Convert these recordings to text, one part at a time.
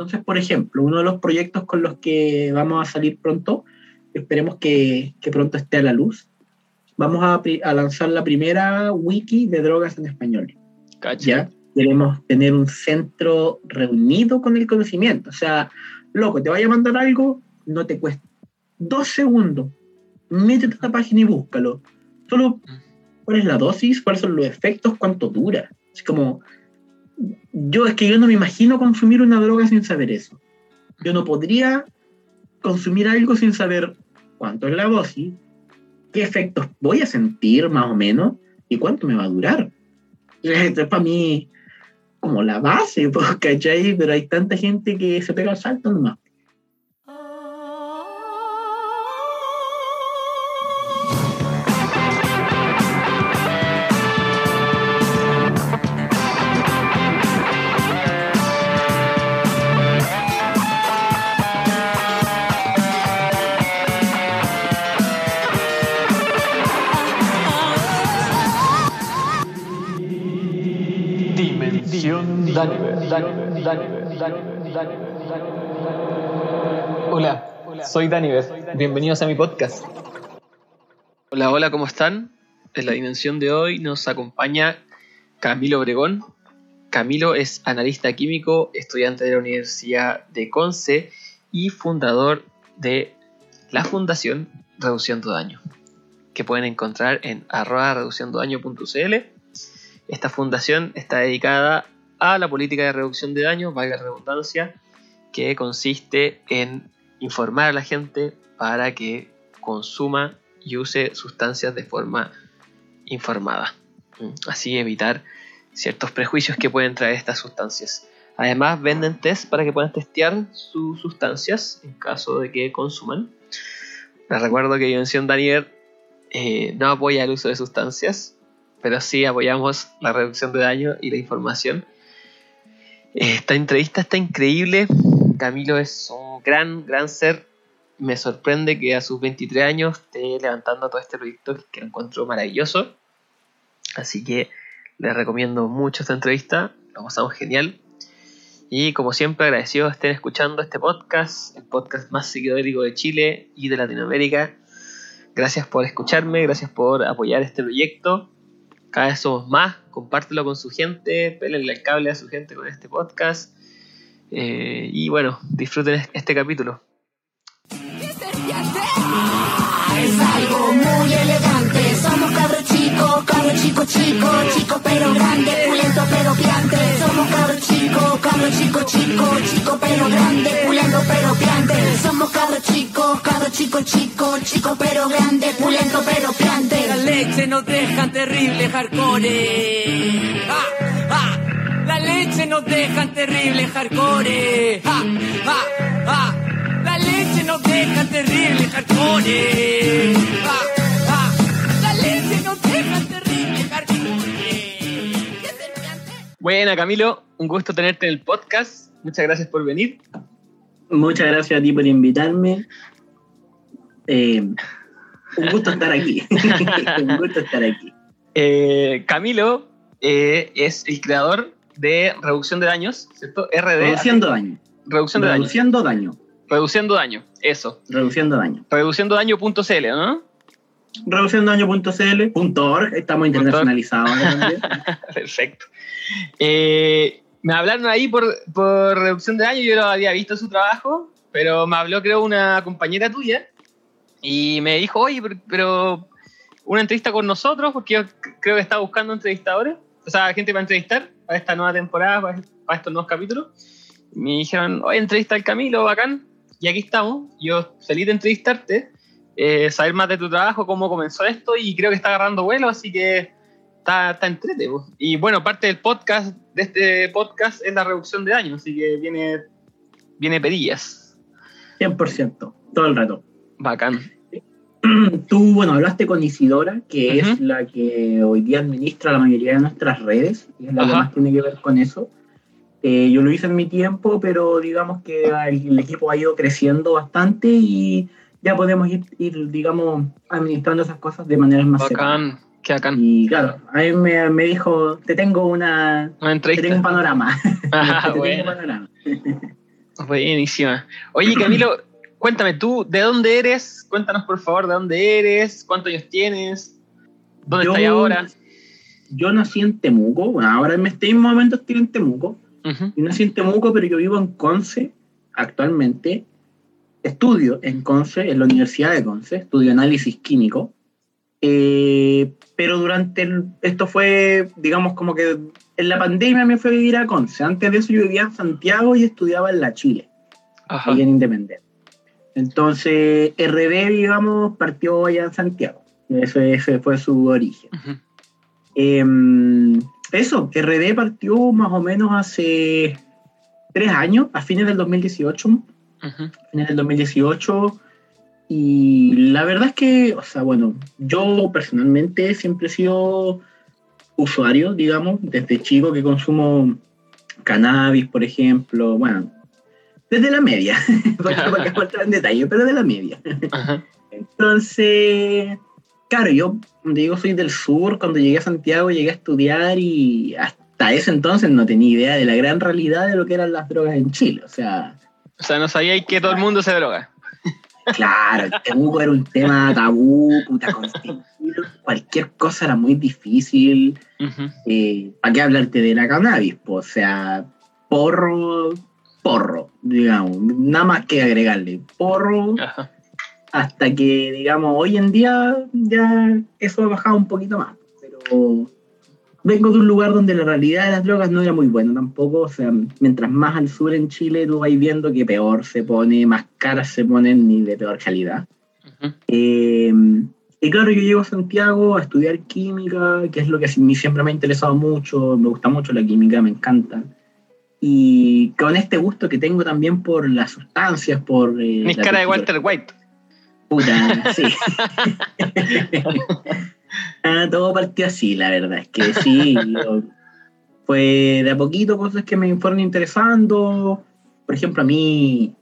Entonces, por ejemplo, uno de los proyectos con los que vamos a salir pronto, esperemos que, que pronto esté a la luz, vamos a, a, lanzar la primera wiki de drogas en español. ¿Ya? Queremos tener un centro reunido con el conocimiento. O sea, loco, te vaya a mandar algo, no te cuesta dos segundos. Métete a la página y búscalo. Solo cuál es la dosis, cuáles son los efectos, cuánto dura. Es como, yo es que yo no me imagino consumir una droga sin saber eso. Yo no podría consumir algo sin saber cuánto es la dosis, qué efectos voy a sentir más o menos y cuánto me va a durar. Esto es para mí como la base, ¿cachai? Pero hay tanta gente que se pega al salto nomás. Hola, soy Daniver. Bienvenidos a mi podcast. Hola, hola, ¿cómo están? En la dimensión de hoy nos acompaña Camilo Obregón. Camilo es analista químico, estudiante de la Universidad de Conce y fundador de la Fundación Reduciendo Daño, que pueden encontrar en arroba reduciendodaño.cl. Esta fundación está dedicada a la política de reducción de daños, valga la redundancia, que consiste en informar a la gente para que consuma y use sustancias de forma informada. Así evitar ciertos prejuicios que pueden traer estas sustancias. Además, venden test para que puedan testear sus sustancias en caso de que consuman. Les recuerdo que Dimensión Daniel eh, no apoya el uso de sustancias, pero sí apoyamos la reducción de daño y la información esta entrevista está increíble. Camilo es un gran, gran ser. Me sorprende que a sus 23 años esté levantando todo este proyecto que lo encuentro maravilloso. Así que les recomiendo mucho esta entrevista. Lo pasamos genial. Y como siempre, agradecido estén escuchando este podcast, el podcast más psicodélico de Chile y de Latinoamérica. Gracias por escucharme, gracias por apoyar este proyecto. Cada vez somos más, compártelo con su gente, pélenle el cable a su gente con este podcast. Eh, y bueno, disfruten este capítulo. Chico chico, chico pero grande, pulento pero piante. Somos cabros chicos, cabros chico chico, chico pero grande, pulento pero piante. Somos cabros chicos, cabros chico chico, chico pero grande, pulento pero piante. La leche nos deja terrible hardcore. La leche nos deja terrible hardcore. Ah, ah, ah. La leche nos deja terrible hardcore. Ah. Buena, Camilo. Un gusto tenerte en el podcast. Muchas gracias por venir. Muchas gracias a ti por invitarme. Eh, un gusto estar aquí. un gusto estar aquí. Eh, Camilo eh, es el creador de Reducción de Daños, ¿cierto? RD. Reduciendo daño. Reducción de daño. Reduciendo daño. Reduciendo daño, eso. Reduciendo daño. Reduciendo daño.cl, ¿no? Reduciendodaño.cl.org, estamos internacionalizados. Perfecto. Eh, me hablaron ahí por, por reducción de daño, yo no había visto su trabajo, pero me habló creo una compañera tuya y me dijo, oye, pero, una entrevista con nosotros, porque yo creo que estaba buscando entrevistadores, o sea, gente para entrevistar para esta nueva temporada, para, estos nuevos capítulos. Me dijeron, oye, entrevista al Camilo, bacán, y aquí estamos. Yo feliz de entrevistarte, eh, saber más de tu trabajo, cómo comenzó esto, y creo que está agarrando vuelo, así que está, está entrete. Y bueno, parte del podcast, de este podcast, es la reducción de daño, así que viene, viene perillas. 100%, todo el rato. Bacán. Tú, bueno, hablaste con Isidora, que es la que hoy día administra la mayoría de nuestras redes, y es la que más tiene que ver con eso. Eh, yo lo hice en mi tiempo, pero digamos que el, equipo ha ido creciendo bastante y ya podemos ir, digamos, administrando esas cosas de manera más Bacán, qué bacán. Y claro, a mí me, me, dijo, te tengo una, una entrevista. Te tengo un panorama. Ah, bueno. panorama. Buenísima. Oye, Camilo, cuéntame tú, ¿de dónde eres? Cuéntanos por favor de dónde eres, cuántos años tienes, dónde Yo- estás ahora. Yo nací en Temuco, bueno, ahora en este mismo momento estoy en Temuco. Ujú, Yo nací en Temuco, pero yo vivo en Conce actualmente. Estudio en Conce, en la Universidad de Conce, estudio análisis químico. Eh, pero durante el- esto fue, digamos, como que en la pandemia me fui a vivir a Conce. Antes de eso yo vivía en Santiago y estudiaba en la Chile, Ajá. ahí en Independencia. Entonces, RD, digamos, partió allá en Santiago. Ese, ese fue su origen. Em, eso, RD partió más o menos hace tres años, a fines del 2018, ujú, fines del 2018, y la verdad es que, o sea, bueno, yo personalmente siempre he sido usuario, digamos, desde chico que consumo cannabis, por ejemplo, bueno, desde la media, porque porque voy a entrar en detalle, pero de la media. ajá. Entonces, claro, yo digo soy del sur, cuando llegué a Santiago llegué a estudiar y hasta ese entonces no tenía idea de la gran realidad de lo que eran las drogas en Chile. O sea, O sea, no sabíais que todo el mundo se droga. claro, el Temuco era un tema tabú, puta, constituir cualquier cosa era muy difícil. Eh, ¿Para qué hablarte de la cannabis? Pues, o sea, porro, porro, digamos, nada más que agregarle, porro, Ajá. hasta que, digamos, hoy en día ya eso ha bajado un poquito más. Pero vengo de un lugar donde la realidad de las drogas no era muy buena tampoco. O sea, mientras más al sur en Chile tú vas viendo que peor se pone, más caras se ponen y de peor calidad. Ujú, Eh, y claro, yo llego a Santiago a estudiar química, que es lo que a mí siempre me ha interesado mucho, me gusta mucho la química, me encanta. Y con este gusto que tengo también por las sustancias, por... eh, Mis cara de Walter White. Puta, sí. Ah, todo partió así, la verdad. Es que sí. yo- fue de a poquito cosas que me fueron interesando. Por ejemplo, a mí,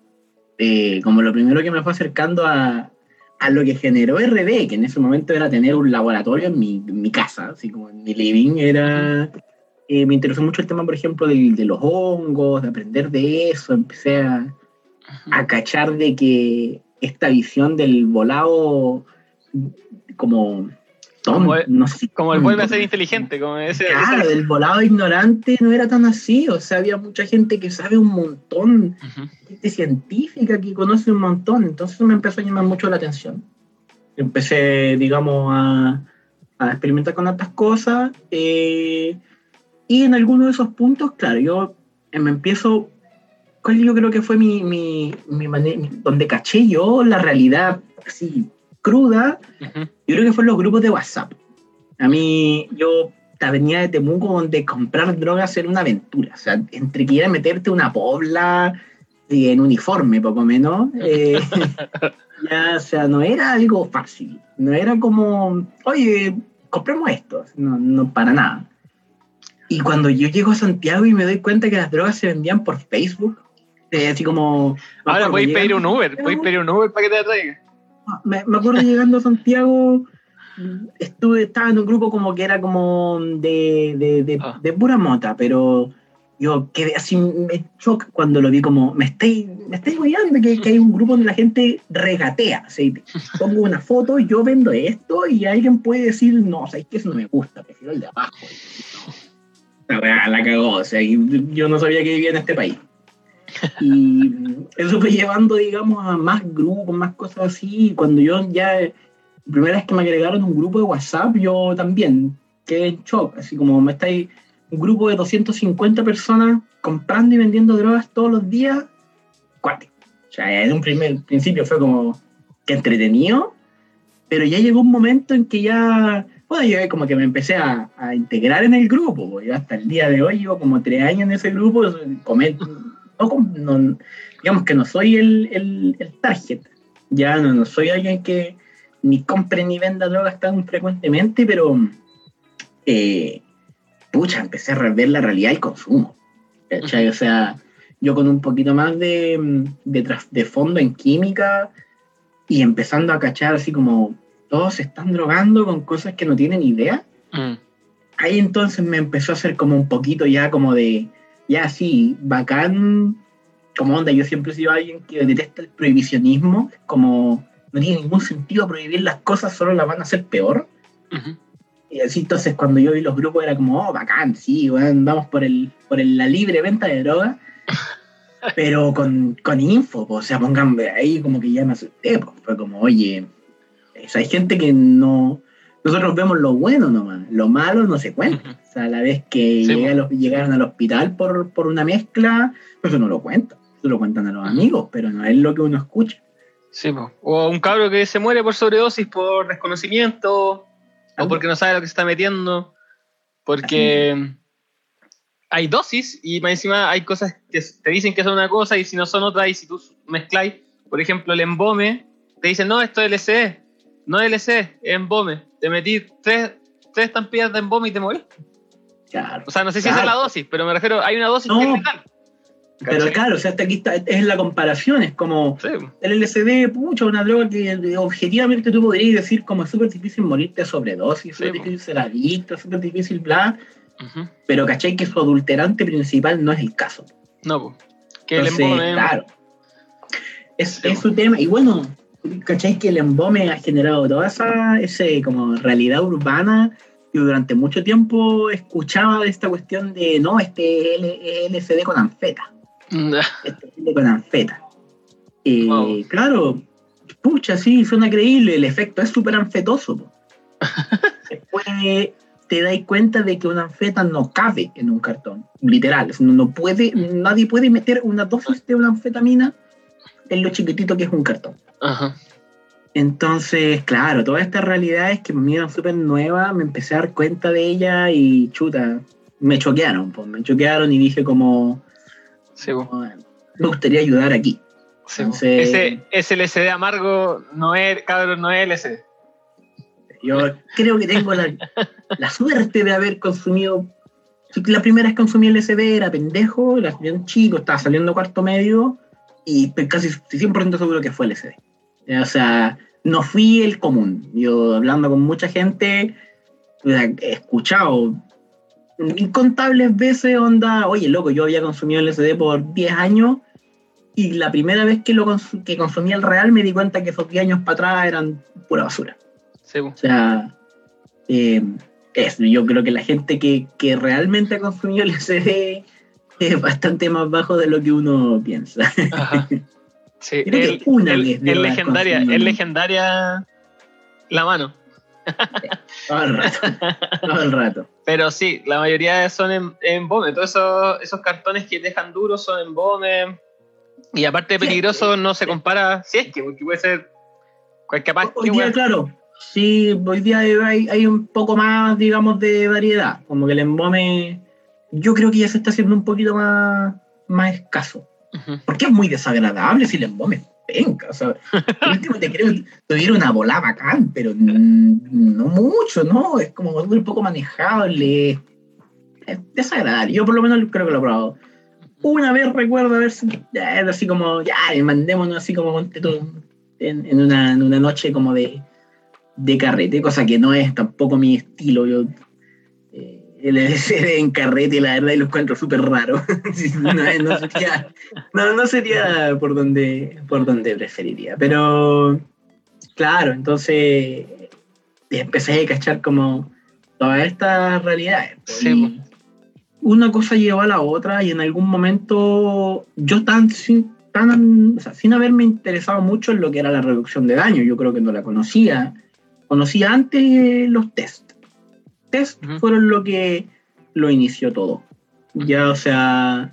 eh, como lo primero que me fue acercando a, a lo que generó RD, que en ese momento era tener un laboratorio en mi, en mi casa, así como en mi living, era. eh, me interesó mucho el tema, por ejemplo, del- de los hongos, de aprender de eso. Empecé a, a cachar de que esta visión del volado como tonto, Como el- no sé Como él vuelve a ser inteligente, como ese. Claro, ese- del volado ignorante no era tan así, o sea, había mucha gente que sabe un montón, Ujú, gente científica que conoce un montón, entonces me empezó a llamar mucho la atención. Empecé, digamos, a, a experimentar con otras cosas eh, y en algunos de esos puntos, claro, yo me empiezo, ¿cuál yo creo que fue mi, mi, mi mane- mi- donde caché yo la realidad así cruda? ujú, Yo creo que fue en los grupos de WhatsApp. A mí, yo venía de Temuco donde comprar drogas era una aventura. O sea, entre que ir a meterte una pobla y en uniforme, poco menos, eh, ya, o sea, no era algo fácil. No era como, oye, compremos esto. No, no para nada. Y cuando yo llego a Santiago y me doy cuenta que las drogas se vendían por Facebook, eh, así como... Ahora podéis pedir un Uber, podéis pedir un Uber para que te traiga. Me, me acuerdo llegando a Santiago, estuve, estaba en un grupo como que era como de, de, de, Ah. de pura mota, pero yo quedé así, me choca cuando lo vi como, me estáis, me estáis guiando que, que hay un grupo donde la gente regatea, así, pongo una foto, yo vendo esto y alguien puede decir, no, o sea, es que eso no me gusta, prefiero el de abajo. La la cagó, o sea, yo no sabía que vivía en este país. Y eso fue llevando, digamos, a más grupos, más cosas así. Cuando yo ya, primera vez que me agregaron un grupo de WhatsApp, yo también quedé en shock. Así como me estáis un grupo de 250 personas comprando y vendiendo drogas todos los días. Cuático. O sea, en un primer principio fue como que entretenido, pero ya llegó un momento en que ya, bueno, yo como que me empecé a, a integrar en el grupo. pues, Yo hasta el día de hoy llevo como tres años en ese grupo, comento, no, digamos que no soy el, el, el target, ya no, no soy alguien que ni compre ni venda drogas tan frecuentemente, pero eh, pucha, empecé a ver la realidad del consumo. ¿cachai? O sea, yo con un poquito más de, de, de fondo en química y empezando a cachar así como todos se están drogando con cosas que no tienen idea, Mm, ahí entonces me empezó a hacer como un poquito ya como de, ya sí, bacán como onda, yo siempre he sido alguien que detesta el prohibicionismo, como no tiene ningún sentido prohibir las cosas, solo las van a hacer peor. Y así entonces cuando yo vi los grupos era como, oh, bacán, sí, weón, vamos por el, por el- la libre venta de droga, pero con, con info, po, o sea, pongan ahí como que ya me asusté, po. fue como, oye, o sea, hay gente que no, nosotros vemos lo bueno nomás, lo malo no se cuenta. O sea, a la vez que Sí, llega a los- llegaron al hospital por, por una mezcla, pues eso no lo cuentan, eso lo cuentan a los amigos, pero no es lo que uno escucha. Sí, po. o un cabro que se muere por sobredosis por desconocimiento o porque no sabe lo que se está metiendo, porque hay dosis y más encima hay cosas que te dicen que son una cosa y si no son otra y si tú mezcláis, por ejemplo, el embome, te dicen, no, esto es LSD, no es LSD, es embome, te metí tres, tres estampillas de embome y te morís. Claro. O sea, no sé si esa es la dosis, pero me refiero, hay una dosis No. que es letal. Pero ¿Cachai? claro, o sea, hasta aquí está, es la comparación, es como Sí, el LSD, pucha, una droga que objetivamente tú podrías decir como es súper difícil morirte de sobredosis, Sí, súper po. difícil ser adicto, súper difícil, bla, pero cachai que su adulterante principal no es el caso. No, po. que el Entonces, embome... claro, es, Sí, es su tema, y bueno, cachai que el embome ha generado toda esa ese, como realidad urbana y durante mucho tiempo escuchaba de esta cuestión de, no, este es LSD con anfeta. este cine con anfeta. Eh, Wow. Claro, pucha, sí, suena creíble, el efecto es súper anfetoso. Después te das cuenta de que una anfeta no cabe en un cartón, literal, no, no puede, nadie puede meter una dosis de una anfetamina en lo chiquitito que es un cartón. Ajá. Entonces, claro, todas estas realidades que para mí eran súper nuevas, me empecé a dar cuenta de ellas y chuta, me choquearon, pues, me choquearon y dije como, Sí, po. como, me gustaría ayudar aquí. Sí. Entonces- Ese, ese LSD amargo no es, cabrón, no es LSD. Yo creo que tengo la, la suerte de haber consumido. La primera vez que consumí LSD era pendejo, era bien chico, estaba saliendo cuarto medio y casi 100% seguro que fue LSD. O sea, no fui el común. Yo hablando con mucha gente, he escuchado incontables veces onda, oye, loco, yo había consumido LSD por 10 años y la primera vez que, lo que consumí el real me di cuenta que esos 10 años para atrás eran pura basura. Sí. O sea, eh, yo creo que la gente que, que realmente ha consumido el LSD es bastante más bajo de lo que uno piensa. Ajá. Sí, Creo que el- una el- vez legendaria, es legendaria la mano. todo el rato. todo el rato. Pero sí, la mayoría son en, en BOME. Todos esos, esos cartones que dejan duros son en BOME. Y aparte de peligroso, no se compara. Si es que, porque puede ser. cual- Capaz Hoy día, claro, sí, hoy día hay, hay un poco más, digamos, de variedad. Como que el embome, yo creo que ya se está haciendo un poquito más, más escaso. Porque es muy desagradable si embome es penca. O sea, último te creo tuviera una bola bacán, pero no mucho, ¿no? Es como muy poco manejable. Es desagradable. Yo por lo menos creo que lo he probado. Una vez recuerdo haber sido así como, ya, mandémonos así como en, en una, en una noche como de, de carrete, cosa que no es tampoco mi estilo. Yo el LSD en carrete, la verdad, y lo encuentro súper raro. No, no sería, no, no sería por donde, por donde preferiría. Pero, claro, entonces empecé a cachar como todas estas realidades. pues, Sí, y una cosa llevó a la otra y en algún momento yo tan sin, tan, o sea, sin haberme interesado mucho en lo que era la reducción de daño, yo creo que no la conocía. Conocía antes los test. Test Ujú. fueron lo que lo inició todo. Ya, o sea,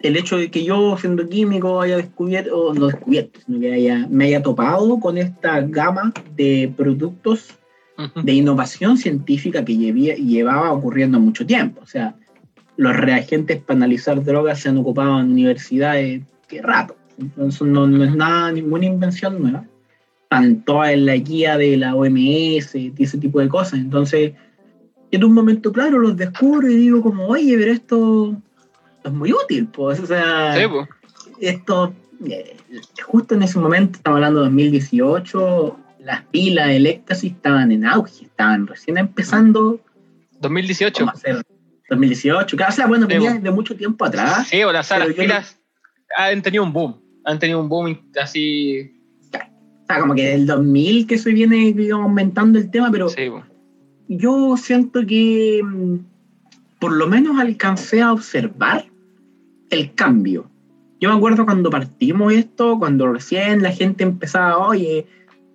el hecho de que yo, siendo químico, haya descubierto, no descubierto, sino que haya, me haya topado con esta gama de productos Ujú. de innovación científica que llevía- llevaba ocurriendo mucho tiempo. O sea, los reagentes para analizar drogas se han ocupado en universidades qué rato. Entonces no, no es nada, ninguna invención nueva. Tanto en la guía de la OMS ese tipo de cosas. Entonces, en un momento claro los descubro y digo como, oye, pero esto es muy útil. Pues, o sea, Sí, po. esto, eh, justo en ese momento, estamos hablando de 2018, las pilas de Electasis estaban en auge, estaban recién empezando 2018. cómo hacer 2018, claro, o sea, bueno, Sí, venía de mucho tiempo atrás, Sí, o las yo pilas. han tenido un boom. Han tenido un boom así. O sea, como que del 2000 que se viene digamos, aumentando el tema, pero Sí, po. Yo siento que mm, por lo menos alcancé a observar el cambio. Yo me acuerdo cuando partimos esto, cuando recién la gente empezaba, oye,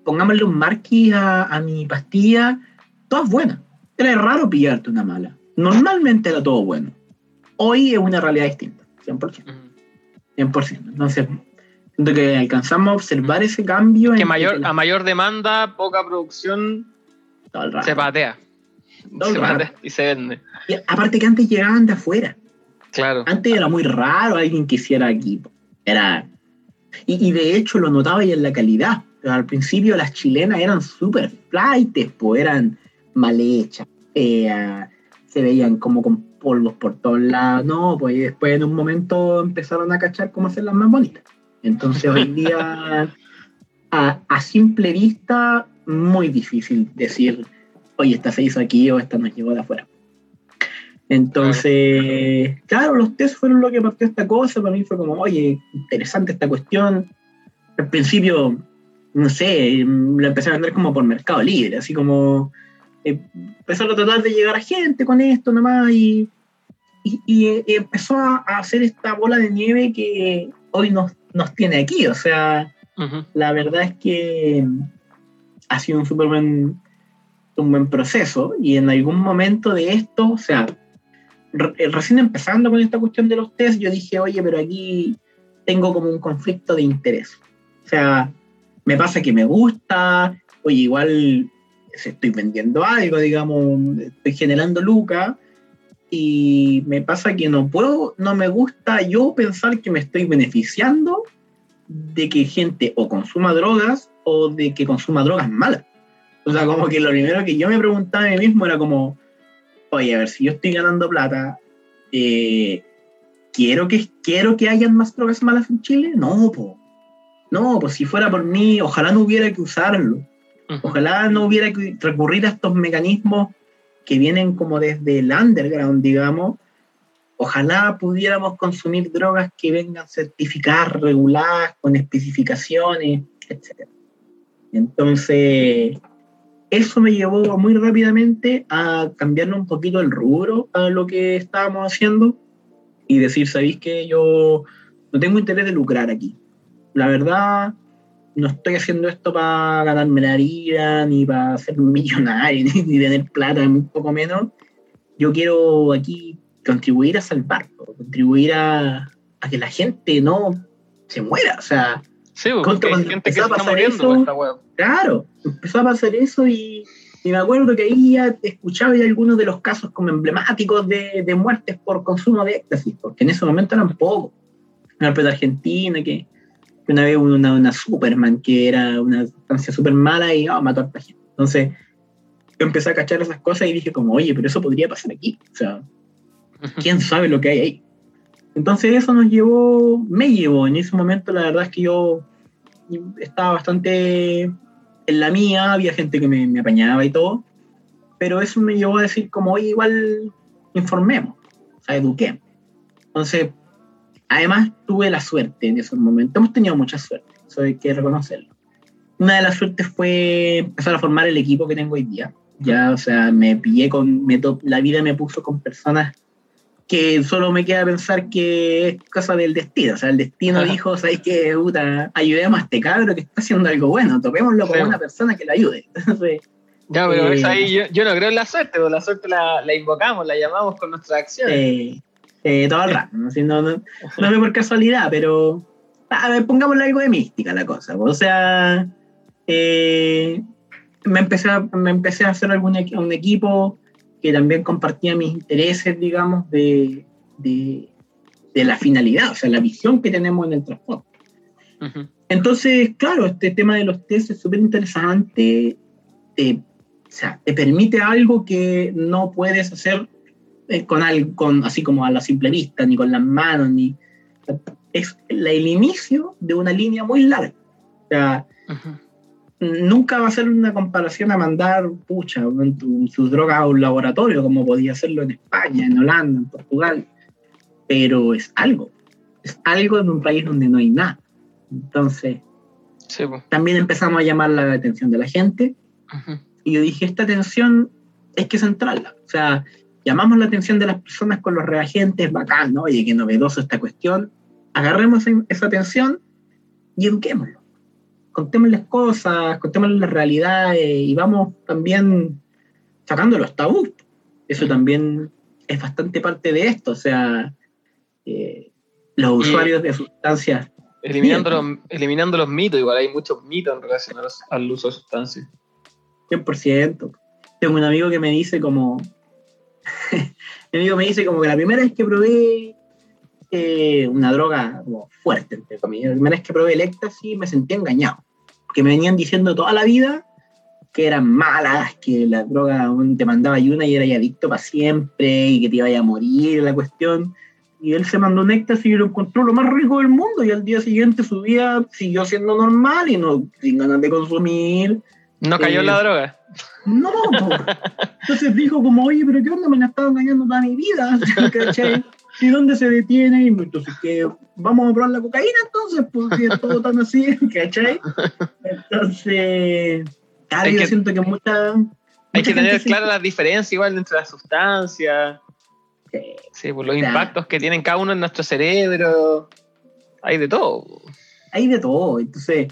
pongámosle un marquis a, a mi pastilla, todas buenas. Era raro pillarte una mala. Normalmente era todo bueno. Hoy es una realidad distinta, 100%. Ujú. 100%. Entonces, siento que alcanzamos a observar ese cambio. Que en mayor, a mayor demanda, poca producción, todo el rato. se patea. Todo Se patea y se vende. Y aparte que antes llegaban de afuera. Claro. Antes era muy raro alguien que hiciera equipo. Era. Y, y de hecho lo notaba y en la calidad. Pero al principio las chilenas eran súper flightes, pues eran mal hechas. eh, se veían como con polvos por todos lados. No, pues y después en un momento empezaron a cachar cómo hacerlas más bonitas. Entonces hoy día, a, a simple vista, muy difícil decir, oye, esta se hizo aquí o esta nos llegó de afuera. Entonces, claro, los test fueron lo que partió esta cosa. Para mí fue como, oye, interesante esta cuestión. Al principio, no sé, lo empecé a vender como por Mercado Libre, así como eh, empezaron a tratar de llegar a gente con esto nomás y, y, y, y empezó a, hacer esta bola de nieve que hoy nos, nos tiene aquí. O sea, Ujú. la verdad es que ha sido un súper buen, un buen proceso y en algún momento de esto, o sea, re- eh, recién empezando con esta cuestión de los test, yo dije, oye, pero aquí tengo como un conflicto de interés. O sea, me pasa que me gusta, oye, igual estoy vendiendo algo, digamos, estoy generando lucas. Y me pasa que no puedo, no me gusta yo pensar que me estoy beneficiando de que gente o consuma drogas o de que consuma drogas malas. O sea, como que lo primero que yo me preguntaba a mí mismo era como, oye, a ver, si yo estoy ganando plata, eh, ¿quiero, que, ¿quiero que hayan más drogas malas en Chile? No, po. No, pues si fuera por mí, ojalá no hubiera que usarlo. Ojalá no hubiera que recurrir a estos mecanismos que vienen como desde el underground, digamos. Ojalá pudiéramos consumir drogas que vengan certificadas, reguladas, con especificaciones, etc. Entonces, eso me llevó muy rápidamente a cambiarle un poquito el rubro a lo que estábamos haciendo y decir, ¿sabéis que yo no tengo interés de lucrar aquí? La verdad, no estoy haciendo esto para ganarme la vida, ni para ser un millonario, ni, ni tener plata, muy poco menos. Yo quiero aquí contribuir a salvarlo, contribuir a, a que la gente no se muera. O sea, Sí, porque Contra hay gente que a está pasar muriendo eso, esta claro, empezó a pasar eso y, y me acuerdo que ahí ya escuchaba ya algunos de los casos como emblemáticos de, de muertes por consumo de éxtasis, porque en ese momento eran pocos. Una de Argentina que, una vez una, una Superman que era una sustancia súper mala y oh, mató a esta gente. Entonces yo empecé a cachar esas cosas y dije como, oye, pero eso podría pasar aquí. O sea, quién sabe lo que hay ahí. Entonces eso nos llevó, me llevó, en ese momento la verdad es que yo estaba bastante en la mía, había gente que me, me apañaba y todo, pero eso me llevó a decir como, oye, igual informemos, o sea, eduquemos. Entonces, además tuve la suerte en esos momentos, hemos tenido mucha suerte, eso hay que reconocerlo. Una de las suertes fue empezar a formar el equipo que tengo hoy día. Ya, o sea, me pillé con, me la vida me puso con personas que solo me queda pensar que es cosa del destino. O sea, el destino Ajá. dijo, ¿sabes qué? Puta, ayudemos a este cabro que está haciendo algo bueno, topémoslo como Sí. una persona que lo ayude. Entonces, Ya, pero Eh, eso ahí yo, yo no creo en la suerte, porque la suerte la, la invocamos, la llamamos con nuestras acciones. eh, eh, todo el rato. ¿no? No, no, no fue por casualidad, pero a ver, pongámosle algo de mística la cosa. O sea, eh, me, empecé a, me empecé a hacer algún un equipo que también compartía mis intereses, digamos, de, de, de la finalidad, o sea, la visión que tenemos en el transporte. Ujú. Entonces, claro, este tema de los test es súper interesante. Te, o sea, te permite algo que no puedes hacer eh, con algo, con, así como a la simple vista, ni con las manos, ni. Es el inicio de una línea muy larga. O sea, Ujú. Nunca va a ser una comparación a mandar, pucha, sus drogas a un laboratorio, como podía hacerlo en España, en Holanda, en Portugal, pero es algo. es algo en un país donde no hay nada. Entonces, Sí, también empezamos a llamar la atención de la gente y yo dije, esta atención hay que centrarla. O sea, llamamos la atención de las personas con los reagentes, bacán, ¿no? Oye, qué novedoso esta cuestión. Agarremos esa- esa atención y eduquémoslo. Contémosles cosas, contémosles las realidades y vamos también sacando los tabús. Eso también es bastante parte de esto. O sea, eh, los Y- usuarios de sustancias Eliminando los, eliminando los mitos, igual hay muchos mitos en relación a los- al uso de sustancias. 100%. Tengo un amigo que me dice como... mi amigo me dice como que la primera vez que probé eh, una droga como fuerte, entre comillas, la primera vez que probé el éxtasis me sentí engañado. Porque me venían diciendo toda la vida que eran malas, que la droga bueno, te mandaba y una y era adicto para siempre y que te iba a morir la cuestión. Y él se mandó un éxtasis y lo encontró lo más rico del mundo y al día siguiente su vida siguió siendo normal y no sin ganas de consumir, No cayó en la Eh, droga. no, po. entonces dijo como, oye, pero ¿qué onda? Me han estado engañando toda mi vida, ¿cachai? ¿Y dónde se detiene? Y entonces, que vamos a probar la cocaína entonces, pues si es todo tan así, ¿cachai? Entonces, claro, Hay yo que- siento que mucha... Hay mucha que tener se- claras las diferencias igual entre las sustancias. Eh, Sí, por los Claro. impactos que tienen cada uno en nuestro cerebro. Hay de todo. hay de todo, entonces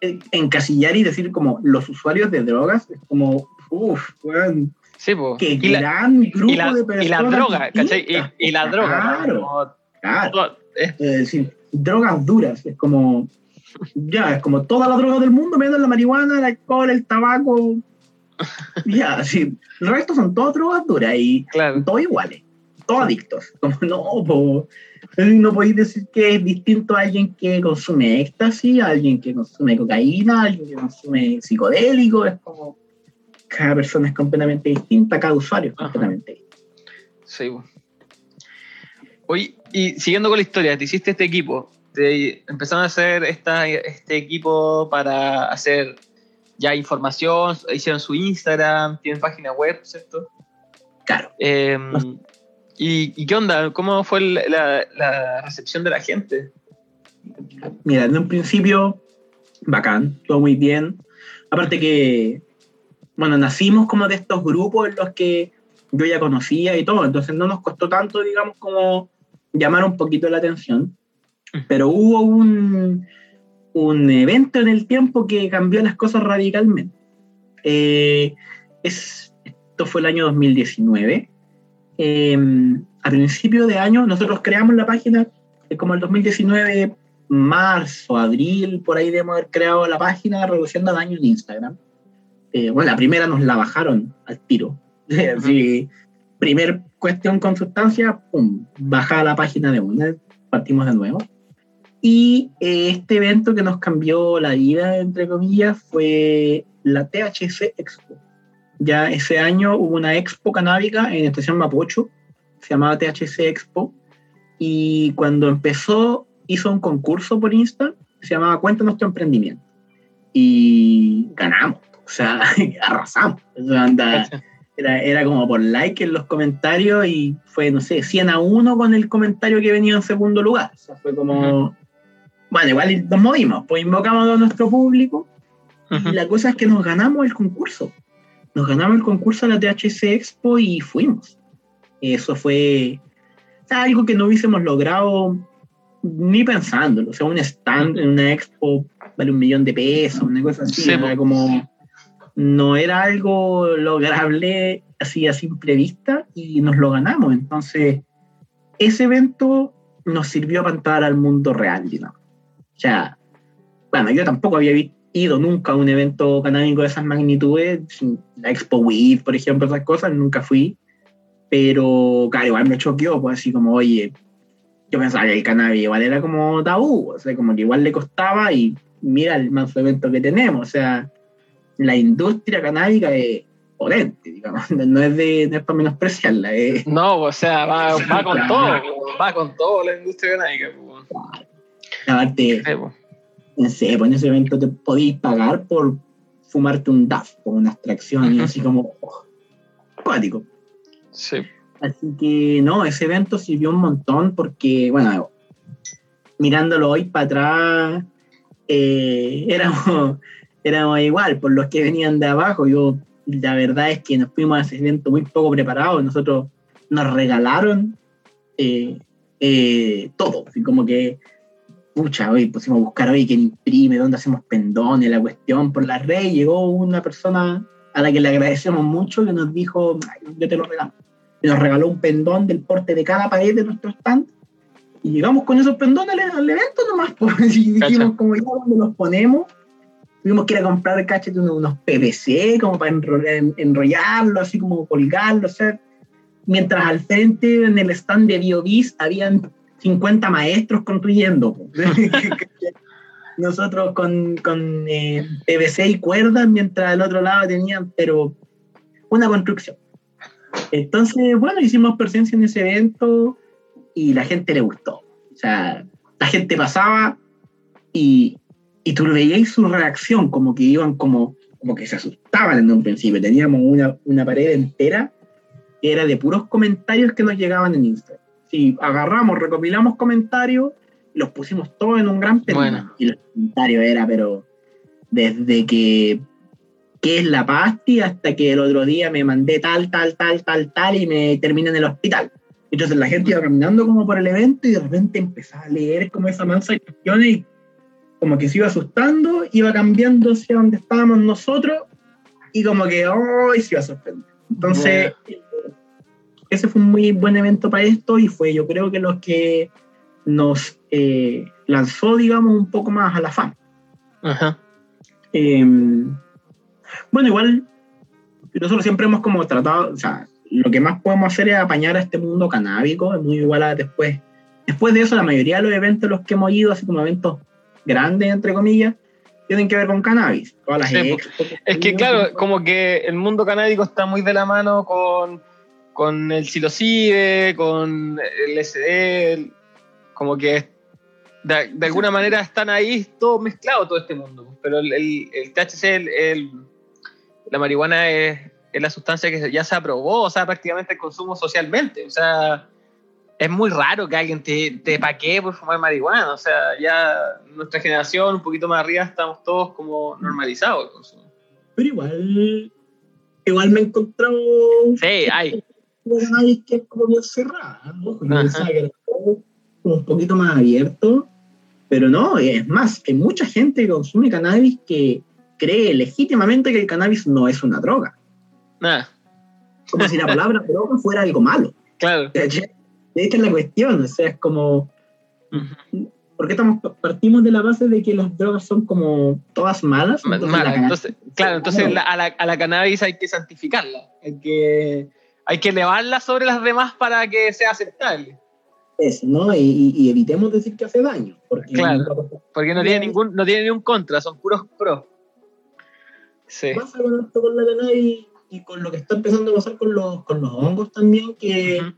en- encasillar y decir como los usuarios de drogas es como, uff, weón, Sí, qué y, la, gran grupo y, la, de personas. y la droga, ¿cachai? Y, y la droga. Claro, claro. es- es decir, drogas duras, es como, ya, es como toda la droga del mundo, menos la marihuana, el alcohol, el tabaco, ya, sí, el resto son todas drogas duras y claro. todos iguales, todos adictos, como no, po, no podéis decir que es distinto a alguien que consume éxtasis, a alguien que consume cocaína, a alguien que consume psicodélico, es como, cada persona es completamente distinta, cada usuario es Ajá. completamente distinto. Sí. Oye, y siguiendo con la historia, te hiciste este equipo. Te empezaron a hacer esta, este equipo para hacer ya información, hicieron su Instagram, tienen página web, ¿cierto? Claro. Eh, ¿y, y qué onda? ¿Cómo fue la, la recepción de la gente? Mira, en un principio, bacán, todo muy bien. Aparte que, bueno, nacimos como de estos grupos en los que yo ya conocía y todo, entonces no nos costó tanto, digamos, como llamar un poquito la atención. Pero hubo un, un evento en el tiempo que cambió las cosas radicalmente. Eh, es, esto fue el año 2019. Eh, a principio de año, nosotros creamos la página eh, como el 2019 marzo, abril, por ahí debemos haber creado la página reduciendo daño en Instagram. Eh, bueno, la primera nos la bajaron al tiro. Así, primer cuestión con sustancia, pum, baja la página de una, partimos de nuevo. Y eh, este evento que nos cambió la vida, entre comillas, fue la THC Expo. Ya ese año hubo una expo canábica en Estación Mapocho, se llamaba THC Expo, y cuando empezó hizo un concurso por Insta, se llamaba Cuéntanos tu emprendimiento. Y ganamos, o sea, arrasamos. Anda, era, era como por like en los comentarios y fue, no sé, 100 a 1 con el comentario que venía en segundo lugar. O sea, fue como... Bueno, igual nos movimos, pues invocamos a nuestro público y la cosa es que nos ganamos el concurso. Nos ganamos el concurso de la THC Expo y fuimos. Eso fue algo que no hubiésemos logrado ni pensándolo. O sea, un stand en una expo vale un millón de pesos, una cosa así. Sí, era po. como. No era algo lograble así a simple vista y nos lo ganamos. Entonces, ese evento nos sirvió para entrar al mundo real, digamos. O sea, bueno, yo tampoco había ido nunca a un evento canábico de esas magnitudes, la Expo Weed, por ejemplo, esas cosas, nunca fui. Pero, claro, igual me choqueó, pues así como, oye, yo pensaba que el cannabis igual era como tabú, o sea, como que igual le costaba y mira el manso evento que tenemos, o sea, la industria canábica es potente, digamos, no es, de, no es para menospreciarla, es, No, o sea, va, va con Claro. todo, va con todo la industria canábica. aparte, no sé, pues en ese evento te podéis pagar por fumarte un DAF, por una abstracción, y así como, oh. Sí. Así que no, ese evento sirvió un montón porque, bueno, mirándolo hoy para atrás, eh, éramos, éramos igual, por los que venían de abajo. Yo, la verdad es que nos fuimos a ese evento muy poco preparados. Nosotros nos regalaron eh, eh, todo, así como que, pucha, hoy pusimos a buscar hoy quién imprime, dónde hacemos pendones, la cuestión por la red. Llegó una persona a la que le agradecemos mucho que nos dijo, "Ay, yo te lo regalo. Y nos regaló un pendón del porte de cada pared de nuestro stand. Y llegamos con esos pendones al, evento nomás. Pues, y dijimos, como ya, ¿dónde los ponemos? Tuvimos que ir a comprar, cachete, unos, PVC, como para enro- en- enrollarlo, así como colgarlo, o sea. Mientras al frente, en el stand de BioBis, habían 50 maestros construyendo. Nosotros con, con eh, PVC y cuerdas, mientras al otro lado tenían, pero una construcción. Entonces, bueno, hicimos presencia en ese evento y la gente le gustó. O sea, la gente pasaba y, y tú veías su reacción, como que iban como, como que se asustaban en un principio. Teníamos una, una pared entera que era de puros comentarios que nos llegaban en Instagram. Si agarramos, recopilamos comentarios, los pusimos todos en un gran pendón. Bueno. Y los comentarios era, pero desde que qué es la pasti hasta que el otro día me mandé tal, tal, tal, tal, tal y me terminé en el hospital. Entonces la gente iba caminando como por el evento y de repente empezaba a leer como esa mansa de cuestiones y como que se iba asustando, iba cambiando hacia donde estábamos nosotros y como que hoy se iba a sorprender. Entonces, eh, ese fue un muy buen evento para esto y fue yo creo que lo que nos eh, lanzó, digamos, un poco más a la fama. Ajá. Eh, bueno, igual nosotros siempre hemos como tratado, o sea, lo que más podemos hacer es apañar a este mundo canábico, es muy igual a después. Después de eso, la mayoría de los eventos los que hemos ido, así como eventos grandes, entre comillas, tienen que ver con cannabis. Todas las Sí, expos Es que claro, como que el mundo canábico está muy de la mano con, con el psilocibe, con el SD, como que de, de alguna manera están ahí todo mezclado todo este mundo. Pero el, el- el THC, el- la marihuana es, es la sustancia que ya se aprobó, o sea, prácticamente el consumo socialmente. O sea, es muy raro que alguien te, te paquee por fumar marihuana. O sea, ya nuestra generación, un poquito más arriba, estamos todos como normalizados el consumo. Pero igual, igual me he encontrado Sí, hay. cannabis que es como bien cerrada. ¿no? Que era un poquito más abierto, pero no, es más, hay mucha gente que consume cannabis que cree legítimamente que el cannabis no es una droga. Nada, Como si la palabra droga fuera algo malo. claro. ¿cachai? Esta es la cuestión, o sea, es como, Ujú. ¿por qué estamos, partimos de la base de que las drogas son como todas malas? Ma- Entonces, mala, entonces, claro, entonces la- a, la, a la cannabis hay que santificarla, hay que, hay que elevarla sobre las demás para que sea aceptable, eso, ¿no? Y, y- y evitemos decir que hace daño, porque Claro. porque no tiene ningún, no tiene ni un contra, son puros pros. Sí, pasa con esto con la cannabis y con lo que está empezando a pasar con los, con los hongos también, que Ujú.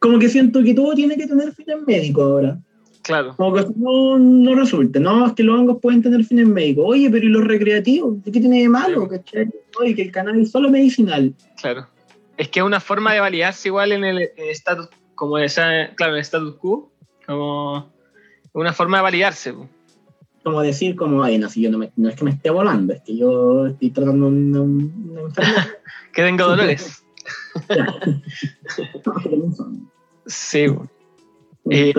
Como que siento que todo tiene que tener fines médicos ahora. claro. Como que no, no resulte, no, es que los hongos pueden tener fines médicos. Oye, pero ¿y los recreativos? ¿Qué tiene de malo? Sí. ¿cachai? Oye, que el cannabis es solo medicinal. Claro. Es que es una forma de validarse igual en el estatus, como esa, claro, en el status quo, como una forma de validarse. Como decir, como, ay, no, si yo no, me- no es que me esté volando, es que yo estoy tratando una, una enfermedad. Que tengo dolores. Sí. Eh,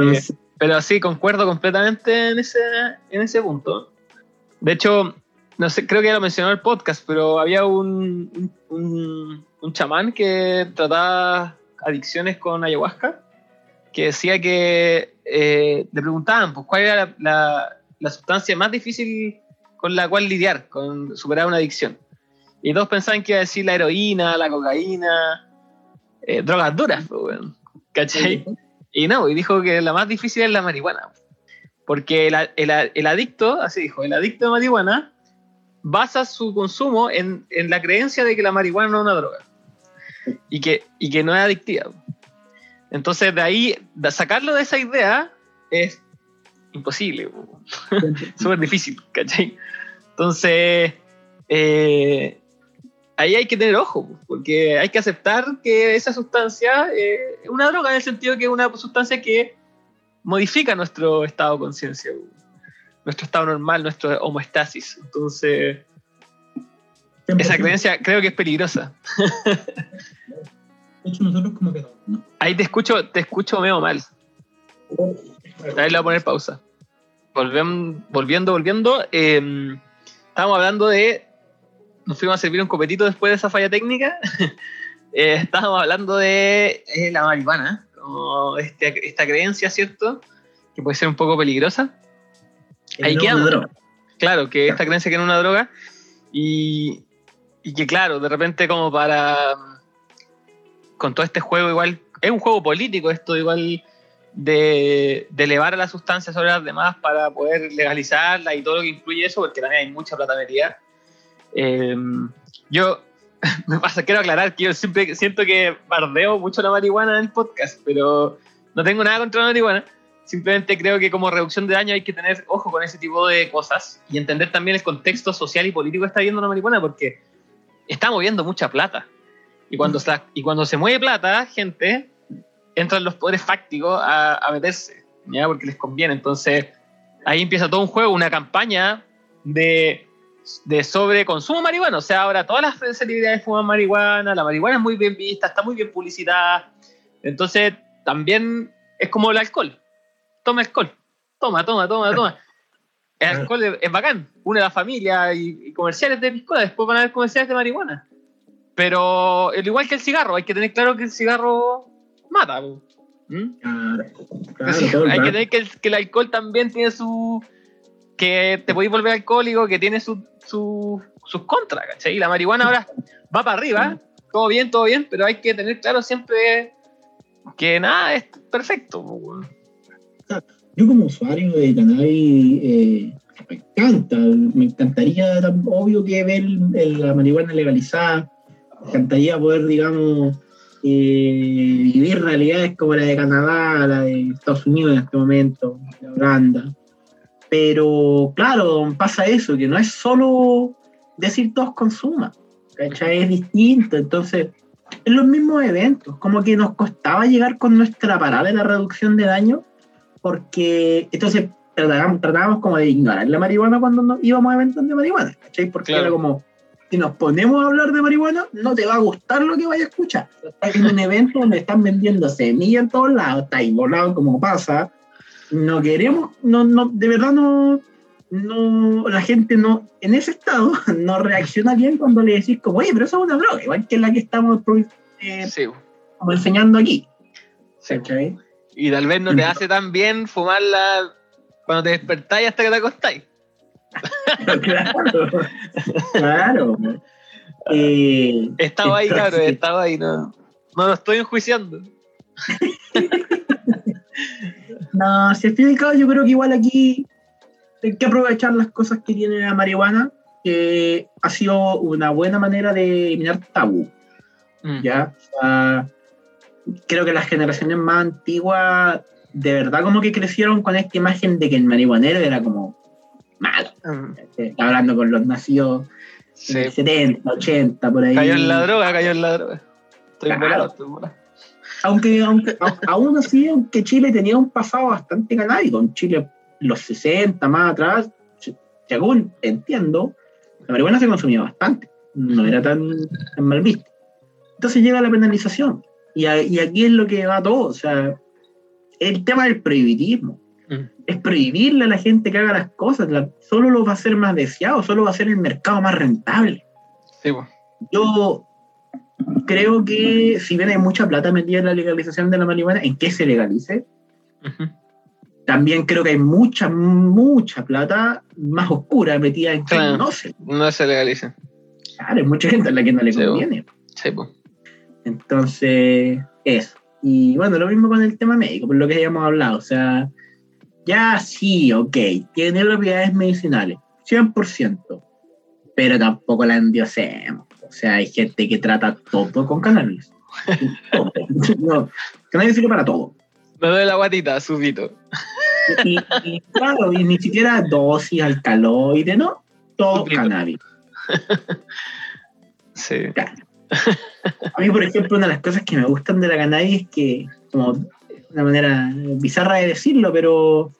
Pero sí, concuerdo completamente en ese, en ese punto. De hecho, no sé, creo que ya lo mencionó el podcast, pero había un, un, un chamán que trataba adicciones con ayahuasca, que decía que eh, le preguntaban pues, cuál era la, la- la sustancia más difícil con la cual lidiar, con superar una adicción. Y todos pensaban que iba a decir la heroína, la cocaína, eh, drogas duras, pues. ¿cachai? Y no, y dijo que la más difícil es la marihuana. Porque el, el- el adicto, así dijo, el adicto de marihuana basa su consumo en, en la creencia de que la marihuana no es una droga. Y que, y que no es adictiva. Entonces, de ahí, de sacarlo de esa idea es imposible. po. Súper difícil, ¿cachai? Entonces, eh, ahí hay que tener ojo, porque hay que aceptar que esa sustancia eh, es una droga en el sentido que es una sustancia que modifica nuestro estado de conciencia, nuestro estado normal, nuestra homoestasis. Entonces, esa creencia creo que es peligrosa. De hecho, nosotros como que no. Ahí te escucho, te escucho medio mal. Ahí le voy a poner pausa. Volvem- volviendo, volviendo. eh, estábamos hablando de. Nos fuimos a servir un copetito después de esa falla técnica. Eh, estábamos hablando de eh, la marihuana. Como este- esta creencia, ¿cierto? Que puede ser un poco peligrosa. Ahí No, una droga. Claro, que esta creencia que era una droga. Y, y que, claro, de repente, como para. Con todo este juego, igual. Es un juego político, esto, igual. De, de elevar la sustancia sobre las demás para poder legalizarla y todo lo que incluye eso, porque también hay mucha plata metida. Eh, yo. Me pasa, quiero aclarar que yo siempre siento que bardeo mucho la marihuana en el podcast, pero no tengo nada contra la marihuana. Simplemente creo que como reducción de daño hay que tener ojo con ese tipo de cosas y entender también el contexto social y político que está viendo la marihuana porque está moviendo mucha plata. Y cuando, está, y cuando se mueve plata, gente, entran los poderes fácticos a, a meterse, ¿ya? porque les conviene. Entonces ahí empieza todo un juego, una campaña de, de sobreconsumo de marihuana. O sea, ahora todas las celebridades fuman marihuana, la marihuana es muy bien vista, está muy bien publicitada. Entonces también es como el alcohol toma alcohol. Toma, toma, toma, toma. El alcohol es, es bacán. Une a la familia y, y comerciales de piscola. Después van a haber comerciales de marihuana. Pero al igual que el cigarro, hay que tener claro que el cigarro mata. ¿Mm? Claro, claro, el hay que tener que el, que el alcohol también tiene su. Que te podéis volver alcohólico, que tiene su, su- sus contras, ¿cachai? Y la marihuana ahora va para arriba, todo bien, todo bien, pero hay que tener claro siempre que nada es perfecto. Yo como usuario de cannabis eh, me encanta, me encantaría, obvio que ver la marihuana legalizada, me encantaría poder, digamos, eh, vivir realidades como la de Canadá, la de Estados Unidos en este momento, de Holanda. Pero claro, pasa eso, que no es solo decir todos consuman, ¿cachai? Es distinto, entonces, en los mismos eventos, como que nos costaba llegar con nuestra parada de la reducción de daño, porque entonces tratábamos, tratábamos como de ignorar la marihuana cuando nos íbamos a eventos de marihuana, ¿cachai? Porque Claro. era como, si nos ponemos a hablar de marihuana, no te va a gustar lo que vayas a escuchar. Estás en un evento donde están vendiendo semillas en todos lados, está volado como pasa. No queremos, no, no, de verdad no, no, la gente no, en ese estado, no reacciona bien cuando le decís como, oye, pero eso es una droga, igual que la que estamos eh, Sí, como enseñando aquí. Y tal vez no te hace tan bien fumarla cuando te despertáis hasta que te acostáis. claro, claro. Eh, Estaba ahí, cabrón, estaba ahí, no, no lo estoy enjuiciando. no, si al fin y al cabo yo creo que igual aquí hay que aprovechar las cosas que tiene la marihuana, que ha sido una buena manera de eliminar tabú, Mm. ¿ya? O sea, creo que las generaciones más antiguas de verdad como que crecieron con esta imagen de que el marihuanero era como malo. Mm. Hablando con los nacidos Sí. en el 70, 80, por ahí. Cayó en la droga, cayó en la droga. Estoy Claro. volado, estoy volado. Aunque, aunque a- aún así, aunque Chile tenía un pasado bastante canábico, en Chile los 60 más atrás, se- según entiendo, la marihuana se consumía bastante, no era tan, tan mal vista. Entonces llega la penalización, y, a- y aquí es lo que va todo, o sea, el tema del prohibitismo, Mm. es prohibirle a la gente que haga las cosas, la- solo lo va a hacer más deseado, solo va a hacer el mercado más rentable. Sí, pues. Yo creo que si bien hay mucha plata metida en la legalización de la marihuana, en que se legalice, también creo que hay mucha, mucha plata más oscura metida en que Claro. no se. No se legaliza. Claro, hay mucha gente a la que no le Sí, conviene. Sí, pues. Entonces, eso. Y bueno, lo mismo con el tema médico, por lo que hayamos hablado. O sea, ya sí, ok, tiene propiedades medicinales, 100%, pero tampoco la endiosemos. O sea, hay gente que trata todo con cannabis. Todo. No, cannabis sirve para todo. Me duele la guatita, subito. Y, y claro, y ni siquiera dosis alcaloide, ¿no? Todo cannabis. Sí. A mí, por ejemplo, una de las cosas que me gustan de la cannabis es que, como una manera bizarra de decirlo, pero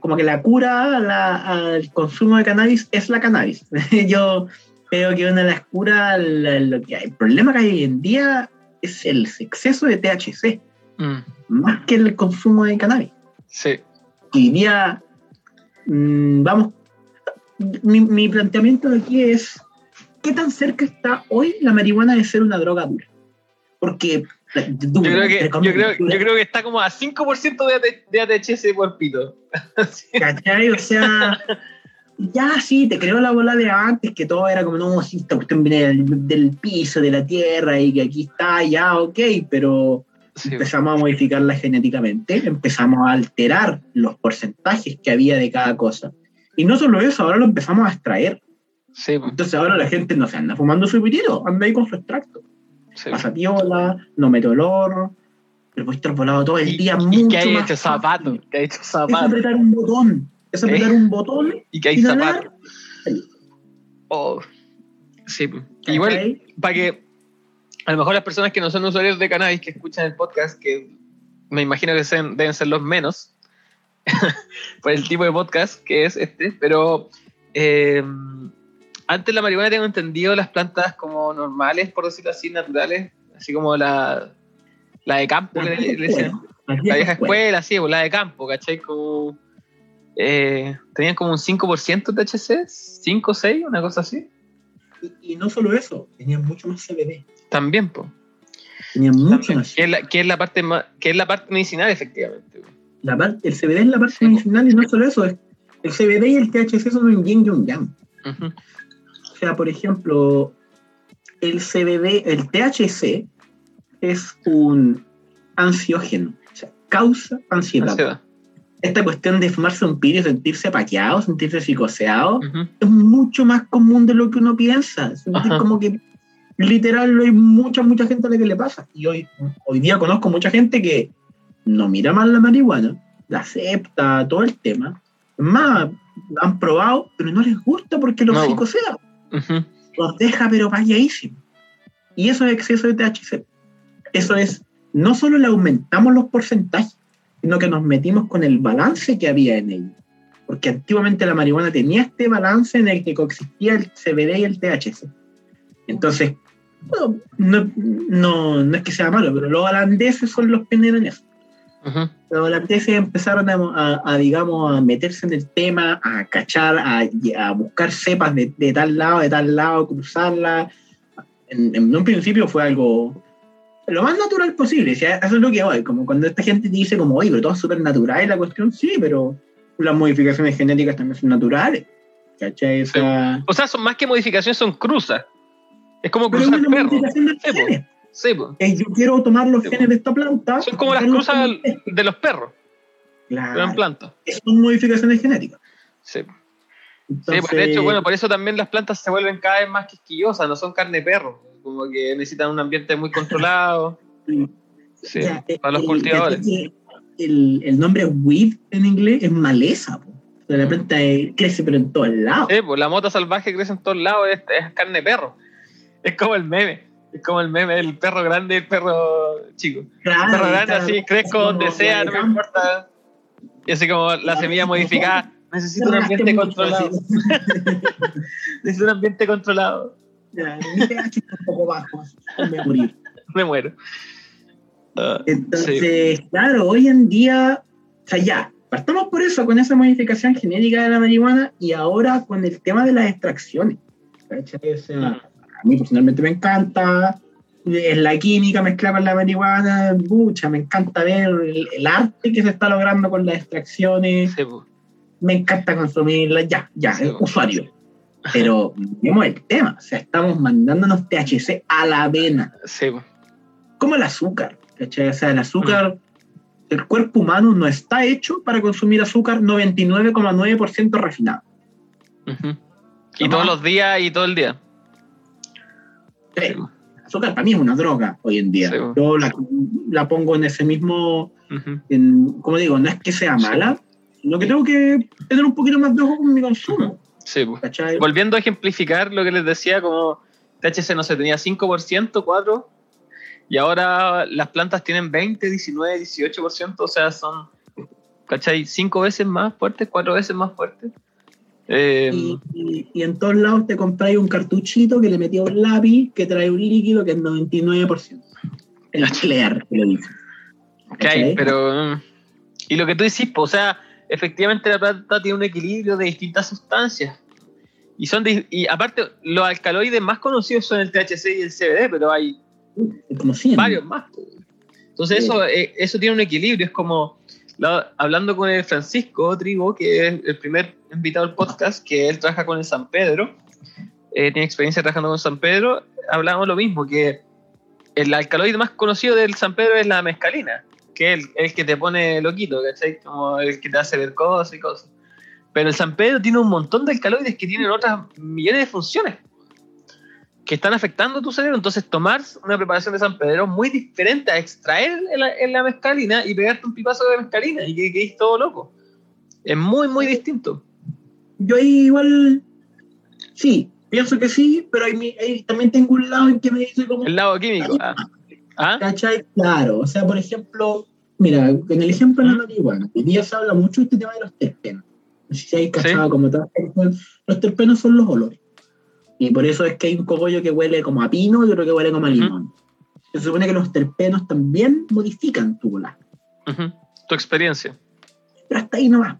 como que la cura la- al consumo de cannabis es la cannabis. Yo creo que una de las curas, la- lo que hay, el problema que hay hoy en día es el exceso de THC, Mm, más que el consumo de cannabis. sí. Hoy día, mm, vamos, mi, mi planteamiento de aquí es, ¿qué tan cerca está hoy la marihuana de ser una droga dura? Porque... Yo creo, que, yo, creo, yo creo que está como a 5% de, AT- de ATHC por pito. ¿Cachai? O sea, ya sí, te creo la bola de antes, que todo era como, no, sí, esta cuestión viene del, del piso, de la tierra, y que aquí está, ya, ok, pero Sí, empezamos a modificarla genéticamente, empezamos a alterar los porcentajes que había de cada cosa. Y no solo eso, ahora lo empezamos a extraer. sí, Entonces ahora la gente no se anda fumando su pitito, anda ahí con su extracto. Pasa piola, no mete olor, pero puede estar volado todo el Y, día y mucho que hay más hecho zapato, que hay hecho Es zapato, apretar un botón, es apretar ¿Eh? un botón y que hay inhalar, zapato. Oh. Sí, igual, para que a lo mejor las personas que no son usuarios de cannabis que escuchan el podcast, que me imagino que sean- deben ser los menos, por el tipo de podcast que es este, pero eh, antes la marihuana tengo entendido las plantas como normales, por decirlo así, naturales, así como la, la de campo, que le, le decían. La vieja escuela, sí, pues, la de campo, ¿cachai? Como, eh, tenían como un 5% de THC, 5 o 6, una cosa así. Y, y no solo eso, tenían mucho más CBD. También, pues. Tenían mucho También, más. que, es la, que es la parte más, que es la parte medicinal efectivamente. La parte, el CBD es la parte Sí. medicinal y no solo eso, es, el CBD y el THC son un yin y un yang. O sea, por ejemplo, el CBD, el THC es un ansiógeno, o sea, causa ansiedad. Ansiedad. Esta cuestión de fumarse un piro y sentirse paqueado, sentirse psicoseado, es mucho más común de lo que uno piensa. Es como que literal hay mucha, mucha gente a la que le pasa. Y hoy, hoy día conozco mucha gente que no mira mal la marihuana, la acepta, todo el tema. Es más, han probado, pero no les gusta porque los No. psicosea. Los deja pero paqueadísimos. Y eso es exceso de THC. Eso es, no solo le aumentamos los porcentajes, sino que nos metimos con el balance que había en ella. Porque antiguamente la marihuana tenía este balance en el que coexistía el CBD y el THC. Entonces, bueno, no, no, no es que sea malo, pero los holandeses son los pioneros en eso. Los holandeses empezaron a, a- a, digamos, a meterse en el tema, a cachar, a, a buscar cepas de, de tal lado, de tal lado, cruzarla. En, en un principio fue algo lo más natural posible. eso es lo que voy. Como cuando esta gente dice, como, oye, pero todo es súper natural, la cuestión, sí, pero las modificaciones genéticas también son naturales. ¿Cachai? O sea, O sea, son más que modificaciones, son cruzas. Es como es cruzar una perros. Sí. Sí. Es, yo quiero tomar los Sí, genes de esta planta. Son como las cruzas de los perros, Claro, plantas. son modificaciones genéticas. Sí. Sí, Entonces, pues de hecho, bueno, por eso también las plantas se vuelven cada vez más quisquillosas, no son carne de perro, como que necesitan un ambiente muy controlado. Sí, para los el- cultivadores. el, el, nombre weed en inglés es maleza. po. La planta eh, crece pero en todos lados. Sí, pues la mota salvaje crece en todos lados, es, es carne de perro. Es como el meme, es como el meme del perro grande y el perro chico. Claro, El perro grande así, crezco donde sea, no me importa. Y así como la semilla modificada, necesito un ambiente controlado. Necesito un ambiente controlado. Ya, mi pH está un poco bajo, me morir. Me muero. Ah, sí. Entonces, claro, hoy en día, o sea, ya, partamos por eso, con esa modificación genética de la marihuana y ahora con el tema de las extracciones. O sea, Mm. a mí personalmente me encanta, es la química mezclada con la marihuana, mucha, me encanta ver el, el arte que se está logrando con las extracciones, Sí, me encanta consumirla, ya, ya, Sí, bueno. usuario. Pero vemos el tema, o sea, estamos mandándonos THC a la vena Sí, como el azúcar. ¿cachai? O sea, el azúcar, Mm. el cuerpo humano no está hecho para consumir azúcar 99,9% refinado. Ujú. Y Ajá. todos los días y todo el día. Sí, Sí. azúcar para mí es una droga hoy en día. Sí. Yo la, la pongo en ese mismo, Ujú. en- como digo, no es que sea mala, sino que tengo que tener un poquito más de ojo con mi consumo. Sí. ¿cachai? Volviendo a ejemplificar lo que les decía, como THC no sé, tenía 5%, 4%, y ahora las plantas tienen 20, 19, 18%, o sea, son, ¿cachai? 5 veces más fuertes, 4 veces más fuertes. Eh, Y, y- y en todos lados te compráis un cartuchito que le metía un lápiz que trae un líquido que es 99%. El clear, que lo dice. ¿cachai? Pero, y lo que tú decís, o sea, efectivamente la planta tiene un equilibrio de distintas sustancias. Y son de- y aparte, los alcaloides más conocidos son el THC y el CBD, pero hay 100. varios más. Entonces Sí. eso, eh, eso tiene un equilibrio, es como la- hablando con el Francisco Trigo, que es el primer invitado al podcast, que él trabaja con el San Pedro, eh, tiene experiencia trabajando con San Pedro, hablamos lo mismo, que el alcaloide más conocido del San Pedro es la mescalina, que es el, que te pone loquito, ¿cachai? Como el que te hace ver cosas y cosas. Pero el San Pedro tiene un montón de alcaloides que tienen otras millones de funciones que están afectando tu cerebro. Entonces, tomar una preparación de San Pedro es muy diferente a extraer en la, en la mescalina y pegarte un pipazo de mescalina y que quedes todo loco. Es muy, muy distinto. Yo ahí igual, sí, pienso que sí, pero también tengo un lado en que me dice como, El lado químico. Ah. ¿Ah? ¿cachai? Claro, o sea, por ejemplo, mira, en el ejemplo de la marihuana, hoy día se habla mucho de este tema de los terpenos. No sé si hay cachado Sí. como tal. Los terpenos son los olores. Y por eso es que hay un cogollo que huele como a pino y otro que huele como a limón. Se supone que los terpenos también modifican tu volar. Ujú. Tu experiencia. Pero hasta ahí nomás.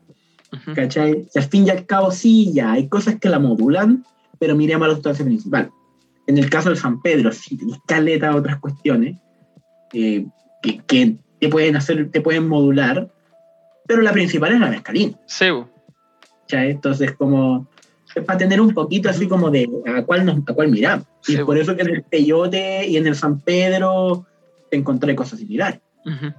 Ujú. ¿Cachai? Si al fin y al cabo sí, ya hay cosas que la modulan, pero miremos a la sustancia principal. En el caso del San Pedro, sí tenés caleta otras cuestiones eh, que, que te pueden hacer, te pueden modular, pero la principal es la mescalina. Sí. ¿cachai? Entonces, como es para tener un poquito así como de a cuál, nos, a cuál miramos. Y Sí, es por eso que en el Peyote y en el San Pedro encontré cosas similares. Ujú.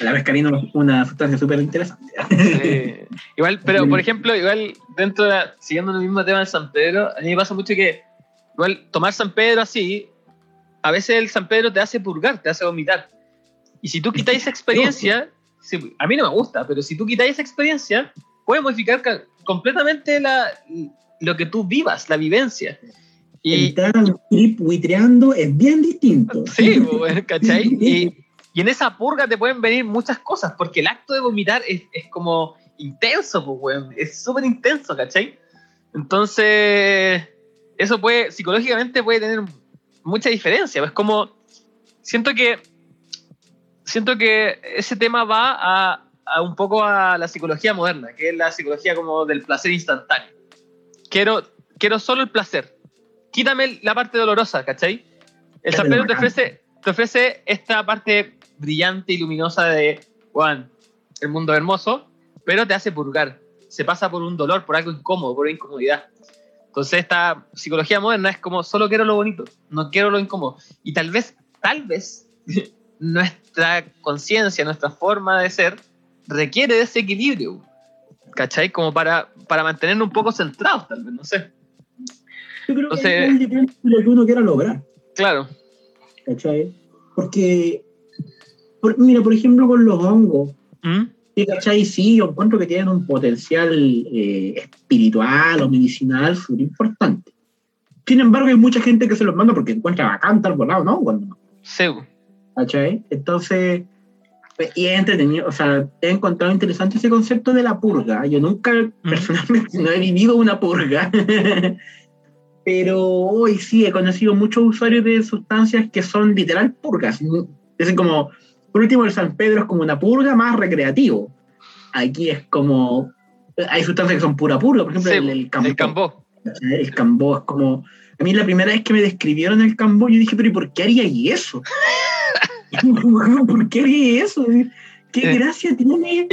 La mescalina es una sustancia súper interesante. Sí. Igual, pero por ejemplo, igual dentro de siguiendo el mismo tema del San Pedro, a mí me pasa mucho que igual tomar San Pedro así, a veces el San Pedro te hace purgar, te hace vomitar. Y si tú quitáis esa experiencia, sí, a mí no me gusta, pero si tú quitáis esa experiencia, puede modificar ca- completamente la, lo que tú vivas, la vivencia. Y, Entrar al trip buitreando es bien distinto. Sí, pues, ¿cachai? Y, y en esa purga te pueden venir muchas cosas, porque el acto de vomitar es, es como intenso, pues, weón. Es súper intenso, ¿cachai? Entonces, eso puede, psicológicamente puede tener mucha diferencia. Es como, siento que, siento que ese tema va a, a un poco a la psicología moderna, que es la psicología como del placer instantáneo. Quiero, quiero solo el placer. Quítame la parte dolorosa, ¿cachai? El San Pedro te ofrece, te ofrece esta parte brillante y luminosa de, Juan, el mundo es hermoso, pero te hace purgar. Se pasa por un dolor, por algo incómodo, por una incomodidad. Entonces esta psicología moderna es como, solo quiero lo bonito, no quiero lo incómodo. Y tal vez, tal vez, nuestra conciencia, nuestra forma de ser, requiere de ese equilibrio. ¿Cachai? Como para, para mantenernos un poco centrados, tal vez, no sé. Yo creo Entonces- que es depende de lo que uno quiera lograr. Claro. ¿Cachai? Porque, por- mira, por ejemplo, con los hongos, ¿Mm? ¿Sí, ¿cachai? Sí, yo encuentro que tienen un potencial eh, espiritual o medicinal súper importante. Sin embargo, hay mucha gente que se los manda porque encuentra bacán estar volado, ¿no? Cuando, Sí, ¿cachai? Entonces, pues, y es entretenido, o sea, he encontrado interesante ese concepto de la purga. Yo nunca, personalmente, no he vivido una purga. Pero hoy sí he conocido muchos usuarios de sustancias que son literal purgas. Dicen como, por último, el San Pedro es como una purga más recreativo. Aquí es como, hay sustancias que son pura purga, por ejemplo, Sí, el, el cambó. el cambó. El cambó es como, a mí la primera vez que me describieron el cambó, yo dije, pero ¿y por qué haría eso? ¿Por qué haría eso? ¿Qué Eh. gracia tiene?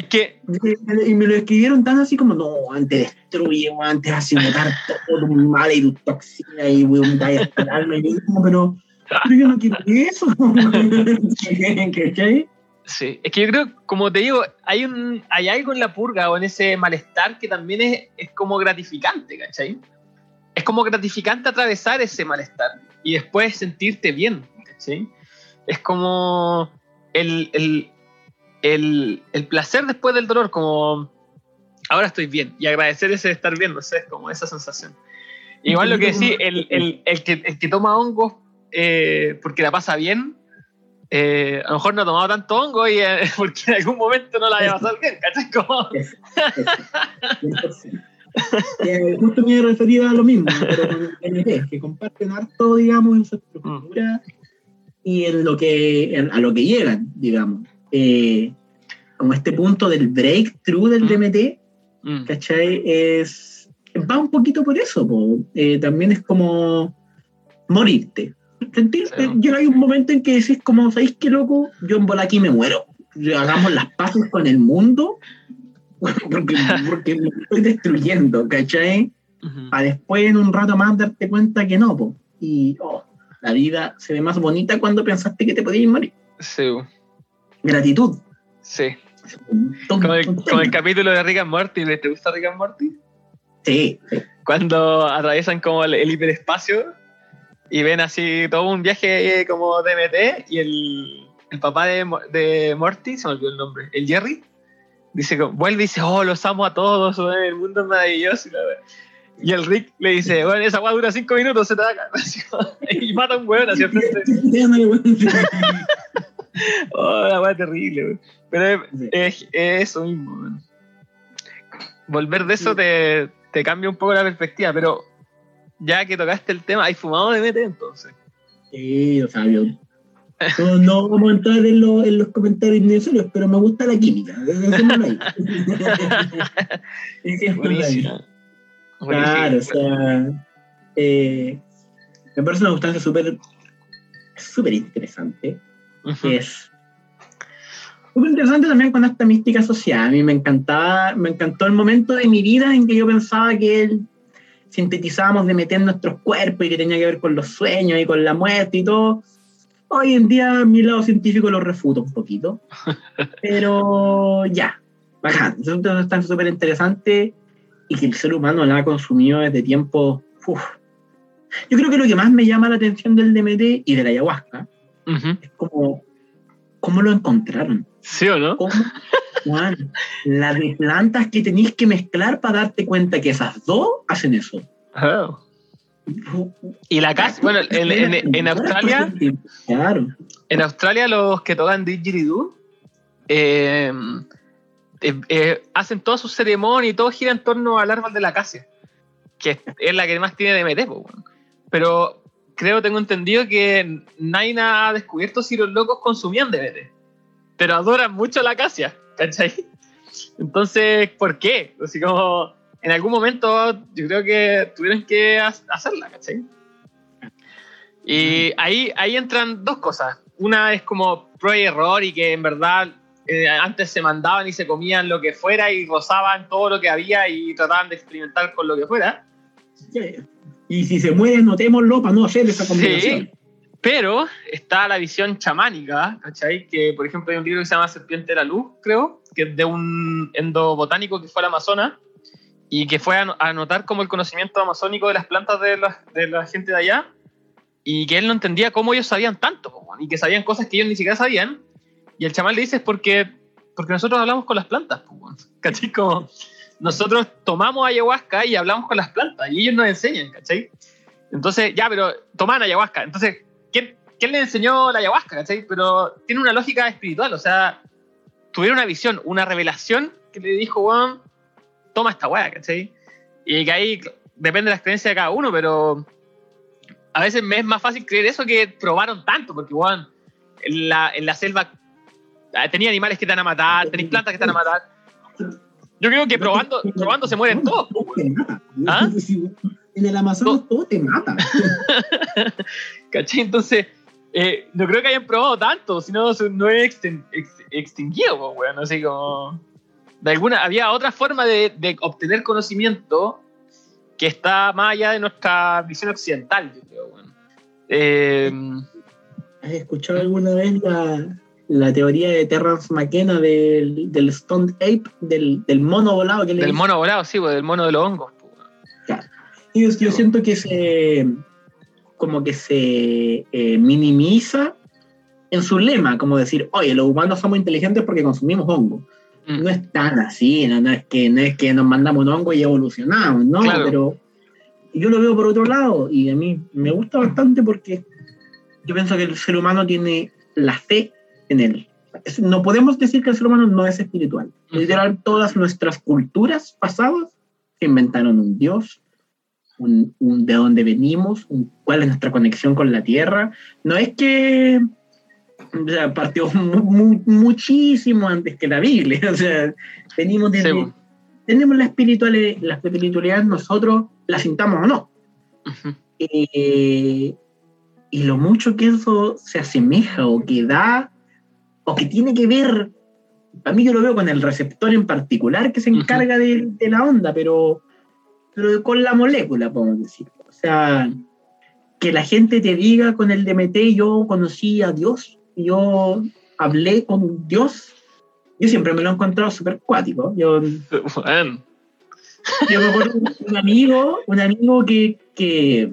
Y me lo escribieron tan así como, no, antes destruye, antes hace botar todo mal y tu toxina y weón, te vaya a esperarlo. Y yo pero yo no quiero eso. ¿Cachai? Sí, es que yo creo, como te digo, hay un hay algo en la purga o en ese malestar que también es, es como gratificante, ¿cachai? Es como gratificante atravesar ese malestar y después sentirte bien, ¿cachai? Es como el, el, el, el placer después del dolor, como ahora estoy bien y agradecer ese estar bien, no sé, es como esa sensación. Igual lo que como- el, el, el que, el que toma hongos eh, porque la pasa bien, eh, a lo mejor no ha tomado tanto hongo y eh, porque en algún momento no la haya pasado bien, ¿cachai? Como, Eso, eso. 100%. Justo me refería a lo mismo, pero con que comparten harto, digamos, en su estructura y en lo que, en- a lo que llegan, digamos. Eh, como este punto del breakthrough del Mm. DMT, Mm, ¿cachai? Es, va un poquito por eso, po. Eh, también es como morirte. Sentir, Sí. eh, llega un momento en que decís como, ¿sabéis qué loco? Yo en bola aquí me muero. Hagamos las paces con el mundo porque, porque me estoy destruyendo, ¿cachai? ujú. Para después en un rato más darte cuenta que no, po. Y oh, la vida se ve más bonita cuando pensaste que te podías morir. Sí, Gratitud. sí. Como el, como el capítulo de Rick and Morty, ¿te gusta Rick and Morty? Sí, Cuando atraviesan como el, el hiperespacio y ven así todo un viaje como DMT y el, el papá de, de Morty, se me olvidó el nombre, el Jerry, dice, vuelve y dice, oh, los amo a todos, el mundo es maravilloso. Y, el Rick le dice, bueno, esa weá dura cinco minutos, se te va a y mata a un weón hacia el frente. Oh, la weá terrible, weón. Pero es, es- es eso mismo, weón. Volver de eso te, te cambia un poco la perspectiva, pero ya que tocaste el tema, ¿hay fumado de mete entonces? Sí, o sea, yo- no, no vamos a entrar en, lo- en los comentarios innecesarios, pero me gusta la química. Buenísimo. Claro, o sea, eh, me parece una sustancia súper súper interesante. Ujú. Es súper interesante también con esta mística social. A mí me encantaba, me encantó el momento de mi vida en que yo pensaba que él sintetizábamos de meter nuestros cuerpos y que tenía que ver con los sueños y con la muerte y todo. Hoy en día mi lado científico lo refuta un poquito. Pero ya, bacán. Es una sustancia súper interesante y que el ser humano la ha consumido desde tiempo. uf. Yo creo que lo que más me llama la atención del DMT y de la ayahuasca Ujú. es como cómo lo encontraron. ¿Sí o no? ¿Cómo? Juan, la de plantas que tenéis que mezclar para darte cuenta que esas dos hacen eso. Ah. Y la casa, bueno, en, en- en Australia, Claro. en Australia los que tocan didgeridoo eh, eh, eh, hacen toda su ceremonia y todo gira en torno al árbol de la acacia, que es, la que más tiene po, weón. Pero creo, tengo entendido que nadie ha descubierto si los locos consumían DMT, pero adoran mucho la acacia, ¿cachai? Entonces, ¿por qué? Así como, en algún momento yo creo que tuvieron que ha- hacerla, ¿cachai? Y ahí, ahí entran dos cosas. Una es como pro y error y que en verdad eh, antes se mandaban y se comían lo que fuera y gozaban todo lo que había y trataban de experimentar con lo que fuera. Y si se muere, notémoslo para no hacer esa combinación. Sí, pero está la visión chamánica, ¿cachai? Que por ejemplo hay un libro que se llama Serpiente de la Luz, creo, que es de un endobotánico que fue al Amazonas y que fue a anotar como el conocimiento amazónico de las plantas de la, de la gente de allá y que él no entendía cómo ellos sabían tanto y que sabían cosas que ellos ni siquiera sabían. Y el chamán le dice es porque, porque nosotros hablamos con las plantas. ¿cachai? Como nosotros tomamos ayahuasca y hablamos con las plantas y ellos nos enseñan, ¿cachai? Entonces, ya, pero toman ayahuasca. Entonces, ¿quién, quién le enseñó la ayahuasca, ¿cachai? Pero tiene una lógica espiritual, o sea, tuvieron una visión, una revelación que le dijo, weón, toma esta weá, ¿cachai? Y que ahí depende de la experiencia de cada uno, pero a veces me es más fácil creer eso que probaron tanto, porque, weón, en la, en la selva ah, tenía animales que te van a matar, tenéis plantas que te van a matar. Yo creo que probando, probando se mueren todos. ¿Ah? En el Amazonas todo te mata. ¿Cachai? Entonces, eh, no creo que hayan probado tanto, si no, es extin- ex- extinguido, pues, weón. Así como. De alguna, había otra forma de, de obtener conocimiento que está más allá de nuestra visión occidental, yo creo, weón. Eh, ¿Has escuchado alguna vez la, la teoría de Terrence McKenna del, del Stone Ape, del, del mono volado que le del mono volado, sí, pues, del mono de los hongos. pues, weón. Yo, yo siento que se como que se eh, minimiza en su lema, como decir, oye, los humanos somos inteligentes porque consumimos hongo. Mm. No es tan así, no, no es que no es que nos mandamos un hongo y evolucionamos, ¿no? Claro. Pero yo lo veo por otro lado y a mí me gusta bastante porque yo pienso que el ser humano tiene la fe en él. No podemos decir que el ser humano no es espiritual. Literal, todas nuestras culturas pasadas se inventaron un dios, un, un de dónde venimos, un- cuál es nuestra conexión con la tierra. No es que o sea, partió mu- mu- muchísimo antes que la Biblia. O sea, venimos desde, Sí, tenemos la espiritualidad, la espiritualidad nosotros la sintamos o no. Eh, y lo mucho que eso se asemeja o que da o que tiene que ver, para mí yo lo veo con el receptor en particular que se encarga de, de la onda, pero, pero con la molécula, podemos decir. O sea, que la gente te diga con el DMT, yo conocí a Dios, yo hablé con Dios, yo siempre me lo he encontrado súper cuático. Yo, Bueno, yo me acuerdo un amigo, un amigo que, que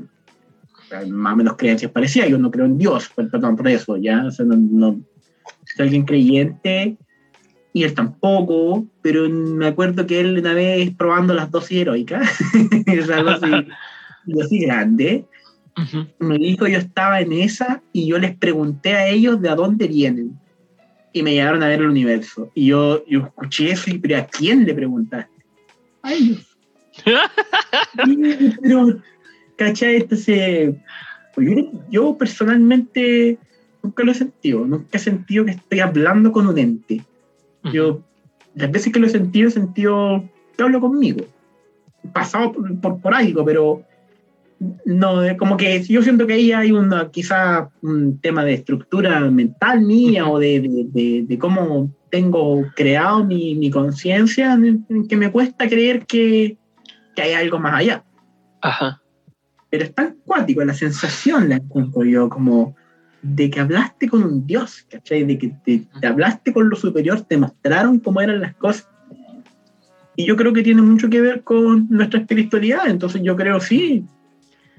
más o menos creencias parecía, yo no creo en Dios, pues, perdón por eso, ya, o sea, no, no- soy alguien creyente y él tampoco, pero me acuerdo que él una vez probando las dosis heroicas, es algo así, grande, ujú. me dijo yo estaba en esa y yo les pregunté a ellos de a dónde vienen y me llegaron a ver el universo y yo, yo escuché eso y pero ¿a quién le preguntaste? A ellos. Pero, ¿cachai? Entonces, pues yo, yo personalmente nunca lo he sentido, nunca he sentido que estoy hablando con un ente. Yo, las veces que lo he sentido, he sentido que hablo conmigo. Pasado por, por, por algo, pero no, como que yo siento que ahí hay una, quizá un tema de estructura mental mía o de, de, de- de cómo tengo creado mi, mi conciencia, en, en que me cuesta creer que, que hay algo más allá. Ajá. Pero es tan cuático, la sensación la encuentro yo como de que hablaste con un dios, ¿cachai? De que te, te hablaste con lo superior, te mostraron cómo eran las cosas. Y yo creo que tiene mucho que ver con nuestra espiritualidad, entonces yo creo sí,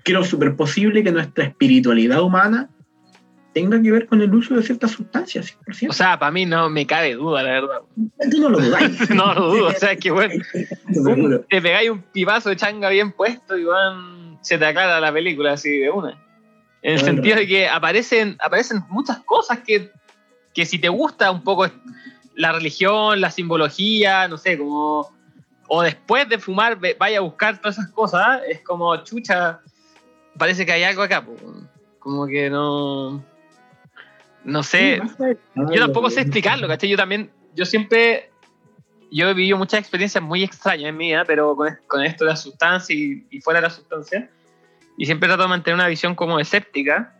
creo súper posible que nuestra espiritualidad humana tenga que ver con el uso de ciertas sustancias, 100%. O sea, para mí no me cabe duda, la verdad. Tú no lo dudáis. No lo dudo, o sea, que bueno. Te pegáis un pipazo de changa bien puesto y van, se te aclara la película así de una. En el sentido de que aparecen, aparecen muchas cosas que, que si te gusta un poco la religión, la simbología, no sé, como... O después de fumar vaya a buscar todas esas cosas, es como chucha, parece que hay algo acá, po. como que no... No sé, yo tampoco sé explicarlo, ¿cachai? Yo también, yo siempre, yo he vivido muchas experiencias muy extrañas en mi vida, pero con, con esto de la sustancia y, y fuera de la sustancia, y siempre trato de mantener una visión como escéptica,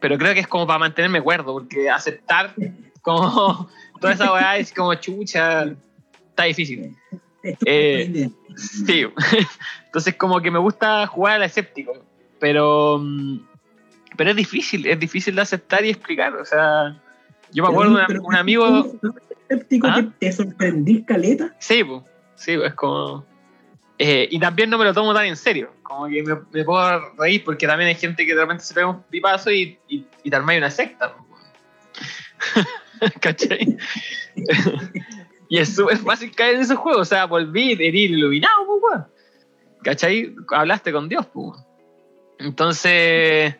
pero creo que es como para mantenerme cuerdo, porque aceptar como toda esa weá es como chucha, está difícil. Eh, Sí, entonces como que me gusta jugar al escéptico, pero, mm, pero es difícil, es difícil de aceptar y explicar, o sea, yo me acuerdo de un amigo... escéptico ¿Ah? que te sorprendís, caleta. Sí, pues, sí, pues, es como... eh, y también no me lo tomo tan en serio, como que me, puedo reír porque también hay gente que de repente se pega un pipazo y, y, y te armáis una secta. ¿Cachai? y es súper fácil caer en esos juegos, o sea, volví herir iluminado, pues. ¿Cachai? Hablaste con Dios, pues. Entonces,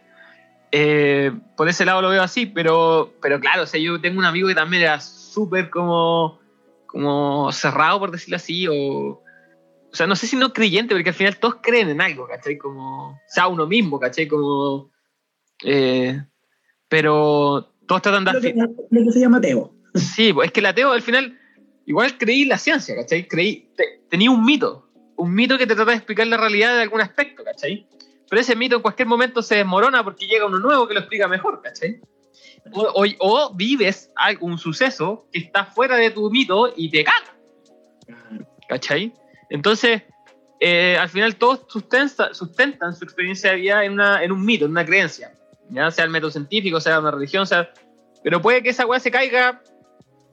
eh, por ese lado lo veo así, pero, pero claro, o sea, yo tengo un amigo que también era súper como como cerrado, por decirlo así, o, o sea, no sé si no creyente, porque al final todos creen en algo, ¿cachai? Como, o sea, uno mismo, ¿cachai? Como, eh, pero todos tratan de... Lo que, lo que se llama Teo. Sí, pues es que el ateo al final, igual creí la ciencia, ¿cachai? Creí, te- tenía un mito, un mito que te trata de explicar la realidad de algún aspecto, ¿cachai? Pero ese mito en cualquier momento se desmorona porque llega uno nuevo que lo explica mejor, ¿cachai? O, o- o vives algún suceso que está fuera de tu mito y te caga. ¿cachai? Entonces, eh, al final todos sustenta- sustentan su experiencia de vida en, una, en un mito, en una creencia, ya sea el método científico, sea una religión, sea... Pero puede que esa weá se caiga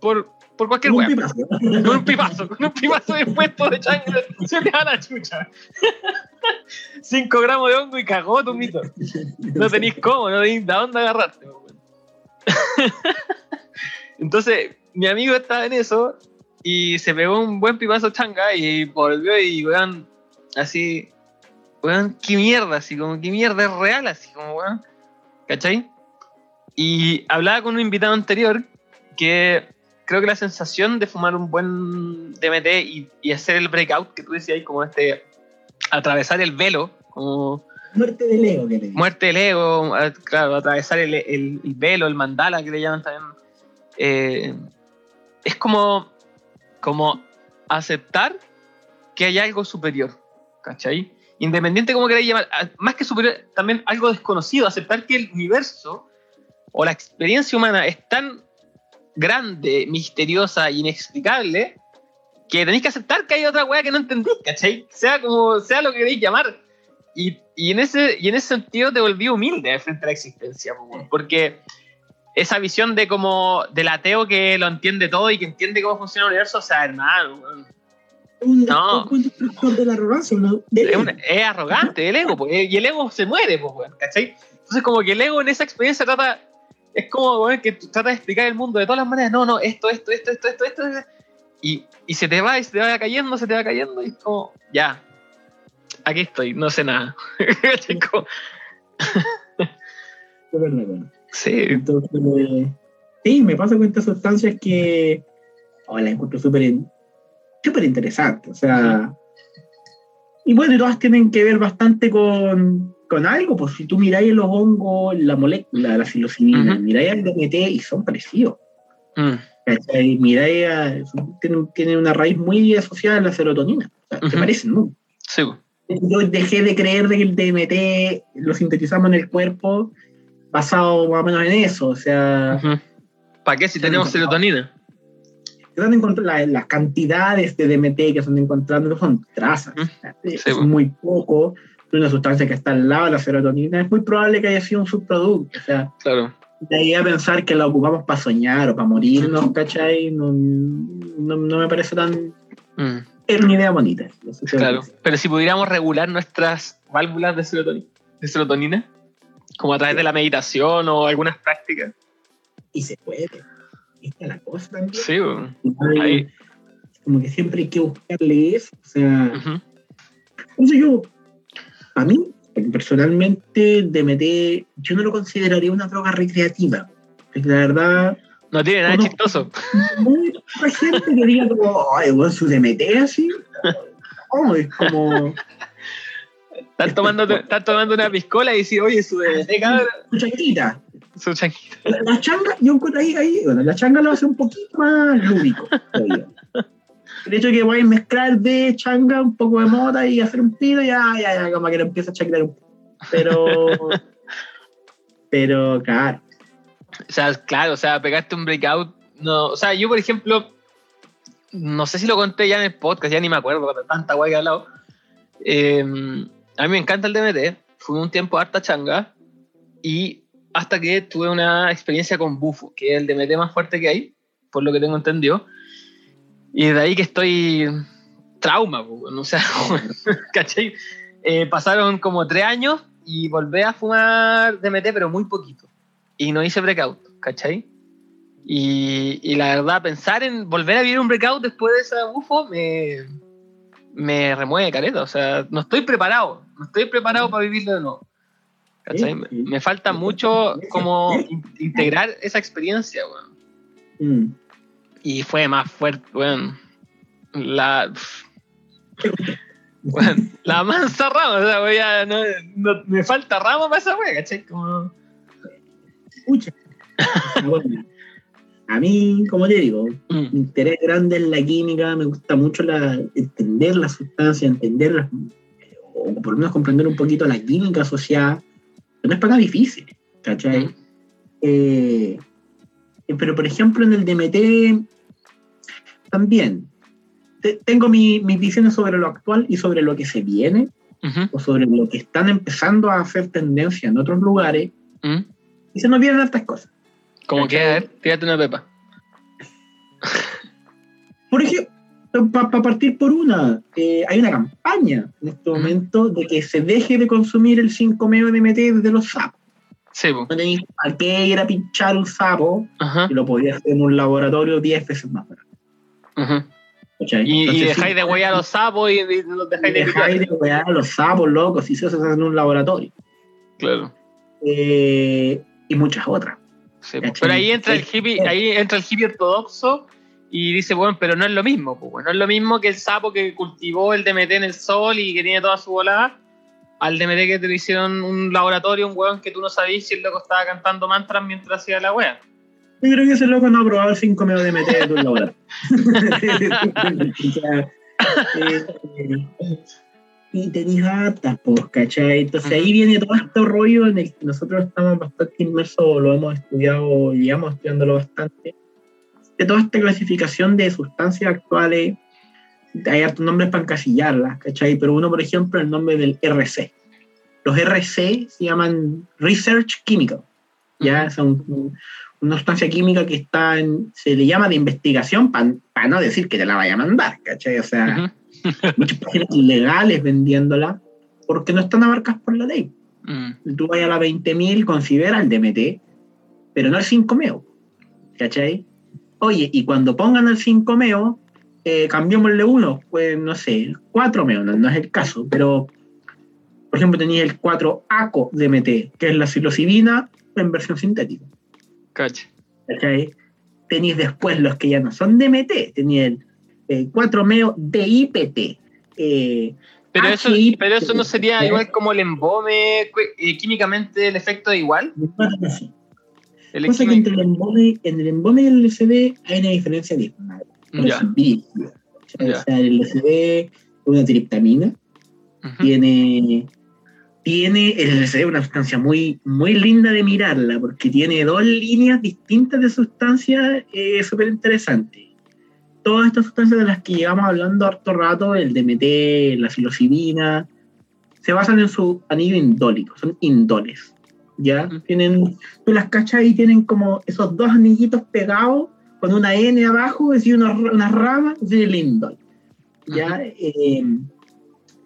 por, por cualquier weá. Con un pipazo, con un pipazo de puesto de chango, se te va la chucha. 5 gramos de hongo y cagó tu mito. No tenéis cómo, no tenéis de dónde agarrarte. Entonces, mi amigo estaba en eso y se pegó un buen pipazo changa y volvió y weón, así weón, qué mierda, así como, qué mierda es real, así como, weón, ¿cachai? Y hablaba con un invitado anterior que creo que la sensación de fumar un buen DMT y, y hacer el breakout que tú decías, como este, atravesar el velo, como Muerte del ego que digo. muerte del ego, claro, atravesar el, el- el velo, el mandala que le llaman también. eh, es como, como aceptar que hay algo superior, ¿cachai? Independiente como queráis llamar, más que superior, también algo desconocido, aceptar que el universo o la experiencia humana es tan grande, misteriosa, inexplicable, que tenéis que aceptar que hay otra weá que no entendís, ¿cachai? Sea como, sea lo que queréis llamar. Y, y en ese, y en ese sentido te volví humilde frente a la existencia, porque esa visión de como del ateo que lo entiende todo y que entiende cómo funciona el universo, o sea, hermano, Un, No. un constructor de la arrogancia. una- del es, arrogante el ego, po, y el ego se muere, weón, ¿cachai? Entonces como que el ego en esa experiencia trata, es como que tú tratas de explicar el mundo de todas las maneras, no, no, esto, esto, esto, esto, esto, esto, esto, y, y se te va, y se te va cayendo, se te va cayendo, y es como, ya, aquí estoy, no sé nada. Sí, Entonces, sí, me pasa con estas sustancias que oh, las encuentro súper súper interesantes. O sea, y bueno, y todas tienen que ver bastante con, con algo. Pues si tú miráis los hongos, la molécula, la psilocibina, Ujú. miráis al DMT y son parecidos. Mm, ¿cachai? Miráis, a- tienen, tienen una raíz muy asociada a la serotonina. O sea, se Ujú. parecen mucho. sí. Yo dejé de creer de que el DMT lo sintetizamos en el cuerpo basado más o menos en eso. O sea. ¿Para qué si tenemos serotonina? están la- las cantidades de DMT que están encontrando no son trazas. Mm. Es Sí, bueno. muy poco. Es una sustancia que está al lado de la serotonina. Es muy probable que haya sido un subproducto. O sea, Claro. de ahí a pensar que la ocupamos para soñar o para morirnos, ¿cachai? No, no, no me parece tan. Mm, Era una idea bonita. No sé si- claro. Pero si pudiéramos regular nuestras válvulas de serotonina, de serotonina, como a través de la meditación o algunas prácticas. Y se puede. Esta es la cosa también. Sí. Hay- Ahí. Como que siempre hay que buscarle eso. O sea, Ujú. entonces yo, a mí, personalmente, DMT, yo no lo consideraría una droga recreativa. La verdad, No tiene nada No. chistoso. muy poca gente que diga como, ay, bueno, su DMT así. Oh, es como Están tomando, están tomando una piscola y decir, oye, su DMT, cabrón, su chanquita. La, la changa, yo encuentro ahí, ahí, bueno, la changa lo hace un poquito más lúdico. El hecho de que a mezclar de changa un poco de mota y hacer un tiro, ya, ya, ya, como que lo empieza a changar un poco. Pero, pero, claro. O sea, claro, o sea, pegaste un breakout. No, o sea, yo, por ejemplo, no sé si lo conté ya en el podcast, ya ni me acuerdo, con tanta guay que he hablado. Eh, a mí me encanta el DMT, fui un tiempo harta changa y hasta que tuve una experiencia con Bufo, que es el DMT más fuerte que hay, por lo que tengo entendido. Y de ahí que estoy trauma, pues, o sea, ¿cachai? Eh, pasaron como tres años y volví a fumar DMT, pero muy poquito. Y no hice breakout, ¿cachai? Y, y la verdad, pensar en volver a vivir un breakout después de ese bufo me, me remueve careta. O sea, no estoy preparado. No estoy preparado para vivirlo de nuevo. ¿Cachai? Sí, Me- sí. Me falta mucho como in- integrar esa experiencia, weón. Mm. Y fue más fuerte, weón. La. weón, la mansa rama, o sea, weón, ya no, no- me falta rama para esa wea, ¿cachai? Como. Pucha. Bueno, a mí, como te digo, Mm, mi interés grande en la química, me gusta mucho la, entender la sustancia, entender, las- o por lo menos comprender un poquito la química asociada. No es para nada difícil, ¿cachai? Mm. Eh, eh, pero, por ejemplo, en el DMT también te- tengo mi- mis visiones sobre lo actual y sobre lo que se viene, ujú, o sobre lo que están empezando a hacer tendencia en otros lugares, mm. y se nos vienen hartas cosas. Como que, a ver, tírate una pepa. Por ejemplo, para partir por una, eh, hay una campaña en este momento de que se deje de consumir el 5-meo DMT desde los sapos. Sí, po. No tenéis a qué ir a pinchar un sapo Ajá, y lo podías hacer en un laboratorio 10 veces más barato. ¿cachai? Y, y Entonces, dejáis sí, de huear a los sapos y, y los dejáis de dejáis de wear a los sapos, locos, y eso se hace en un laboratorio. Claro. Eh, y muchas otras. Pero ahí entra el hippie, ahí entra el hippie ortodoxo y dice, bueno, pero no es lo mismo, pues, no es lo mismo que el sapo que cultivó el DMT en el sol y que tiene toda su volada, al DMT que te lo hicieron un laboratorio, un weón que tú no sabías si el loco estaba cantando mantras mientras hacía la wea. Yo creo que ese loco no ha probado el 5 medio de meter de un laboratorio. Y tenéis hartas, pues, ¿cachai? Entonces ahí viene todo este rollo en el que nosotros estamos bastante inmersos, lo hemos estudiado, llevamos estudiándolo bastante, de toda esta clasificación de sustancias actuales, hay hartos nombres para encasillarlas, ¿cachai? Pero uno, por ejemplo, el nombre del RC. Los RC se llaman Research Chemical, ¿ya? Son una sustancia química que está en, se le llama de investigación para no decir que te la vaya a mandar, ¿cachai? O sea, Ujú. muchas páginas legales vendiéndola porque no están abarcadas por la ley. Mm, Tú vayas a la 20.000, considera el DMT, pero no el 5 meo, ¿cachai? Oye, y cuando pongan el 5 meo, eh, cambiémosle uno, pues no sé, 4 meo, no, no es el caso, pero por ejemplo tenías el 4 ACO DMT, que es la psilocibina en versión sintética. cacha. ¿cachai? Tenéis después los que ya no son DMT, tenía el eh, 4-meo DIPT. Eh, Pero eso, sí, pero eso no sería igual como el embome, eh, químicamente el efecto es igual. así. El Cosa que entre el embome, en el embome y el LSD hay una diferencia de Ya. O sea, el es una triptamina, tiene, tiene el es una sustancia muy, muy linda de mirarla, porque tiene dos líneas distintas de sustancias eh, súper interesantes. Todas estas sustancias de las que llevamos hablando harto rato, el DMT, la psilocibina, se basan en su anillo indólico, son indoles. ¿Ya? Tienen, tú las cachas y tienen como esos dos anillitos pegados con una N abajo, es decir, unas unas ramas, es decir, el indol. ¿Ya? Eh,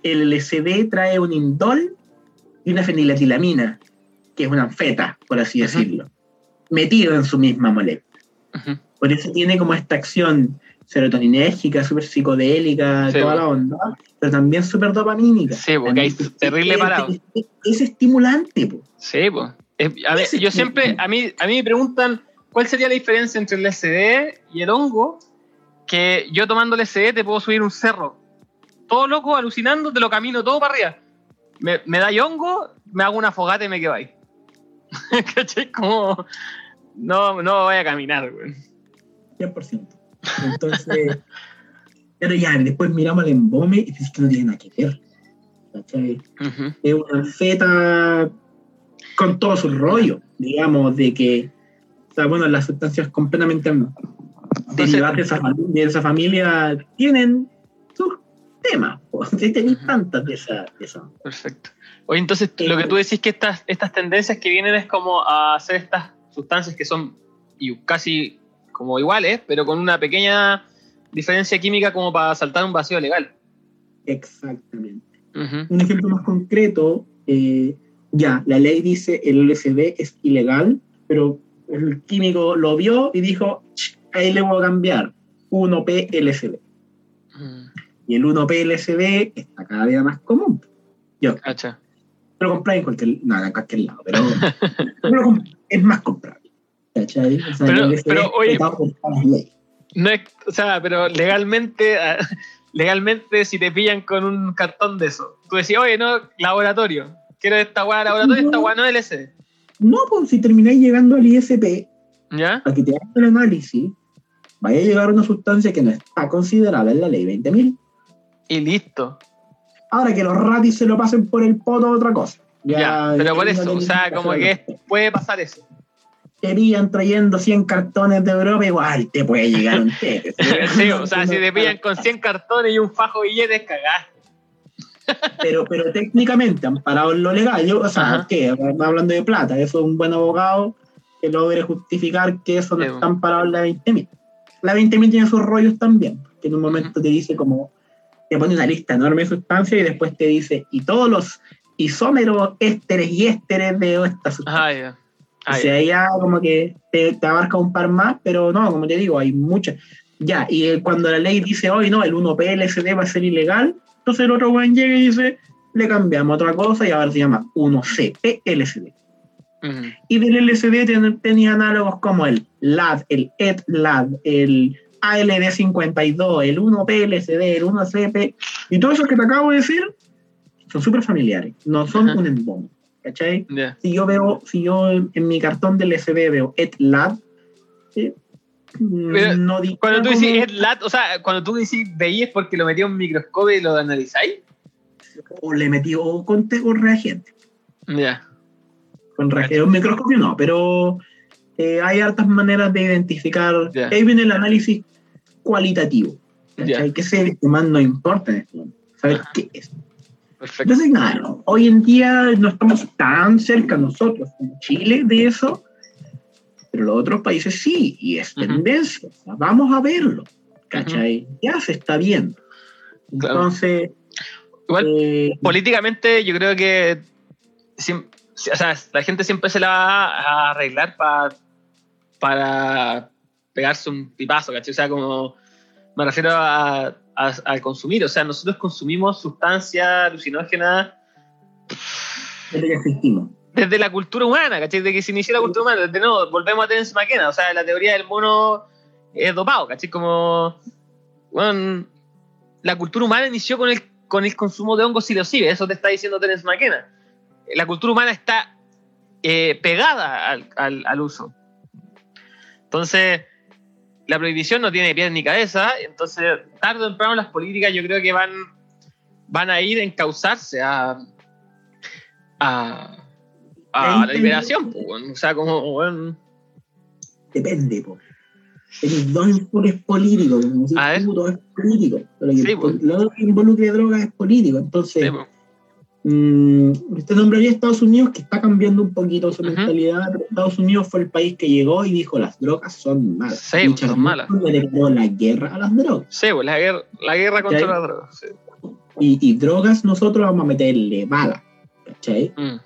el LSD trae un indol y una feniletilamina, que es una anfeta, por así Ujú. decirlo, metido en su misma molécula. Ujú. Por eso tiene como esta acción serotoninérgica, súper psicodélica, Sí, toda la onda, pero también súper dopamínica. Sí, porque hay terrible es- parado. Es, es estimulante, po. Sí, pues. a ver, yo siempre, a mí, a mí me preguntan cuál sería la diferencia entre el LSD y el hongo, que yo tomando LSD te puedo subir un cerro. Todo loco, alucinando, te lo camino todo para arriba. Me, me da hongo, me hago una fogata y me quedo ahí. ¿Cachai? Como... No, no voy a caminar, güey. 100%. Entonces, pero ya, después miramos el embome y dices que no tiene nada que ver. Es una feta con todo su rollo, digamos, de que, o sea, bueno, las sustancias completamente derivadas de esa, de esa familia tienen sus temas, pues, tenéis tantas de esa, de esa. Perfecto. Oye, entonces lo que tú decís que estas, estas tendencias que vienen es como a hacer estas sustancias que son y casi como iguales, pero con una pequeña diferencia química como para saltar un vacío legal. Exactamente. Un ejemplo más concreto, eh, ya, la ley dice el LSD es ilegal, pero el químico lo vio y dijo, "Ch, ahí le voy a cambiar 1P LSD. Mm, Y el 1P LSD está cada vez más común. Yo Cacha. lo compré en cualquier, no, en cualquier lado, pero, es más comprable. ¿Cachai? O sea, Pero- pero, oye. No es, o sea, pero legalmente, ah, legalmente si te pillan con un cartón de eso, tú decís, oye, no, laboratorio, quiero esta weá laboratorio, esta weá no LSD. No, pues si termináis llegando al ISP, ¿Ya? para que te hagan el análisis, vaya a llegar una sustancia que no está considerada en la ley 20.000. Y listo. Ahora que los ratis se lo pasen por el poto otra cosa. Ya, pero por eso, o sea, como que puede pasar eso. Te pillan trayendo 100 cartones de Europa, igual te puede llegar un té. Sí, o sea, si te pillan con 100 cartones y un fajo de billetes, cagaste. Pero, pero técnicamente, amparado en lo legal, yo, o sea, Ajá. ¿qué? Hablando de plata, eso es un buen abogado que logre justificar que eso no Sí, está amparado en la 20.000. La 20.000 tiene sus rollos también, que en un momento te dice como, te pone una lista enorme de sustancias y después te dice, y todos los isómeros, ésteres y ésteres de esta sustancia. Ah, ya. O Ah, sea, ya como que te, te abarca un par más, pero no, como te digo, hay muchas. Ya, y eh, cuando la ley dice, hoy no, el 1P-LSD va a ser ilegal, entonces el otro weón llega y dice, le cambiamos otra cosa y ahora se llama 1C-P-LSD. Ujú. Y del LSD ten- tenía análogos como el LAD, el ETLAD, el ALD52, el 1P-LSD, el 1CP, y todo eso que te acabo de decir son súper familiares, no son Ajá. un embono, ¿cachai? Ya. Si yo veo, si yo en, en mi cartón del LSD veo ETLAD, eh, Pero no Cuando tú dices EDLAT, o sea, cuando tú dices veí es porque lo metí en un microscopio y lo analizáis. o le metí o con, con reagente. Ya. Con reagente. Un microscopio no, pero eh, hay hartas maneras de identificar. Ya. Ahí viene el análisis cualitativo. ¿cachai? Que es el que más nos importa en este momento, Saber qué es. Perfecto. Entonces, nada, no, hoy en día no estamos tan cerca nosotros como Chile de eso, pero los otros países sí, y es Ujú. tendencia. o sea, vamos a verlo. ¿Cachai? Ya se está viendo. Claro. Entonces, Igual, eh, políticamente yo creo que o sea, la gente siempre se la va a arreglar pa- para pegarse un pipazo, ¿cachai? O sea, como me refiero a- al consumir, o sea, nosotros consumimos sustancias alucinógenas desde que existimos. desde la cultura humana, ¿cachai? Desde que se inició la cultura humana, desde no, volvemos a Terence McKenna, o sea, la teoría del mono es dopado, ¿cachai? Como, bueno, la cultura humana inició con el, con el consumo de hongos psilocibe, eso te está diciendo Terence McKenna. La cultura humana está eh, pegada al, al- al uso. Entonces, la prohibición no tiene pies ni cabeza, entonces, tarde o temprano las políticas yo creo que van, van a ir a encauzarse a, a, a la liberación. weón. O sea, como, weón, Depende, po. Tenéis dos enfoques políticos, como si todo es político. Lo que, Sí, po. lo que involucre drogas es político. Entonces, sí, usted nombraría a Estados Unidos que está cambiando un poquito su Ujú. mentalidad. pero Estados Unidos fue el país que llegó y dijo las drogas son malas. Sí, pues, Richard son malas. Le la guerra a las drogas. Sí, pues, la guerra, la guerra contra ¿Cachai? las drogas. sí. Y, y drogas nosotros vamos a meterle balas. ¿Cachai? Mm,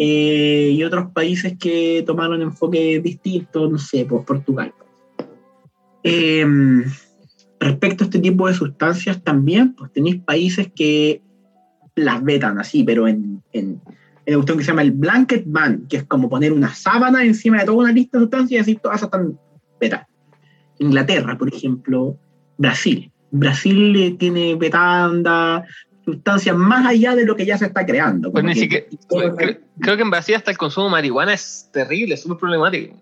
Eh, y otros países que tomaron enfoques distintos, no sé, pues Portugal. Eh, respecto a este tipo de sustancias también, pues tenéis países que las vetan así, pero en, en, en cuestión que se llama el blanket ban, que es como poner una sábana encima de toda una lista de sustancias y decir todas están vetadas. Inglaterra, por ejemplo, Brasil. Brasil eh, tiene vetanda, sustancias más allá de lo que ya se está creando. Pues ni que- siquiera- creo, creo que en Brasil hasta el consumo de marihuana es terrible, es súper problemático.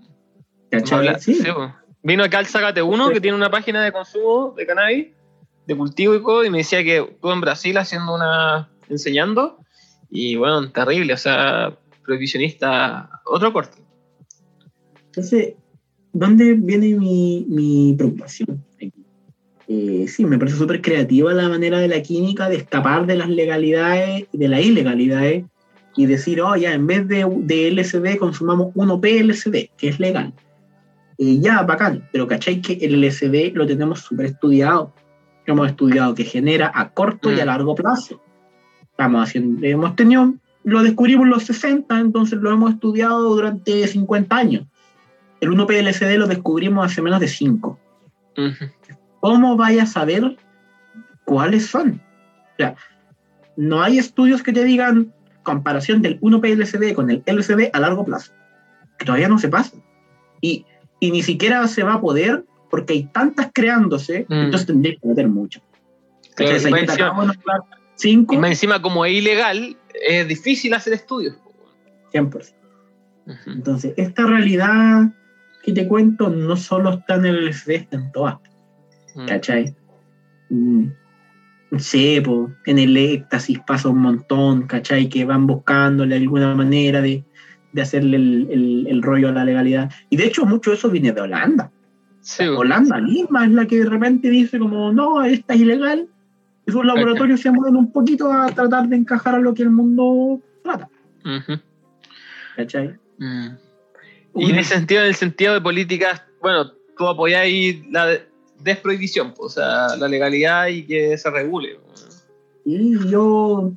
¿cachai? Habla- Sí. sí, pues. Vino acá el Zagate 1 que tiene una página de consumo de cannabis, de cultivo y todo, y me decía que estuvo en Brasil haciendo una. Enseñando, y bueno, terrible, o sea, prohibicionista, otro corte. Entonces, ¿dónde viene mi, mi preocupación? Eh, sí, me parece súper creativa la manera de la química de escapar de las legalidades, de las ilegalidades, y decir, oh, ya, en vez de, de LSD consumamos 1P LSD, que es legal. Eh, ya, bacán, pero ¿cachai que el LSD lo tenemos súper estudiado? Hemos estudiado que genera a corto y a Mm. largo plazo. Estamos haciendo, hemos tenido, lo descubrimos en los 60, entonces lo hemos estudiado durante 50 años. El 1P LSD lo descubrimos hace menos de 5. Ujú. ¿Cómo vaya a saber cuáles son? O sea, no hay estudios que te digan comparación del 1P LSD con el LSD a largo plazo. Que todavía no se pasa. Y, y ni siquiera se va a poder porque hay tantas creándose, Mm. entonces tendría que meter mucho. Claro, ¿Cachai? Encima- acabo de nombrar cinco, y más encima, como es ilegal, es difícil hacer estudios. 100%. Ujú. Entonces, esta realidad que te cuento no solo está en el LSD, está en todas. Mm. ¿cachai? Mm, po, en el éxtasis pasa un montón, ¿cachai? Que van buscándole alguna manera de, de hacerle el, el- el rollo a la legalidad. Y de hecho, mucho de eso viene de Holanda. Sí. Holanda misma es la que de repente dice como, no, esta es ilegal. Sus laboratorios se mueven un poquito a tratar de encajar a lo que el mundo trata, Ujú. ¿cachai? Mm. Y en ese sentido, en el sentido de políticas, bueno, tú apoyáis la de- desprohibición, pues, o sea, la legalidad y que se regule. Y yo...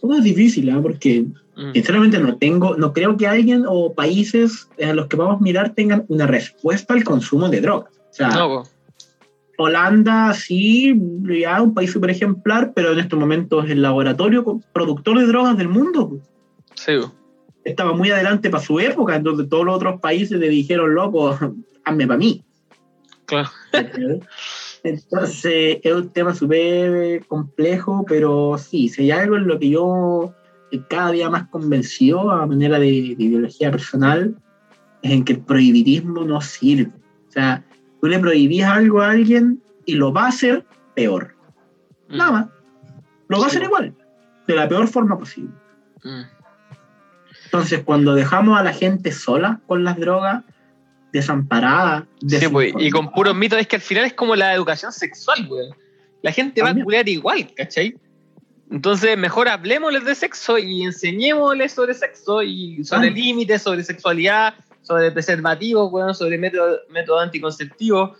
Todo es difícil, ¿ah? Porque Mm. Sinceramente no tengo, no creo que alguien o países a los que vamos a mirar tengan una respuesta al consumo de drogas. O sea, No, pues, Holanda, sí, ya un país súper ejemplar, pero en estos momentos es el laboratorio productor de drogas del mundo. pues. Sí, bo. Estaba muy adelante para su época, entonces todos los otros países le dijeron, loco, hazme para mí. claro. Entonces es un tema súper complejo, pero sí, si hay algo en lo que yo cada día más convencido a manera de, de ideología personal, es en que el prohibitismo no sirve. O sea, tú le prohibís algo a alguien y lo va a hacer peor. Mm, Nada más. Lo va a hacer igual, de la peor forma posible. mm. Entonces, cuando dejamos a la gente sola con las drogas, desamparada, Sí, pues, y con puros mitos, es que al final es como la educación sexual, weón. La gente va a culiar igual, ¿cachai? Entonces, mejor hablemosles de sexo y enseñémosles sobre sexo y sobre Ah. límites, sobre sexualidad, sobre preservativos, weón, sobre método, método anticonceptivo,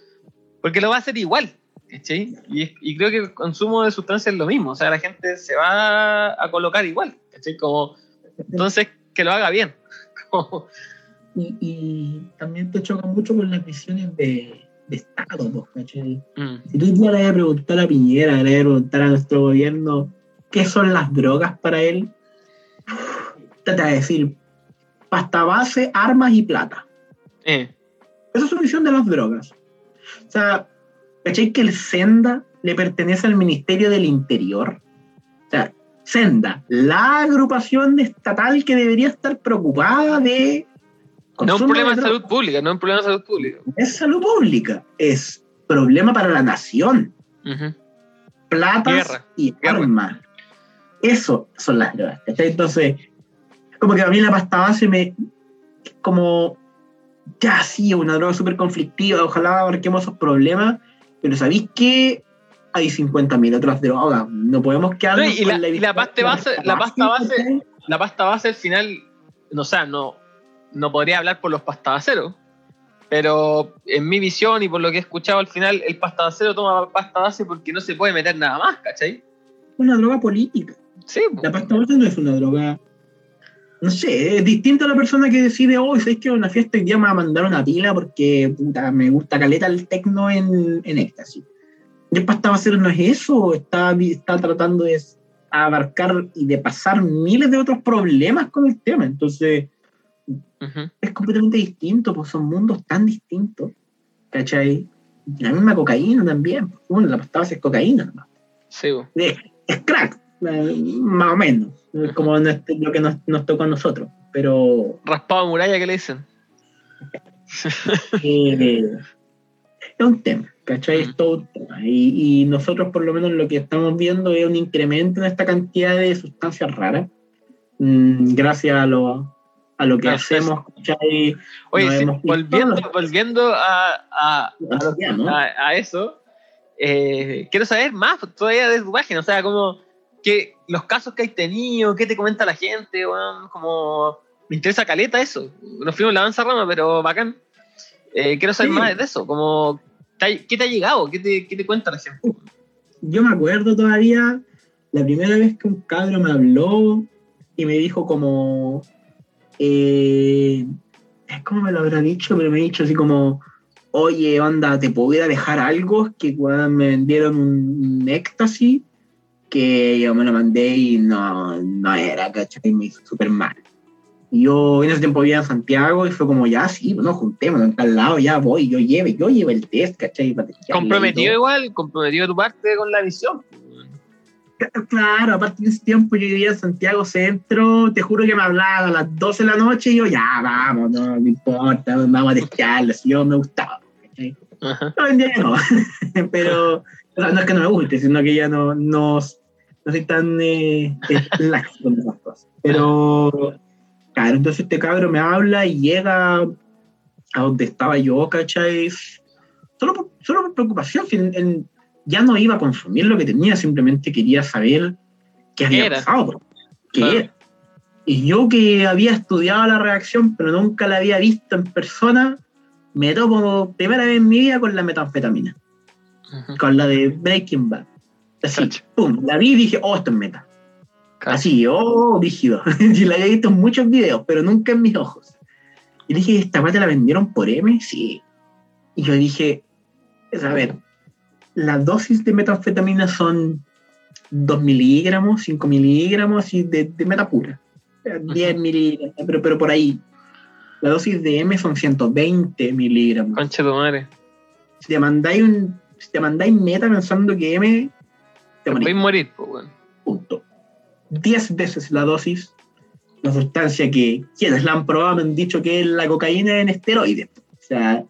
porque lo va a hacer igual, ¿cachai? Y, y creo que el consumo de sustancias es lo mismo, o sea, la gente se va a colocar igual, ¿cachai? Como, entonces, que lo haga bien. Como, y, y también te choca mucho con las visiones de, de Estado, pues, ¿cachai? mm, Si tú le vas a preguntar a Piñera, le vas a preguntar a nuestro gobierno qué son las drogas para él, te va a decir pasta base, armas y plata. eh, Esa es su visión de las drogas. O sea, ¿cachai que el Senda le pertenece al Ministerio del Interior? O sea, Senda, la agrupación estatal que debería estar preocupada de... no es un problema de salud pública, no es un problema de salud pública. es salud pública, es problema para la nación. Platas Guerra, y guerra. armas. Eso son las drogas. ¿cachai? Entonces, como que a mí la pasta base me. Como. Ya sí, una droga súper conflictiva, ojalá abarquemos esos problemas, pero ¿sabéis que hay 50.000 otras drogas? No podemos quedarnos No, y la- con y la pasta base- la pasta base- la pasta base al final, no, o sea, no, no podría hablar por los pastabaceros, pero en mi visión y por lo que he escuchado al final, el pastabacero toma pasta base porque no se puede meter nada más, ¿cachai? Una droga política. Sí. La pasta base no es una droga. No sé, es distinto a la persona que decide, oh, ¿sabes que una fiesta hoy día me va a mandar una pila porque puta, me gusta caleta el tecno en, en éxtasis? Y el pasta base no es eso, está, está tratando de abarcar y de pasar miles de otros problemas con el tema. Entonces, es completamente distinto, pues son mundos tan distintos. ¿Cachai? La misma cocaína también. Bueno, la pasta base es cocaína, nomás Sí, es, es crack, eh, más o menos, como lo que nos, nos tocó a nosotros, pero raspado muralla, ¿qué le dicen? eh, es un tema, ¿cachai? Mm. Es todo un tema. Y, y nosotros por lo menos lo que estamos viendo es un incremento en esta cantidad de sustancias raras, mm, gracias a lo, a lo que hacemos, ¿cachai? Oye, sí, volviendo, los- volviendo a- a eso, eh, quiero saber más todavía de tu página, o sea, como que los casos que hay tenido, qué te comenta la gente, como me interesa caleta eso. Nos fuimos en la avanza rama, pero bacán. Eh, quiero saber Sí. más de eso, como ¿te ha- ¿qué te ha llegado? ¿Qué te, qué te cuenta la gente? yo me acuerdo todavía la primera vez que un cabro me habló y me dijo como eh, es como me lo habrá dicho pero me ha dicho así como oye onda te pudiera dejar algo que me vendieron un, un éxtasis que yo me lo mandé y no, no era ¿cachai? me hizo súper mal y yo en ese tiempo vivía en Santiago y fue como ya sí bueno juntémonos en tal lado ya voy yo lleve yo lleve el test ¿cachai? Comprometido igual, comprometido de tu parte con la visión. Claro, aparte en ese tiempo yo vivía en Santiago Centro, te juro que me hablaba a las 12 de la noche y yo, ya, vamos, no, no importa, vamos a testearlo, si yo me gustaba. ¿cachai? Ajá. Hoy en día ya no, pero no es que no me guste, sino que ya no, no, no soy tan eh, eh, lax con esas cosas. Pero, claro, entonces este cabro me habla y llega a donde estaba yo, ¿cachai? Solo por, solo por preocupación, que en- en- ya no iba a consumir lo que tenía, simplemente quería saber qué había era? pasado, bro. qué Claro. era. Y yo que había estudiado la reacción, pero nunca la había visto en persona, me topo primera vez en mi vida con la metanfetamina, con la de Breaking Bad. Así, pum, la vi y dije, oh, esto es meta. Así, oh, rígido. y la había visto en muchos videos, pero nunca en mis ojos. Y dije, ¿esta mata la vendieron por M? Sí. Y yo dije, a ver, la dosis de metanfetamina son 2 miligramos, 5 miligramos y de, de meta pura. O sea, 10 miligramos, pero, pero por ahí. La dosis de M son 120 miligramos. Concha tu madre. Si te mandáis un, si te mandáis meta pensando que M, te morís. morir, pues. Punto. 10 veces la dosis. La sustancia que quienes la han probado me han dicho que es la cocaína en esteroides. O sea,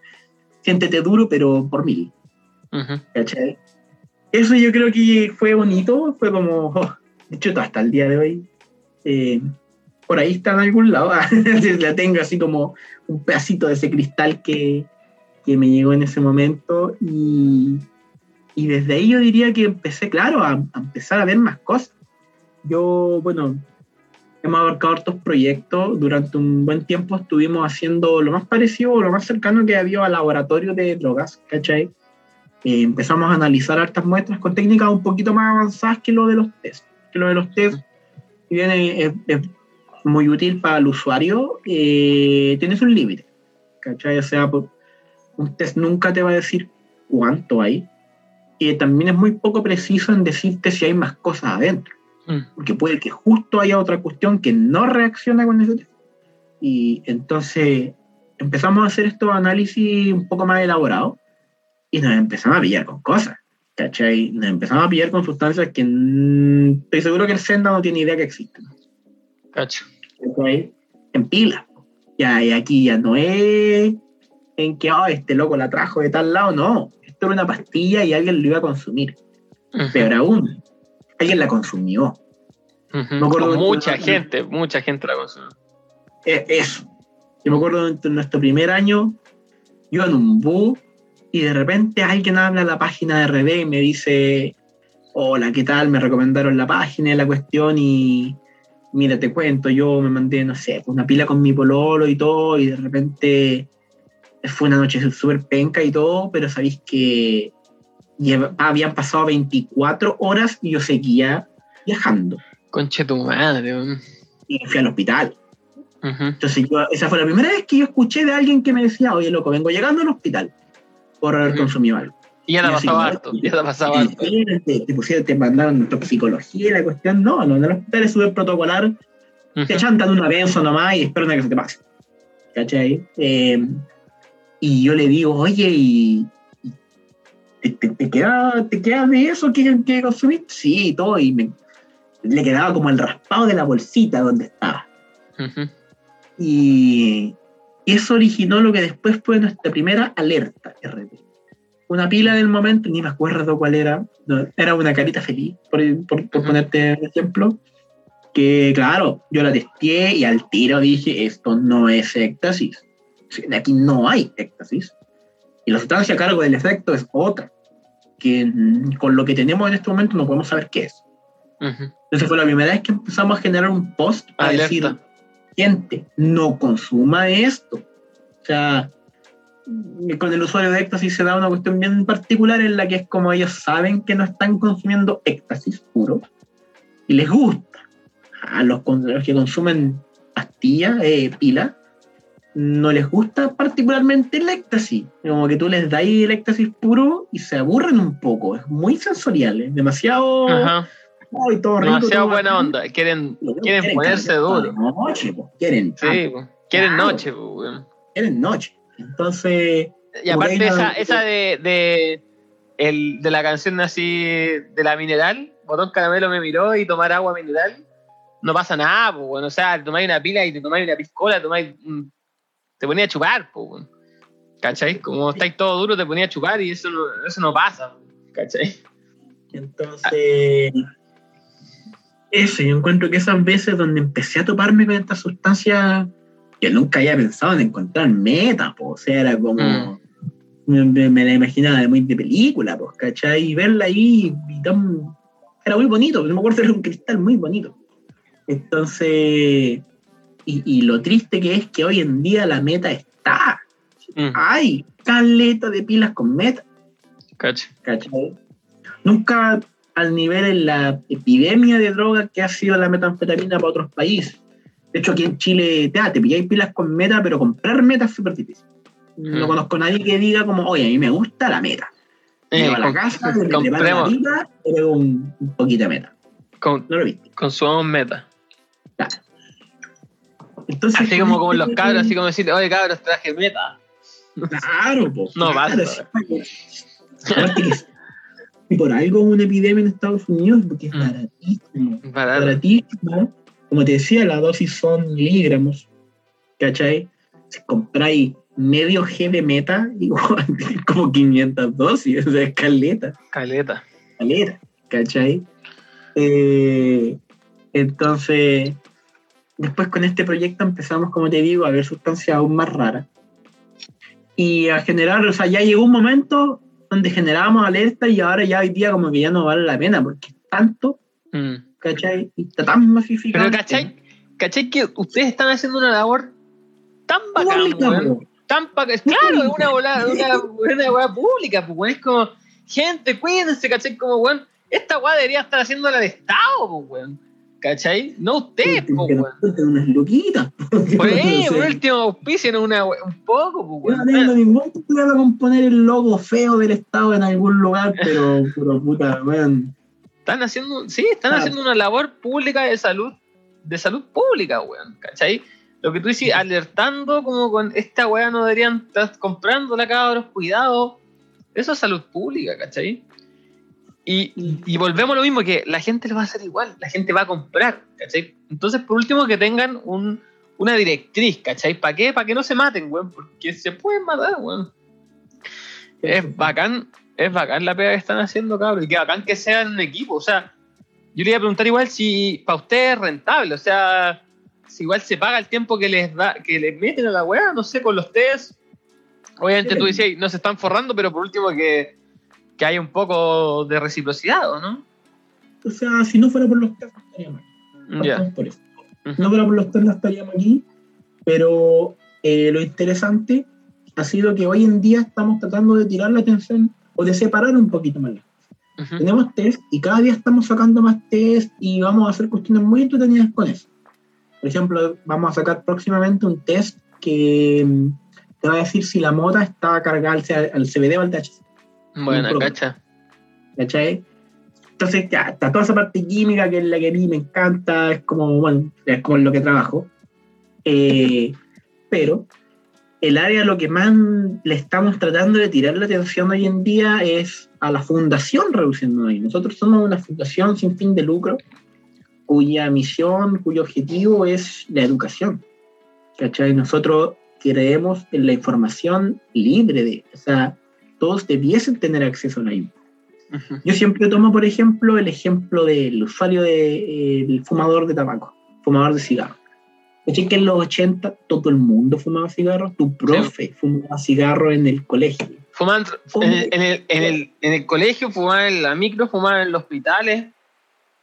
siéntete duro, pero por mil. Eso yo creo que fue bonito, fue como, oh, de hecho, hasta el día de hoy, eh, por ahí está en algún lado, la tengo así como un pedacito de ese cristal que, que me llegó en ese momento y, y desde ahí yo diría que empecé, claro, a, a empezar a ver más cosas. Yo, bueno, hemos abarcado hartos proyectos, durante un buen tiempo estuvimos haciendo lo más parecido lo más cercano que había al laboratorio de drogas, ¿cachai? eh, empezamos a analizar hartas muestras con técnicas un poquito más avanzadas que lo de los test. Que lo de los test, bien es, es muy útil para el usuario, eh, tienes un límite. ¿Cachai? O sea, un test nunca te va a decir cuánto hay. Y también es muy poco preciso en decirte si hay más cosas adentro. Mm. Porque puede que justo haya otra cuestión que no reacciona con test. Y entonces empezamos a hacer estos análisis un poco más elaborados y nos empezamos a pillar con cosas, ¿cachai? Nos empezamos a pillar con sustancias que estoy seguro que el Senda no tiene idea que existen, Cacho. ¿cachai? En pila. Ya, y aquí ya no es en que oh, este loco la trajo de tal lado, no. Era una pastilla y alguien lo iba a consumir. Ujú. Peor aún, alguien la consumió. Ujú. me acuerdo Con de- mucha gente, mucha gente la consume. Eh, eso. Yo me acuerdo en nuestro primer año, yo en un bus y de repente alguien habla a la página de RD y me dice, hola, ¿qué tal? Me recomendaron la página y la cuestión y mira, te cuento, yo me mandé, no sé, una pila con mi pololo y todo y de repente fue una noche súper penca y todo, pero sabéis que lleva- habían pasado 24 horas y yo seguía viajando Conche tu madre, y fui al hospital. Ujú. Entonces, yo- esa fue la primera vez que yo escuché de alguien que me decía, oye, loco, vengo llegando al hospital por haber Ujú. consumido algo. Y ya te pasado ¿no? harto, ya te pasado Y harto. Te, te, te pusieron, te mandaron toxicología y la cuestión, no, no, en el hospital es súper protocolar, te Ujú. chantan una benzo nomás y esperan a que se te pase. ¿Cachai? Eh, y yo le digo, oye, ¿y te, te, te queda, te queda de eso que, que consumiste? Sí, y todo, y me, le quedaba como el raspado de la bolsita donde estaba. Ujú. Y eso originó lo que después fue nuestra primera alerta RP. Una pila del momento, ni me acuerdo cuál era, no, era una carita feliz, por, por- por Ujú. ponerte un ejemplo, que claro, yo la testé y al tiro dije, esto no es éxtasis. Aquí no hay éxtasis. Y la sustancia a cargo del efecto es otra, que mm, con lo que tenemos en este momento no podemos saber qué es. Ujú. Entonces fue la primera vez que empezamos a generar un post para Alerta. decir, gente, no consuma esto. O sea, con el usuario de éxtasis se da una cuestión bien particular en la que es como ellos saben que no están consumiendo éxtasis puro y les gusta. A los que consumen pastillas, eh, pila, no les gusta particularmente el éxtasis. Como que tú les das el éxtasis puro y se aburren un poco. Es muy sensorial, es demasiado... Ajá. Ay, todo rico, Demasiado todo buena onda. Quieren, quieren ponerse duro. Noche, po. Quieren, Sí, po. quieren claro. noche, po, weón. quieren noche. Entonces, Y aparte esa, una- esa de, de, el, de la canción así de la mineral, Botón Caramelo me miró y tomar agua mineral, no pasa nada, pues, bueno. O sea, tomáis una pila y te tomáis una piscola, tomáis un- te ponía a chupar, bueno. ¿Cachai? Como estáis todo duro, te ponía a chupar y eso no, eso no pasa, ¿cachai? entonces, eso, yo encuentro que esas veces donde empecé a toparme con esta sustancia, que nunca había pensado en encontrar meta, po. o sea, era como, Mm. me, la imaginaba de muy de película, pues, ¿cachai? Y verla ahí, y tan- era muy bonito, me acuerdo, era un cristal muy bonito. Entonces, y, y lo triste que es que hoy en día la meta está, Mm, hay caleta de pilas con meta. ¿cachai? Nunca al nivel en la epidemia de droga que ha sido la metanfetamina para otros países. De hecho, aquí en Chile, te, ah, te pilláis pilas con meta, pero comprar meta es súper difícil. No Mm. conozco a nadie que diga como, oye, a mí me gusta la meta. Eh, a la casa, preparo la vida, le pego un, un poquito de meta. con- ¿No lo viste? consumamos meta. Entonces, Así como, como los cabros, así como decirle, oye cabros, traje meta. Claro, po. No claro, sí. Y por algo una epidemia en Estados Unidos, porque es Mm. baratísimo. Barato. Baratísimo. Como te decía, la dosis son miligramos. ¿Cachai? Si compráis medio G de meta, igual como 500 dosis, o sea, es caleta, Caleta. caleta, ¿cachai? Eh, entonces, después con este proyecto empezamos, como te digo, a ver sustancias aún más raras. Y a generar, o sea, ya llegó un momento donde generábamos alerta y ahora ya hoy día como que ya no vale la pena, porque tanto, Mm. ¿cachai? Y está tan masificado. Pero ¿cachai? ¿cachai que ustedes están haciendo una labor tan po. Tan bacán. Claro, es una volada, una, una weá pública, pues, weón. Es como, gente, cuídense, ¿cachai? Como, weón, esta weá debería estar haciendo la de Estado, pues, weón. ¿Cachai? No ustedes, Que nos weón. unas loquitas. Por ahí, por último, auspicien una, un poco, pues, Yo no tengo weón. ningún problema con poner el logo feo del Estado en algún lugar, pero, pero puta, weón. Están haciendo, sí, están Ah. haciendo una labor pública de salud, de salud pública, weón, ¿cachai? Lo que tú dices, alertando como con esta weá no deberían estar comprándola, cabros, cuidado. Eso es salud pública, ¿cachai? Y, y volvemos a lo mismo, que la gente lo va a hacer igual, la gente va a comprar, ¿cachai? Entonces, por último, que tengan un, una directriz, ¿cachai? ¿Para qué? Para que no se maten, weón, porque se pueden matar, weón. Es bacán, es bacán la pega que están haciendo, cabrón. Y que bacán que sean un equipo. O sea, yo le iba a preguntar igual si para ustedes es rentable. O sea, si igual se paga el tiempo que les da, que les meten a la weá, no sé, con los test. Obviamente tú decías, no se están forrando, pero por último que, que haya un poco de reciprocidad, ¿o no? O sea, si no fuera por los test, no estaríamos aquí. Partamos por eso. Ujú. No fuera por los no estaríamos aquí. Pero eh, lo interesante ha sido que hoy en día estamos tratando de tirar la atención o de separar un poquito más. Ujú. Tenemos test y cada día estamos sacando más test y vamos a hacer cuestiones muy entretenidas con eso. Por ejemplo, vamos a sacar próximamente un test que mm, te va a decir si la mota está cargada al CBD o al THC. Buena, Un cacha. ¿Cachai? Entonces, ya, está toda esa parte química que es la que a mí me encanta, es como, bueno, es como lo que trabajo. Eh, pero el área a lo que más le estamos tratando de tirar la atención hoy en día es a la fundación Reduciendo Daño. Nosotros somos una fundación sin fin de lucro cuya misión, cuyo objetivo es la educación. ¿Cachai? Nosotros creemos en la información libre de, o sea, todos debiesen tener acceso a la. Ujú. Yo siempre tomo, por ejemplo, el ejemplo del usuario del fumador de tabaco, fumador de cigarro. ¿Cachai que en los 80 todo el mundo fumaba cigarro? Tu profe fumaba cigarro en el colegio. Fumaban en, el- en el, en, el, en el colegio, fumaban en la micro, fumaban en los hospitales.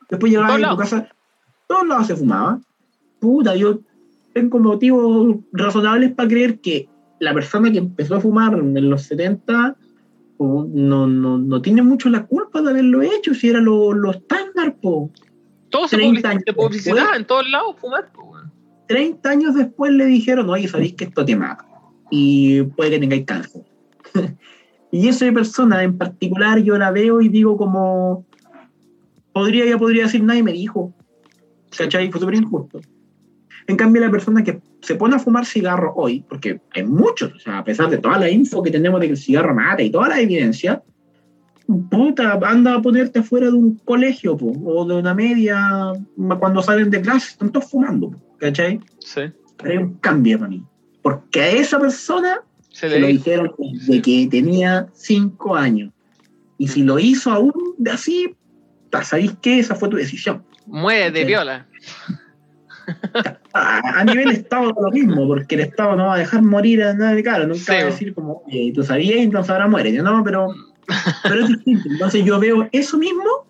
Después llegabas todos a tu casa, todos lados se fumaba. Puta, yo tengo motivos razonables para creer que la persona que empezó a fumar en los 70 po, no, no, no tiene mucho la culpa de haberlo hecho, si era lo, lo estándar, po. Todo se 30 publici- años se publicitaba después. en todos lados fumar, weón. 30 años después le dijeron, oye, sabéis que esto te mata y puede que tengáis cáncer. y esa persona en particular yo la veo y digo como, podría, ya podría decir, nadie me dijo. ¿Cachai? Fue súper injusto. En cambio, la persona que se pone a fumar cigarro hoy, porque hay muchos, o sea, a pesar de toda la info que tenemos de que el cigarro mata y toda la evidencia, puta, anda a ponerte afuera de un colegio po, o de una media cuando salen de clase, están todos fumando, po, ¿cachai? Sí. Pero hay un cambio para mí. Porque a esa persona Se le lo dijeron de que tenía cinco años. Y si lo hizo aún de así, ¿sabéis qué? Esa fue tu decisión. Muere de viola. A, a nivel Estado lo mismo, porque el Estado no va a dejar morir a nadie, claro, nunca Sí, va a decir como, eh, tú sabías, entonces ahora muere, ¿no? Pero, pero es distinto. Entonces yo veo eso mismo,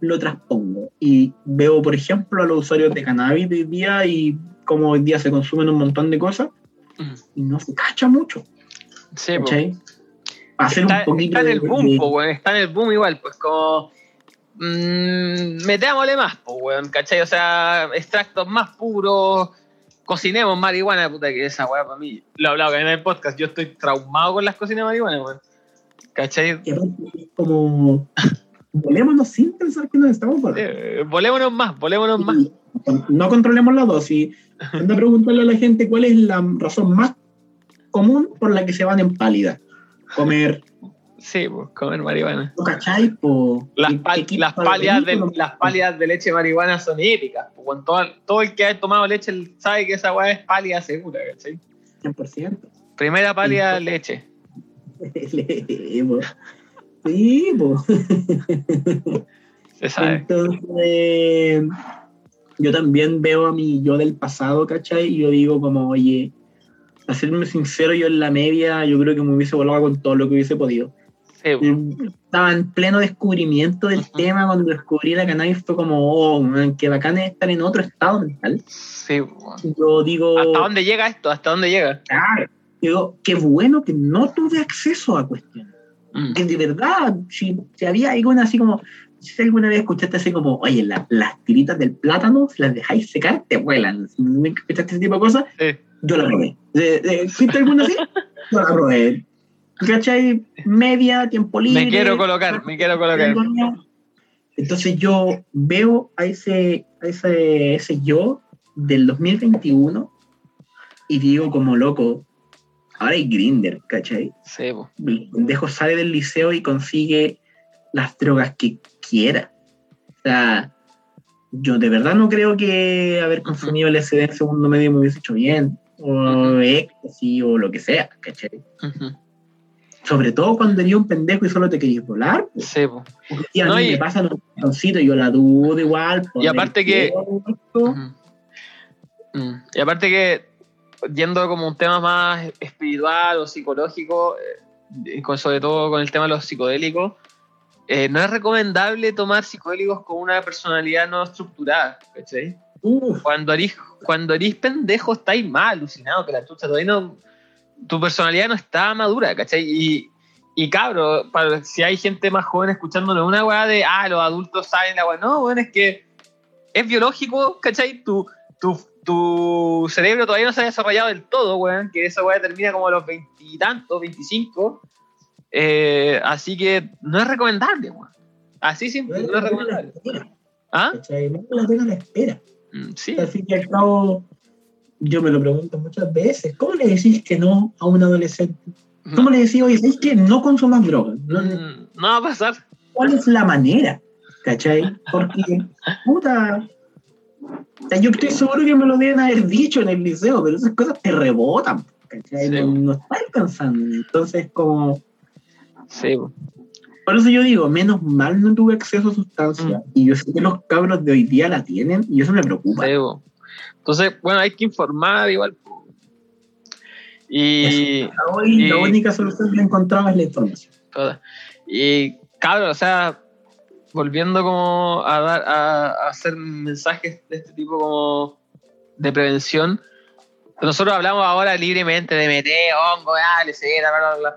lo transpongo. Y veo, por ejemplo, a los usuarios de cannabis hoy día y cómo hoy día se consumen un montón de cosas y no se cacha mucho. Sí. Hacer Está, un poquito está en el boom, de- po. Está en el boom igual, pues como. Mmm, metámosle más, po, weón, ¿cachai? O sea, extractos más puros. Cocinemos marihuana, puta que esa weá para mí. Lo he hablado en el podcast, yo estoy traumado con las cocinas de marihuana, weón. ¿Cachai? Como. Volémonos sin pensar que nos estamos volando. Eh, volémonos más, volémonos más. No controlemos la dosis. Anda a preguntarle a la gente cuál es la razón más común por la que se van en pálida. Comer, Sí, pues, comer marihuana. ¿no cachai? Po, Las, ¿qué- pal- las, pálidas de, vehículo? las pálidas de leche de marihuana son épicas. cuando todo, todo el que ha tomado leche sabe que esa weá es pálida segura, ¿cachai? 100%. Primera pálida de leche. Sí, po. Sí, po. Se sabe. Entonces, yo también veo a mi yo del pasado, ¿cachai? Y yo digo como, oye, a serme sincero, yo en la media, yo creo que me hubiese volado con todo lo que hubiese podido. Sí, pues. Estaba en pleno descubrimiento del Ujú. tema, cuando descubrí la cannabis fue como, oh, man, qué bacán es estar en otro estado mental. sí, pues. Yo digo, ¿Hasta dónde llega esto? ¿Hasta dónde llega? claro, digo, qué bueno que no tuve acceso a cuestiones. Mm. que de verdad, si, si había alguna así como, si alguna vez escuchaste así como, oye, la- las tiritas del plátano, si las dejáis secar, te vuelan. No escuchaste ese tipo de cosas, Sí. yo la probé. ¿Fuiste alguna así? Yo la probé. ¿Cachai? Media, tiempo libre. Me quiero colocar, me quiero colocar. Entonces yo veo a ese, a ese, ese yo del 2021 y digo como loco, ahora hay Grinder, ¿cachai? Sí, el pendejo sale del liceo y consigue las drogas que quiera. O sea, yo de verdad no creo que haber consumido el SD en segundo medio me hubiese hecho bien, o éxtasis, o lo que sea, ¿cachai? Ujú. Sobre todo cuando eres un pendejo y solo te querías volar. Pues. Sí, pues. Y a No, mí y- me pasan los botoncitos, yo la dudo igual. Y aparte que-. Mm. Y aparte que, yendo como un tema más espiritual o psicológico, eh, sobre todo con el tema de los psicodélicos, eh, no es recomendable tomar psicodélicos con una personalidad no estructurada, ¿cachai? Uf, Cuando eres, cuando pendejo estáis más alucinado que la chucha, todavía no, tu personalidad no está madura, ¿cachai? Y, y cabro, para, si hay gente más joven escuchándolo, una weá de, ah, los adultos saben la weá, no, bueno, es que es biológico, ¿cachai? Tu, tu, tu cerebro todavía no se ha desarrollado del todo, weón, que esa weá termina como a los veintitantos, veinticinco, eh, así que no es recomendable, weón. Así simple, no es recomendable. ¿Ah? ¿Cachai? No la espera. Mm, Sí. Al fin y al cabo, yo me lo pregunto muchas veces. ¿Cómo le decís que no a un adolescente? ¿Cómo le decís, oye, ¿sabes que no consumas drogas? No- Mm, No va a pasar. ¿Cuál es la manera? ¿Cachai? Porque, puta. o sea, yo estoy seguro que me lo deben haber dicho en el liceo, pero esas cosas te rebotan. ¿Cachai? Sí. No, no estás pensando. Entonces, como. Sí, po. Por eso yo digo, menos mal no tuve acceso a sustancias. Mm. Y yo sé que los cabros de hoy día la tienen y eso me preocupa. Sí. Entonces, bueno, hay que informar igual. Y, Hoy la y- única solución que he encontrado es la información. toda. y cabrón, o sea, volviendo como a dar a, a hacer mensajes de este tipo como de prevención. Nosotros hablamos ahora libremente de MT, hongo, LSD, bla, bla, bla.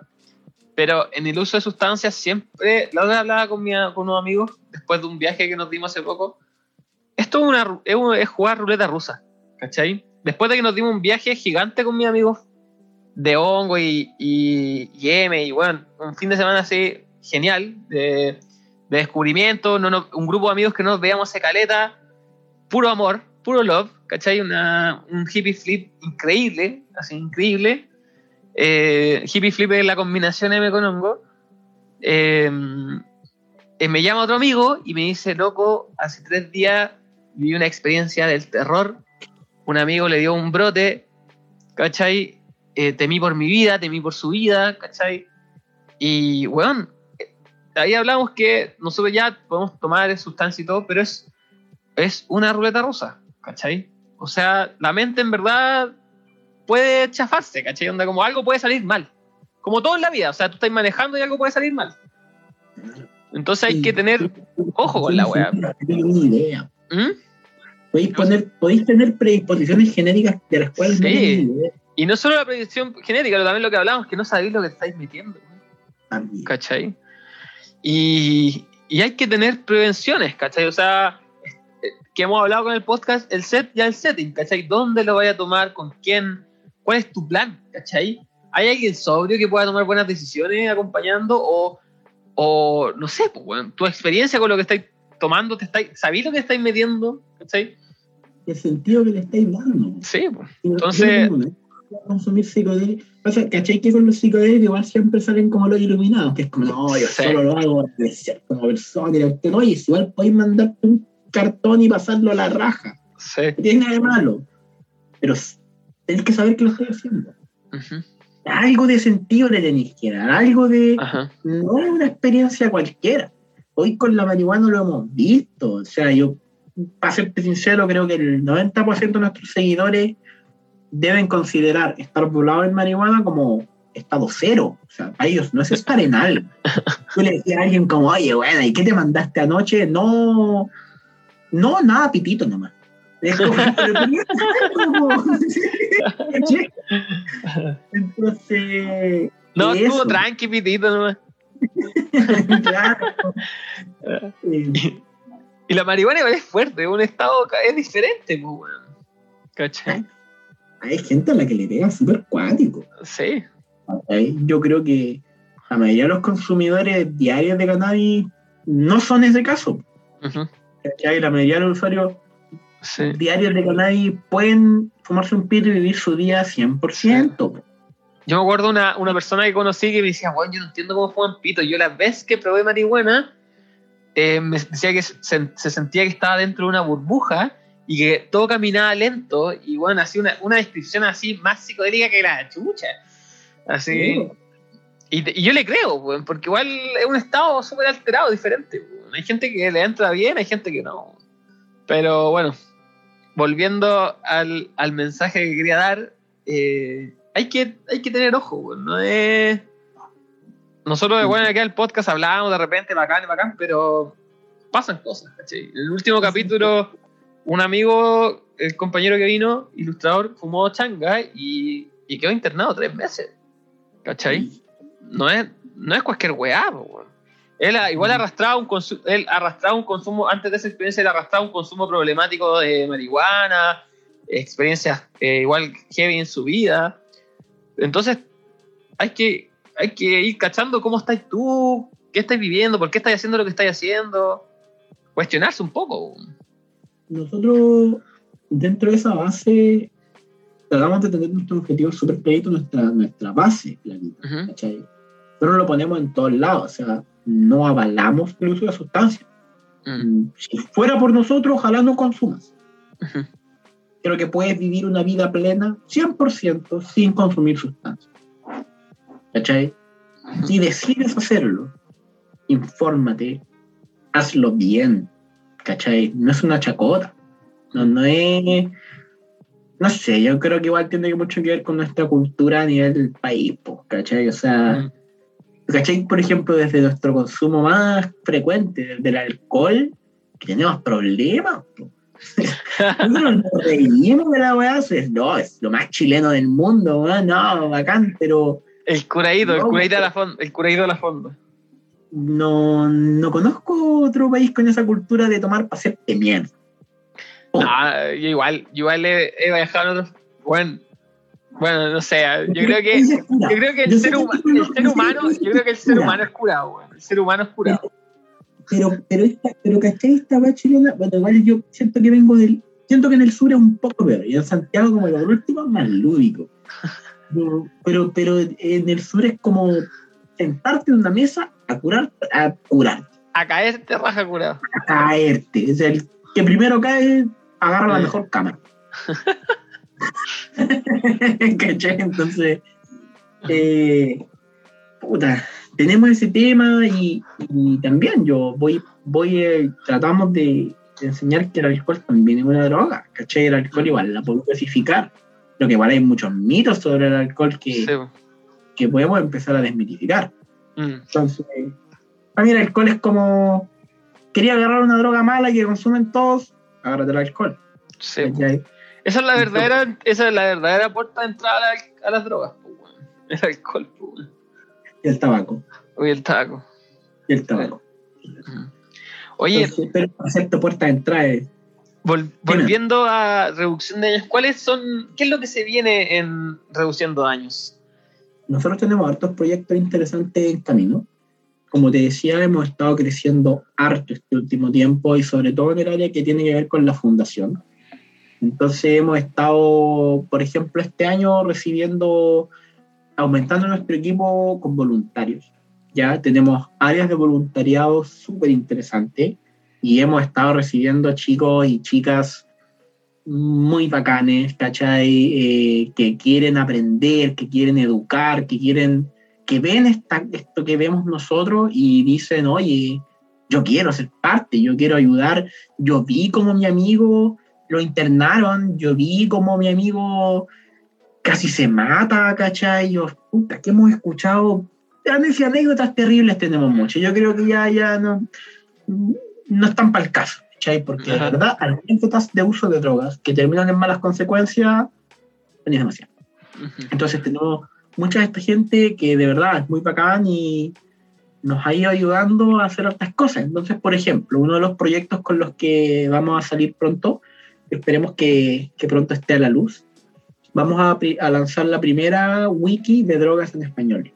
Pero en el uso de sustancias siempre, la otra vez hablaba con, mi, con unos amigos después de un viaje que nos dimos hace poco. Esto es, una, es, es jugar ruleta rusa, ¿cachai? Después de que nos dimos un viaje gigante con mis amigos de hongo y, y, y M, y bueno, un fin de semana así genial, de, de descubrimiento, no, no- un grupo de amigos que no nos veíamos hace caleta, puro amor, puro love, ¿cachai? Una, un hippie flip increíble, así increíble. Eh, hippie flip es la combinación M con hongo. Eh, eh, me llama otro amigo y me dice, loco, hace tres días viví una experiencia del terror. Un amigo le dio un brote, ¿cachai? Eh, temí por mi vida, temí por su vida, ¿cachai? Y, weón, eh, ahí hablamos que nosotros ya podemos tomar sustancia y todo, pero es, es una ruleta rusa, ¿cachai? O sea, la mente en verdad puede chafarse, ¿cachai? Onda, como algo puede salir mal. Como todo en la vida, o sea, tú estás manejando y algo puede salir mal. Entonces hay que tener ojo con la weá. ¿Mm? Podéis, poner, podéis tener predisposiciones genéticas de las cuales no Sí. Y no solo la predicción genética, pero también lo que hablamos, que no sabéis lo que estáis metiendo. También. ¿cachai? Y, y hay que tener prevenciones, ¿cachai? O sea, eh, que hemos hablado con el podcast, el set ya el setting, ¿cachai? ¿Dónde lo vaya a tomar? ¿Con quién? ¿Cuál es tu plan? ¿cachai? ¿hay alguien sobrio que pueda tomar buenas decisiones acompañando? O, o no sé, pues, tu experiencia con lo que estáis tomando, te estáis, ¿sabéis lo que estáis metiendo? ¿Cachai? El sentido que le estáis dando. Sí, pues. Y no- Entonces- no consumir psicodélicos. Pasa, ¿cachai? Que con los psicodélicos igual siempre salen como los iluminados, que es como, no, yo Sí. solo lo hago de ser como persona. Y cuestión, oye, si igual podéis mandarte un cartón y pasarlo a la raja. Sí. No tiene nada de malo. Pero tenés que saber que lo estoy haciendo. Algo de sentido le tenéis que dar, algo de. Ajá. No es una experiencia cualquiera. Hoy con la marihuana lo hemos visto. O sea, yo, para serte sincero, creo que el 90% de nuestros seguidores deben considerar estar volados en marihuana como estado cero. O sea, para ellos no es estar en algo. Tú le decías a alguien como, oye, bueno, ¿y qué te mandaste anoche? No, no, nada, pitito nomás. Es como, ser. Entonces. No, estuvo tranqui, pitito nomás. claro. Eh, Y la marihuana igual es fuerte, un estado es diferente, pues, hay gente a la que le pega súper cuático. Sí. Yo creo que la mayoría de los consumidores diarios de cannabis no son ese caso. La mayoría de los usuarios Sí. diarios de cannabis pueden fumarse un pito y vivir su día 100%. Yo me acuerdo una, una persona que conocí que me decía, bueno, yo no entiendo cómo fuman pito. Yo la vez que probé marihuana, eh, me decía que se, se sentía que estaba dentro de una burbuja y que todo caminaba lento y bueno, así una, una descripción así más psicodélica que la chucha. Así. Y, yo le creo, porque igual es un estado súper alterado, diferente. Hay gente que le entra bien, hay gente que no. Pero bueno, volviendo al, al mensaje que quería dar, eh, hay, que, hay que tener ojo, no es... Nosotros, bueno, aquí el podcast hablábamos de repente, bacán, bacán, pero pasan cosas, ¿cachai? El último capítulo, un amigo, el compañero que vino, ilustrador, fumó changa y, y quedó internado tres meses, ¿cachai? no es, no es cualquier weá, weón. Él igual arrastraba un consumo, él arrastraba un consumo, antes de esa experiencia, él arrastraba un consumo problemático de marihuana, experiencias eh, igual heavy en su vida. Entonces, hay que, hay que ir cachando cómo estás tú, qué estás viviendo, por qué estás haciendo lo que estás haciendo. Cuestionarse un poco. Nosotros, dentro de esa base, tratamos de tener nuestro objetivo súper clarito, nuestra, nuestra base clarita. Pero lo ponemos en todos lados, o sea, no avalamos el uso de sustancias. mm, Mm, Si fuera por nosotros, ojalá no consumas. ujú. Creo que puedes vivir una vida plena 100% sin consumir sustancias. ¿Cachai? Si decides hacerlo, infórmate, hazlo bien. ¿Cachai? No es una chacota. No, no es. No sé, yo creo que igual tiene mucho que ver con nuestra cultura a nivel del país, ¿cachai? O sea. ¿cachai? Por ejemplo, desde nuestro consumo más frecuente, desde el alcohol, que tenemos problemas. po. Nosotros nos reímos de la weá, no, es lo más chileno del mundo, weón, no, bacán, pero El curadito, el No, curadito a la fonda. El curadito a la fonda. no, no conozco otro país con esa cultura de tomar para hacerte mierda. Oh, No, yo igual, yo igual he, he viajado en otros. Bueno, bueno, no sé, yo creo que. Yo creo que el ser, huma- el ser humano, yo creo que el ser humano es curado, weón. El ser humano es curado. Pero, pero, esta, pero ¿cachai? Esta weá chilena, bueno, igual yo siento que vengo del. Siento que en el sur es un poco peor, y en Santiago, como lo último, es más lúdico. Pero, pero, en el sur es como sentarte en una mesa a curar, a curar, A caerte raja curado. a caerte. Sea, el que primero cae, agarra la Mm. mejor cámara. ¿Cachai? Entonces, eh, puta, tenemos ese tema y, y también yo voy, voy eh, tratamos de, de enseñar que el alcohol también es una droga, ¿cachai? El alcohol igual la podemos clasificar, lo que igual hay muchos mitos sobre el alcohol que, Sí. que podemos empezar a desmitificar. Mm, Entonces, para mí el alcohol es como, quería agarrar una droga mala que consumen todos, agárrate el alcohol. Esa es la verdadera, esa es la verdadera puerta de entrada a, la- a las drogas, pues. El alcohol, pues. Y el tabaco, Oye, el tabaco. y el tabaco. Oye, Entonces, pero el concepto puerta de entrada es vol- volviendo a reducción de años, ¿cuáles son, qué es lo que se viene en reduciendo daños? nosotros tenemos hartos proyectos interesantes en camino. Como te decía, hemos estado creciendo harto este último tiempo y sobre todo en el área que tiene que ver con la fundación. Entonces hemos estado, por ejemplo, este año recibiendo, aumentando nuestro equipo con voluntarios. Ya tenemos áreas de voluntariado súper interesantes y hemos estado recibiendo chicos y chicas muy bacanes, ¿cachai? Eh, que quieren aprender, que quieren educar, que quieren, que ven esta, esto que vemos nosotros y dicen, oye, yo quiero ser parte, yo quiero ayudar. Yo vi como mi amigo lo internaron, yo vi como mi amigo casi se mata, ¿cachai? Yo, puta, que hemos escuchado, anécdotas terribles tenemos mucho. Yo creo que ya, ya no, no están para el caso. ¿cachai? Porque Ajá. de verdad, anécdotas de uso de drogas que terminan en malas consecuencias, tenéis demasiado. Entonces tenemos mucha de esta gente que de verdad es muy bacán y nos ha ido ayudando a hacer otras cosas. Entonces, por ejemplo, uno de los proyectos con los que vamos a salir pronto, esperemos que, que pronto esté a la luz, vamos a, a lanzar la primera wiki de drogas en español.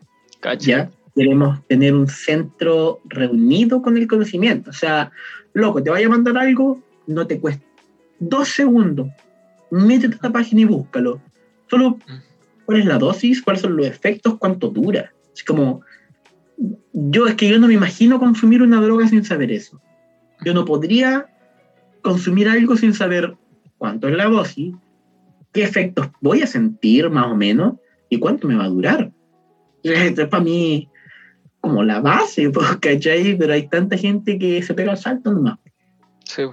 ¿ya? Queremos tener un centro reunido con el conocimiento. O sea, loco, te vaya a mandar algo, no te cuesta dos segundos. Métete a la página y búscalo. Solo cuál es la dosis, cuáles son los efectos, cuánto dura. Es como, yo es que yo no me imagino consumir una droga sin saber eso. Yo no podría consumir algo sin saber cuánto es la dosis, qué efectos voy a sentir más o menos y cuánto me va a durar. Esto es para mí como la base, pues, ¿cachai? Pero hay tanta gente que se pega al salto nomás. Sí.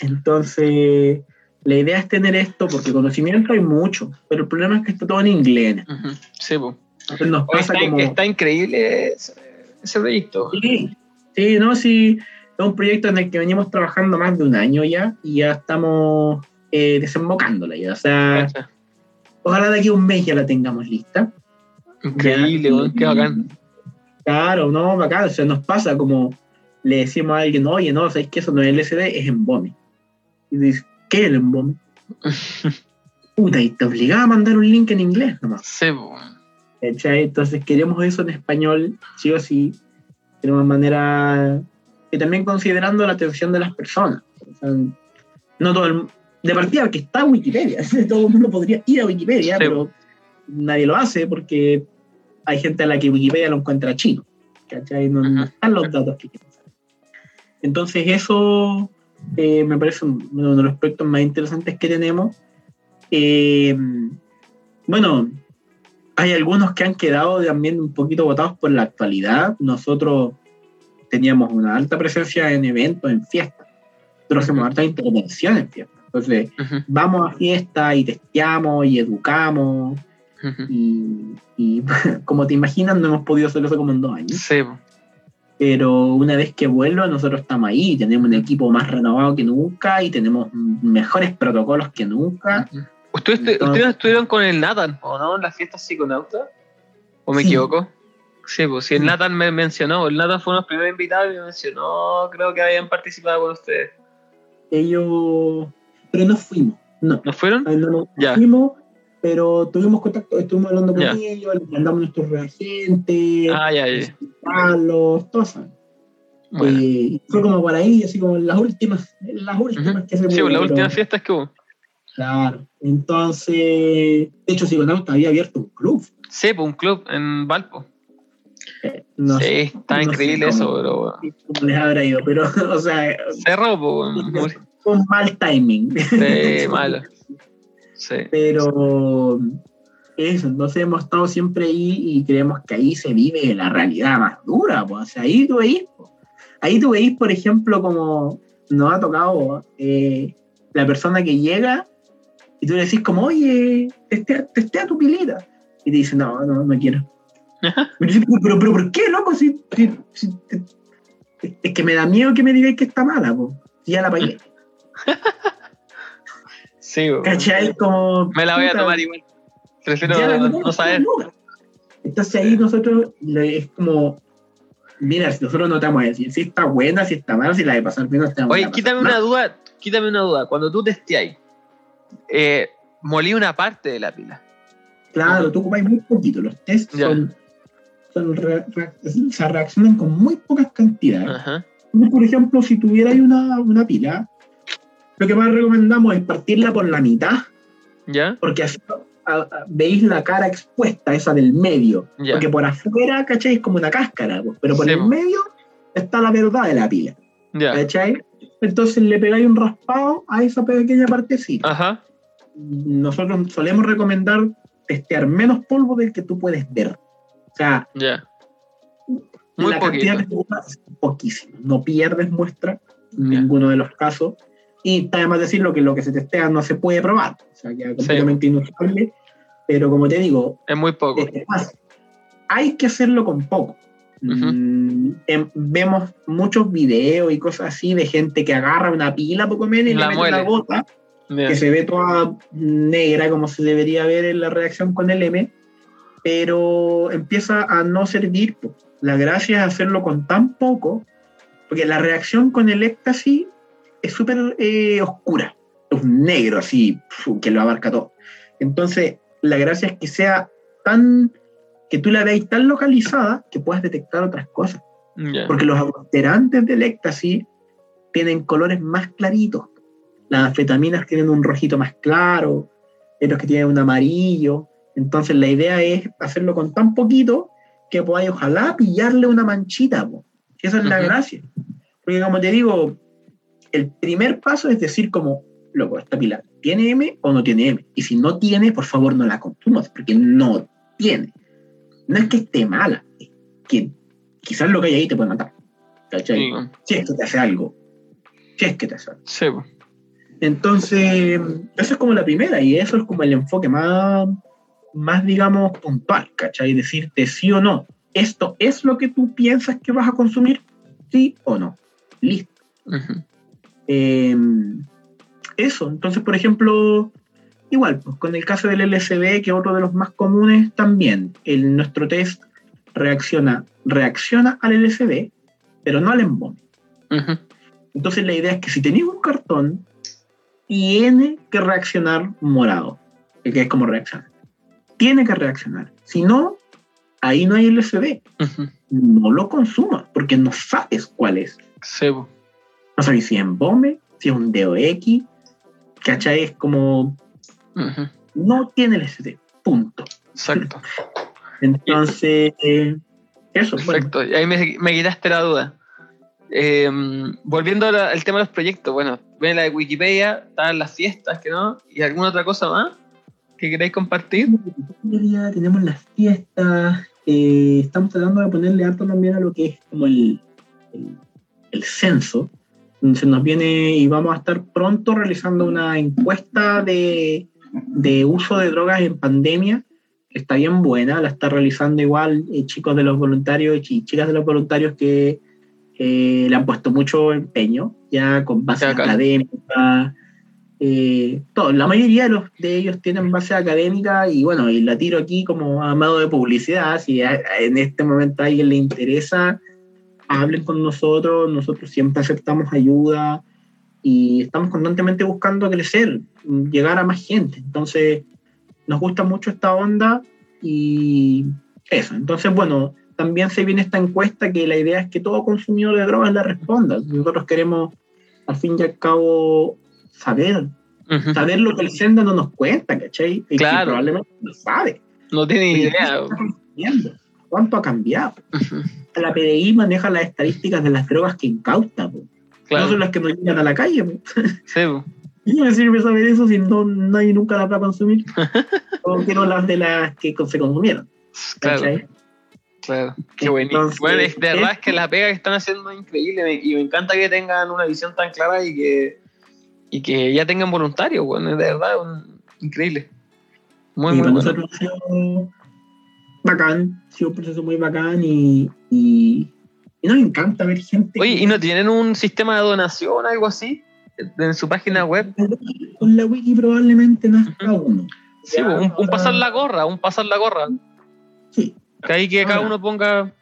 Entonces, la idea es tener esto, porque conocimiento hay mucho, pero el problema es que está todo en inglés. Sí. Entonces nos pasa está, como... está increíble ese, ese proyecto. Sí, sí, no, sí, es un proyecto en el que venimos trabajando más de un año ya y ya estamos eh, desembocándola ya. O sea, Cacha. ojalá de aquí a un mes ya la tengamos lista. Increíble, Ya. qué bacán. Claro, no, bacán. O sea, nos pasa como le decimos a alguien, oye, no, sabes que eso no es LSD, es embome. Y dices, ¿qué es el embome? Puta, y te obligaba a mandar un link en inglés nomás. Sí. ¿cachai? Entonces queremos eso en español, sí o sí, de una manera que también considerando la atención de las personas. O sea, no todo el, de partida que está Wikipedia, todo el mundo podría ir a Wikipedia, Sí. pero nadie lo hace porque hay gente a la que Wikipedia lo encuentra chino, ¿cachai? No, no están los datos que quieren saber. Entonces eso eh, me parece uno de los proyectos más interesantes que tenemos. Eh, bueno, hay algunos que han quedado también un poquito votados por la actualidad. Nosotros teníamos una alta presencia en eventos, en fiestas. Nosotros hacemos alta intervención en fiestas. Entonces, Ujú, vamos a fiestas y testeamos y educamos. Y, y como te imaginas, no hemos podido hacer eso como en dos años. Sí. Pero una vez que vuelva, nosotros estamos ahí. Tenemos un equipo más renovado que nunca y tenemos mejores protocolos que nunca. ¿Ustedes, Entonces- ustedes estuvieron con el Nathan, ¿o no? En la fiesta psiconauta. ¿O me Sí. equivoco? Sí, pues si el. Nathan me mencionó, el Nathan fue uno de los primeros invitados y me mencionó, creo que habían participado con ustedes. Ellos. Pero no fuimos. No. ¿No fueron? Ah, no, no Ya. fuimos, pero tuvimos contacto, estuvimos hablando con ellos, les mandamos nuestros reagentes, Ah, explicarlos, todo eso. Bueno. Eh, fue como para ahí, así como las últimas, las últimas que se Sí, pues las últimas fiestas que hubo. Claro. Entonces, de hecho, Psiconauta había abierto un club. Sí, pues un club en Valpo. Eh, No sí, sé está no increíble cómo- eso, pero bueno. cómo les habrá ido, pero, o sea, cerró, pues, fue un mal timing. sí, malo. Sí. Pero eso, entonces hemos estado siempre ahí y creemos que ahí se vive la realidad más dura, pues. O sea, ahí tú veis, po. ahí tú veis, por ejemplo, como nos ha tocado eh, la persona que llega y tú le decís como, oye, testea, testea tu pilita. Y te dice, no, no, no quiero. Dices, pero, pero, ¿por qué, loco? Si, si- si- es que me da miedo que me digáis que está mala, pues. Si ya la pagué. Sí. ¿Cachai? Como, Me la voy a tomar igual. Prefiero no, saber. Entonces ahí nosotros es como, mira, si nosotros no te vamos a decir si está buena, si está mala, si la de pasar bien, a Oye, quítame una duda, quítame una duda. Cuando tú testeáis, eh, molí una parte de la pila. Claro, tú ocupáis muy poquito. Los test Ya. son, son re- re- se reaccionan con muy pocas cantidades. Ajá. Por ejemplo, si tuvierais una, una pila, lo que más recomendamos es partirla por la mitad, ¿Ya? porque así a- a- veis la cara expuesta, esa del medio. Ya. Porque por afuera, ¿cachai? Es como una cáscara, pues, pero por Sí, el medio está la verdad de la pila, Ya. ¿cachai? Entonces le pegáis un raspado a esa pequeña partecita. Ajá. Nosotros solemos recomendar testear menos polvo del que tú puedes ver. O sea, Ya. Muy la poquito. cantidad que tú usas es poquísima. No pierdes muestra en Ya. ninguno de los casos. Y está de más decirlo que lo que se testea no se puede probar. O sea, queda completamente inusable. Pero como te digo, Es muy poco. es más, hay que hacerlo con poco. Ujú. Mm, em- vemos muchos videos y cosas así de gente que agarra una pila poco menos y La le mete una gota Ya. que se ve toda negra como se debería ver en la reacción con el M, pero empieza a no servir. La gracia es hacerlo con tan poco, porque la reacción con el éxtasis es súper eh, oscura, es un negro así, que lo abarca todo. Entonces, la gracia es que sea tan, que tú la veas tan localizada que puedas detectar otras cosas. Porque los adulterantes del éxtasis tienen colores más claritos. Las anfetaminas tienen un rojito más claro, otros que tienen un amarillo. Entonces la idea es hacerlo con tan poquito que podáis ojalá pillarle una manchita. po. Esa es la gracia. Porque como te digo, el primer paso es decir como, loco, esta pila tiene M o no tiene M. Y si no tiene, por favor no la consumas, porque no tiene. No es que esté mala, es que quizás lo que hay ahí te puede matar. ¿Cachai? Sí. Si es que te hace algo. Si es que te hace algo. Sí. Entonces, eso es como la primera y eso es como el enfoque más, más digamos, puntual, ¿cachai? Decirte sí o no. ¿Esto es lo que tú piensas que vas a consumir? ¿Sí o no? Listo. Ujú. Eh, eso, entonces, por ejemplo, igual, pues, con el caso del LSD, que es otro de los más comunes también, el, nuestro test reacciona, reacciona al LSD, pero no al embone. Ujú. Entonces la idea es que si tenéis un cartón, tiene que reaccionar morado, que es como reacciona. Tiene que reaccionar. Si no, ahí no hay LSD. Ujú. No lo consumas, porque no sabes cuál es. Sí, po. No sabes si es embome, si es un DOX, ¿cachai? Es como, no tiene LSD, punto. Exacto. Entonces, eh, eso, bueno. Perfecto. Y ahí me, me quitaste la duda. Eh, volviendo al tema de los proyectos, bueno, ven la de Wikipedia, están las fiestas, que no, y alguna otra cosa más que queráis compartir. Tenemos las fiestas, eh, estamos tratando de ponerle harto también a lo que es como el, el, el censo. Se nos viene y vamos a estar pronto realizando una encuesta de, de uso de drogas en pandemia. Está bien buena, la está realizando igual eh, chicos de los voluntarios y chicas de los voluntarios que eh, le han puesto mucho empeño, ya con base académica, eh, todo, la mayoría de, los, de ellos tienen base académica y bueno, y la tiro aquí como a modo de publicidad, si a- en este momento a alguien le interesa, hablen con nosotros, nosotros siempre aceptamos ayuda y estamos constantemente buscando crecer, llegar a más gente, entonces nos gusta mucho esta onda y eso, entonces bueno, también se viene esta encuesta que la idea es que todo consumidor de drogas la responda, nosotros queremos al fin y al cabo saber Ujú. saber lo que el Senda no nos cuenta, ¿cachai? Y que Claro. probablemente no sabe. No tiene Oye, idea. ¿Cuánto ha cambiado? La PDI maneja las estadísticas de las drogas que incauta, no son las que nos llegan a la calle. po. Sí, po. ¿Y qué me sirve saber eso si no, nadie nunca las va a consumir? o quiero las de las que se consumieron. claro, ¿cachai? claro. Qué buenísimo. Entonces, Bueno, es, de verdad es que la pega que están haciendo es increíble me- y me encanta que tengan una visión tan clara y que, y que ya tengan voluntarios, bueno, de verdad, un- increíble. Muy, y muy bueno. Bacán, ha sido un proceso muy bacán y, y, y nos encanta ver gente. Oye, que- ¿y no tienen un sistema de donación algo así? En su página web. Con la wiki probablemente nazca uno. Sí, Ya, po, un, pasar la gorra, un pasar la gorra. Sí, Que ahí que cada uno ponga.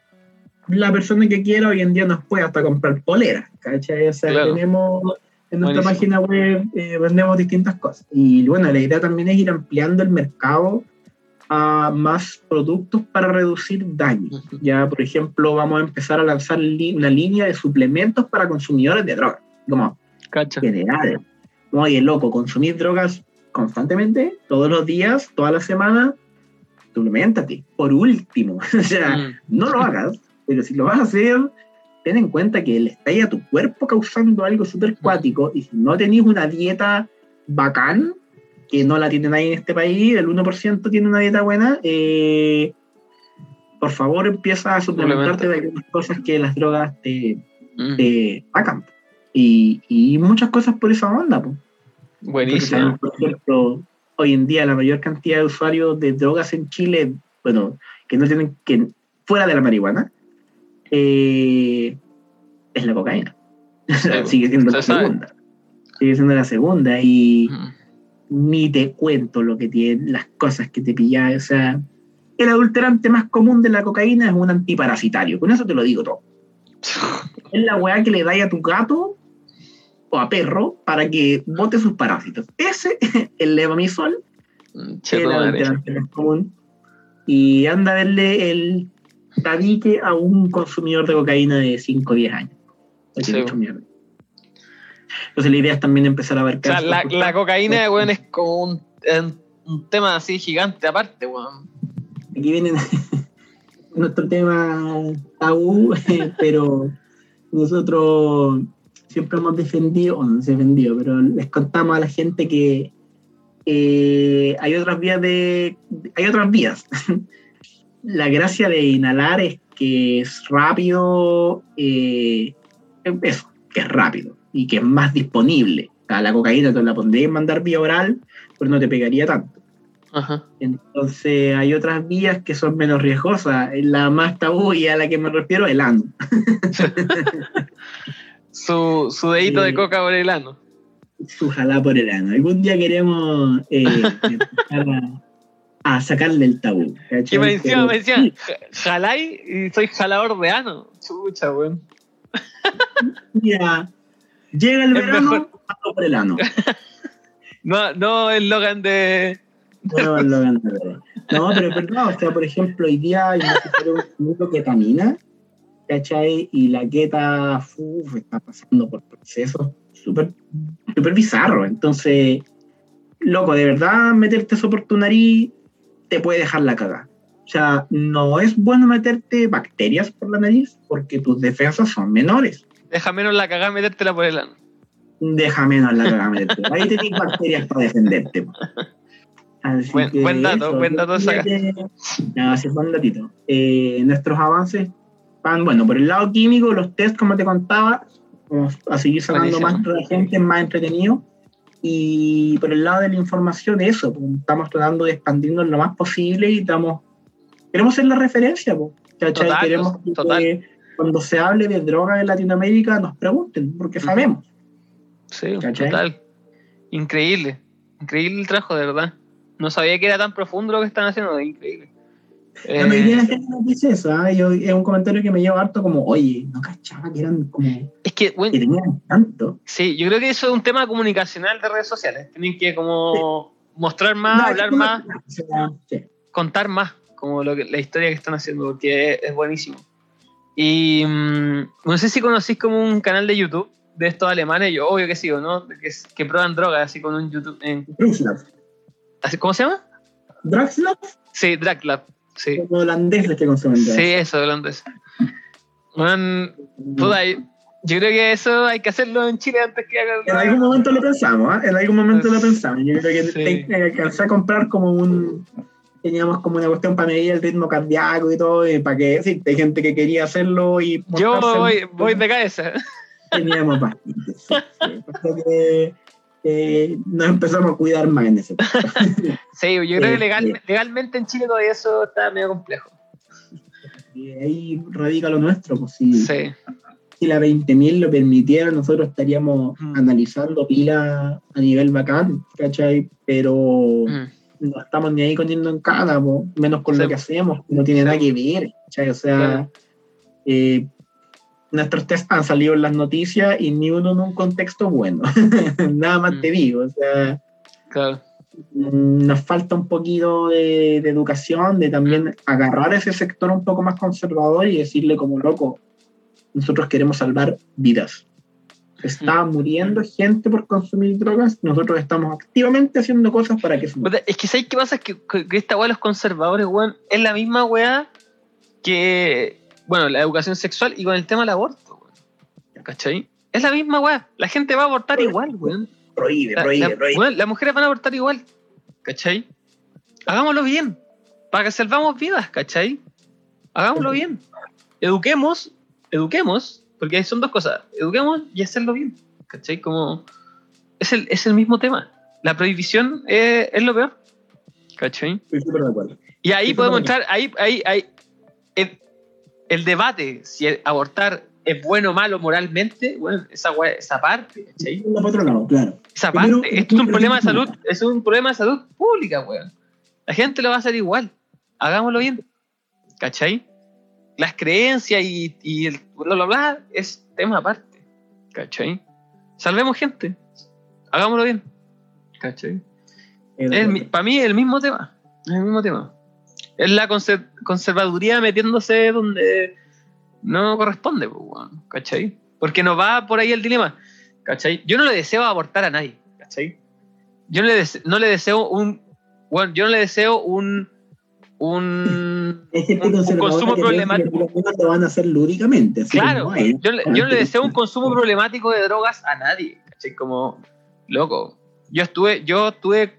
la persona que quiera hoy en día nos puede hasta comprar poleras, ¿cachai? O sea, Claro. tenemos en nuestra Buenísimo. página web eh, vendemos distintas cosas. Y bueno, la idea también es ir ampliando el mercado a más productos para reducir daño. Ya, por ejemplo, vamos a empezar a lanzar li- una línea de suplementos para consumidores de drogas. Como, Cacha. generales. Oye, loco, consumir drogas constantemente, todos los días, toda la semana, suplementate. Por último, o sea, Mm. no lo hagas, pero si lo vas a hacer, ten en cuenta que le está ahí a tu cuerpo causando algo súper cuático y si no tenés una dieta bacán, que no la tiene nadie en este país, el 1% tiene una dieta buena, eh, por favor empieza a suplementarte de algunas cosas que las drogas te, Mm. te sacan. Y, y muchas cosas por esa onda. Porque Buenísimo. por ejemplo, hoy en día la mayor cantidad de usuarios de drogas en Chile, bueno, que no tienen que, fuera de la marihuana, eh, es la cocaína. Sigue siendo la sabe. segunda. Sigue siendo la segunda y Mm. Ni te cuento lo que tiene, las cosas que te pillas. O sea, el adulterante más común de la cocaína es un antiparasitario. Con eso te lo digo todo. Es la weá que le dais a tu gato o a perro para que bote sus parásitos. Ese, el levamisol, Mm, el adulterante más común. Y anda a verle el tabique a un consumidor de cocaína de 5 o 10 años. Sí. mierda. Entonces la idea es también empezar a O abarcar... sea, la, la cocaína, weón, es como un, tema así gigante aparte, weón. aquí viene nuestro tema tabú, pero nosotros siempre hemos defendido, o no se defendido, pero les contamos a la gente que eh, hay otras vías de. hay otras vías. la gracia de inhalar es que es rápido, eh, eso, que es rápido y que es más disponible. La cocaína te la pondrías mandar vía oral, pero no te pegaría tanto. Ajá. Entonces hay otras vías que son menos riesgosas. La más tabú y a la que me refiero el ano. Su, su dedito de coca por el ano. Su jalá por el ano. Algún día queremos eh, empezar a, a sacarle el tabú. ¿cachai? Y me Pero me decían, "Ja- jalai y soy jalador de ano. Chucha, weón. Mira, llega el Es verano, mejor. por el ano. No, no el Logan de. No, el Logan de. No, pero es verdad, o sea, por ejemplo, hoy día hay mucho ketamina, ¿cachai? Y la keta uf, está pasando por procesos súper súper bizarros. Entonces, loco, de verdad, meterte eso por tu nariz te puede dejar la cagada. O sea, no es bueno meterte bacterias por la nariz porque tus defensas son menores. Deja menos la cagada metértela por el ano. Deja menos la cagada meterte. Ahí tenés bacterias para defenderte. Así Buen- que buen dato, buen dato fíjate- No, sí, buen datito. Eh, nuestros avances van, bueno, por el lado químico, los test, como te contaba, vamos a seguir sacando más reagentes, más entretenido. Y por el lado de la información, eso, pues, estamos tratando de expandirnos lo más posible y estamos, queremos ser la referencia, pues. Total, queremos que total. Cuando se hable de drogas en Latinoamérica nos pregunten, porque sabemos. Sí, ¿Cachai? total. Increíble. Increíble el trabajo, de verdad. No sabía que era tan profundo lo que están haciendo. Increíble. La mayoría de la Eh, gente nos dice eso, ¿ah? Yo- es un comentario que me lleva harto como, oye, no cachaba que eran como, es que, bueno, que tenían tanto. sí, yo creo que eso es un tema comunicacional de redes sociales. Tienen que como mostrar más, No, hablar más, sí. contar más, como lo que, la historia que están haciendo, porque es, es buenísimo. Y mm, no sé si conocís como un canal de YouTube de estos alemanes, yo obvio que sigo, ¿no? Que, que prueban drogas así con un YouTube. En, ¿Cómo se llama? Drugslab, Sí, Draglab. Sí. como holandeses que consumen. Sí, eso, holandés. Bueno, puta, yo creo que eso hay que hacerlo en Chile antes que hagan. En algún momento lo pensamos, ¿ah? En algún momento lo pensamos. Yo creo que Sí. te alcancé a comprar como un... Teníamos como una cuestión para medir el ritmo cardíaco y todo, y para que, sí, hay gente que quería hacerlo y... Yo voy, voy de cabeza. Teníamos bastante, sí, sí. Que eh, nos empezamos a cuidar más en ese. Sí, yo creo que Eh, legal- legalmente en Chile todavía eso está medio complejo. Y ahí radica lo nuestro, pues si, Sí, si la 20.000 lo permitiera, nosotros estaríamos Mm. analizando pila a nivel bacán, ¿cachai? Pero Mm. No estamos ni ahí cogiendo en cada, po, menos con Sí. lo que hacemos, no tiene nada que ver, ¿cachai? O sea, Claro. eh, nuestros tests han salido en las noticias y ni uno en un contexto bueno, nada más Mm. te digo, o sea, claro. mm, nos falta un poquito de, de educación, de también agarrar ese sector un poco más conservador y decirle como loco, nosotros queremos salvar vidas. Está muriendo gente por consumir drogas, nosotros estamos activamente haciendo cosas para que Es que ¿sabes qué pasa? Es que, que- esta weá de los conservadores, weón, es la misma weá que, bueno, la educación sexual y con el tema del aborto, weón. ¿Cachai? Es la misma weá. La gente va a abortar igual, weón. prohíbe, La- prohíbe, la- prohíbe. weón, las mujeres van a abortar igual. ¿Cachai? Hagámoslo bien. Para que salvamos vidas, ¿cachai? Hagámoslo bien. Eduquemos, eduquemos, porque son dos cosas. Eduquemos y hacerlo bien. ¿Cachai? Como. Es el, es el mismo tema. La prohibición es, es lo peor. ¿Cachai? Y ahí Sí, podemos entrar, ahí, ahí, ahí, el, el debate, si abortar es bueno o malo moralmente, bueno, esa, esa parte, ¿cachai? Lado, claro. Esa Primero, parte, esto es un problema de salud, es un problema de salud pública, weón. La gente lo va a hacer igual. Hagámoslo bien. ¿Cachai? Las creencias y, y el bla bla bla es tema aparte. ¿Cachai? Salvemos gente. Hagámoslo bien. ¿Cachai? Para mí es el mismo tema. Es el mismo tema. Es la conser- conservaduría metiéndose donde no corresponde, weón, ¿cachai? Porque no va por ahí el dilema, ¿cachai? Yo no le deseo abortar a nadie, ¿cachai? Yo no le, dese- no le deseo un. Bueno, yo no le deseo un. Un. Un- un conservadora consumo problemático. lo van a hacer lúdicamente. así Claro, como, "Ay, yo, yo no le deseo un consumo problemático de drogas a nadie, ¿cachai? Como, loco, yo estuve, yo tuve,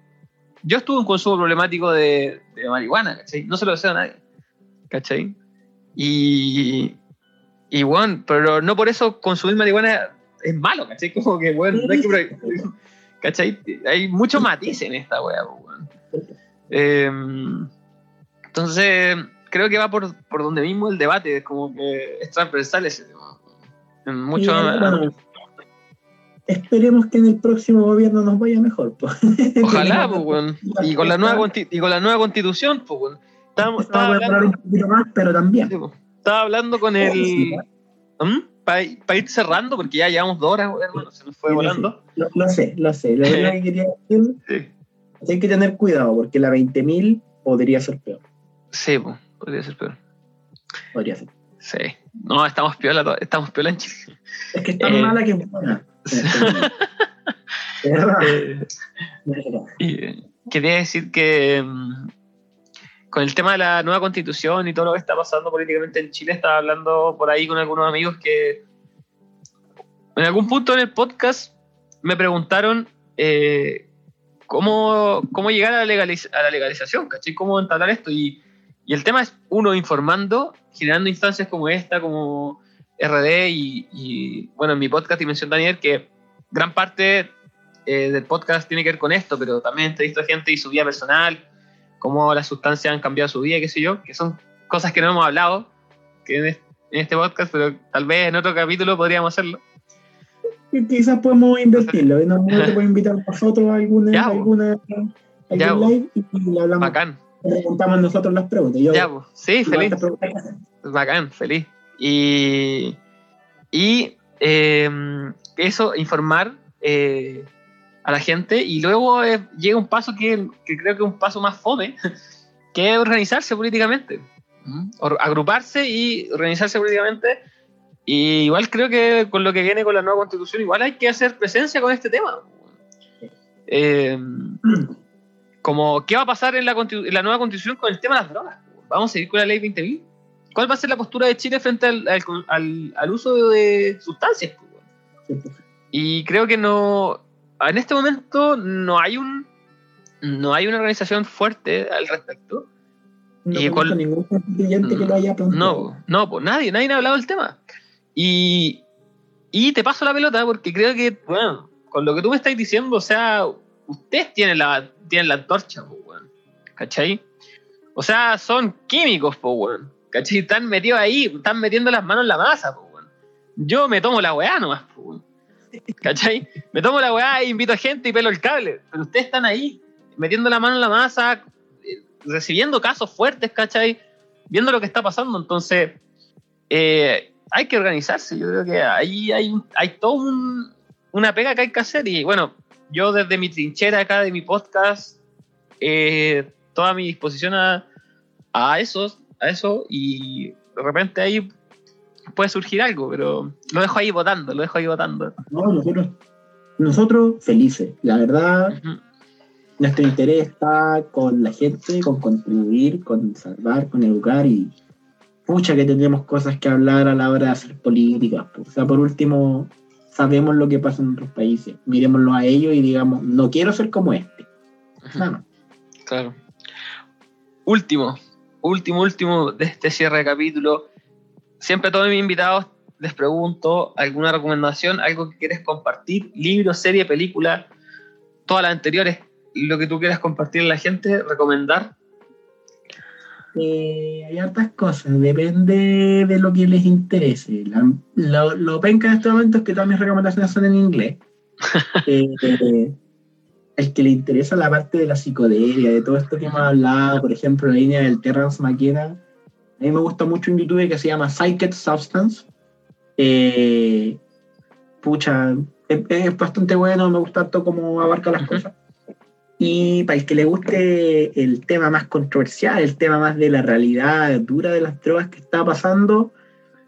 yo estuve en un consumo problemático de, de marihuana, ¿cachai? No se lo deseo a nadie, ¿cachai? Y, y bueno, pero no por eso consumir marihuana es malo, ¿cachai? Como que, bueno, no hay que ¿cachai? Hay muchos matices en esta wea, weón. Em, entonces, creo que va por, por donde mismo el debate, es como que es transversal ese tema. En mucho, bueno, esperemos que en el próximo gobierno nos vaya mejor. pues. ojalá, weón. Y con la nueva y con la nueva constitución, pues, estaba, hablando, un poquito más, pero también. Estaba hablando con el. Para ir cerrando, porque ya llevamos dos horas, hermano, se nos fue Sí, volando. Lo, lo sé, lo sé. Lo que quería decir Sí, hay que tener cuidado porque la 20.000 podría ser peor. Sí podría ser peor. Podría ser. Sí. No, estamos piola, estamos piola en Chile. Es que es tan Eh. mala que es buena. Eh. Y, eh, quería decir que mm, con el tema de la nueva constitución y todo lo que está pasando políticamente en Chile, estaba hablando por ahí con algunos amigos que en algún punto en el podcast me preguntaron eh, cómo, cómo llegar a la, legaliz- a la legalización, ¿cachai? ¿Cómo entablar esto? Y, y el tema es uno informando, generando instancias como esta, como RD y, y, bueno, en mi podcast Dimensión Daniel, que gran parte eh, del podcast tiene que ver con esto, pero también entrevisto a gente y su vida personal, cómo las sustancias han cambiado su vida, qué sé yo, que son cosas que no hemos hablado que en, es- en este podcast, pero tal vez en otro capítulo podríamos hacerlo. Y Quizás podemos invertirlo. ¿no? No te puedo invitar nosotros a alguna, Ya, alguna Ya, algún po. live y, y le hablamos, Bacán. Preguntamos nosotros las preguntas. Yo, Ya, pues. Sí, feliz. Bacán, feliz. Y, y eh, eso, informar eh, a la gente. Y luego eh, llega un paso que, que creo que es un paso más fome, que es organizarse políticamente. Or- agruparse y organizarse políticamente. Y igual creo que con lo que viene con la nueva constitución, igual hay que hacer presencia con este tema. Eh, como, ¿qué va a pasar en la, en la nueva constitución con el tema de las drogas? ¿Vamos a seguir con la ley 20.000? ¿Cuál va a ser la postura de Chile frente al, al- al- al uso de sustancias? Y creo que no, en este momento no hay un, no hay una organización fuerte al respecto. No Y con- ningún constituyente que lo haya planteado. No, no, pues nadie, nadie ha hablado del tema. Y, y te paso la pelota porque creo que, bueno, con lo que tú me estás diciendo, o sea, ustedes tienen la, tienen la antorcha, pues, weón. ¿Cachai? O sea, son químicos, pues, weón. ¿Cachai? Están metidos ahí, están metiendo las manos en la masa, pues, weón. Yo me tomo la weá nomás, pues, weón. ¿Cachai? Me tomo la weá invito a gente y pelo el cable. Pero ustedes están ahí, metiendo la mano en la masa, eh, recibiendo casos fuertes, ¿cachai? Viendo lo que está pasando. Entonces, eh, hay que organizarse. Yo creo que ahí hay, un- hay todo un- una pega que hay que hacer. Y bueno, yo desde mi trinchera acá de mi podcast, eh, toda mi disposición a, a eso, a eso, y de repente ahí puede surgir algo, pero lo dejo ahí votando, lo dejo ahí votando. No, nosotros, nosotros felices. La verdad, Ujú. nuestro interés está con la gente, con contribuir, con salvar, con educar y pucha que tenemos cosas que hablar a la hora de hacer políticas. O sea, por último, sabemos lo que pasa en otros países. Miremoslo a ellos y digamos, no quiero ser como este. No. Claro. Último, último, último de este cierre de capítulo. Siempre a todos mis invitados les pregunto alguna recomendación, algo que quieres compartir, libro, serie, película, todas las anteriores, lo que tú quieras compartir a la gente, recomendar. Eh, hay hartas cosas, depende de lo que les interese. La- lo, lo penca en este momento es que todas mis recomendaciones son en inglés. Eh, eh, el que le interesa la parte de la psicodelia, de todo esto que hemos hablado, por ejemplo, la línea del Terrence McKenna, a mí me gusta mucho un youtuber que se llama Psyched Substance. Eh, pucha, es, es bastante bueno, me gusta harto cómo abarca las cosas. Y para el que le guste el tema más controversial, el tema más de la realidad dura de las drogas que está pasando,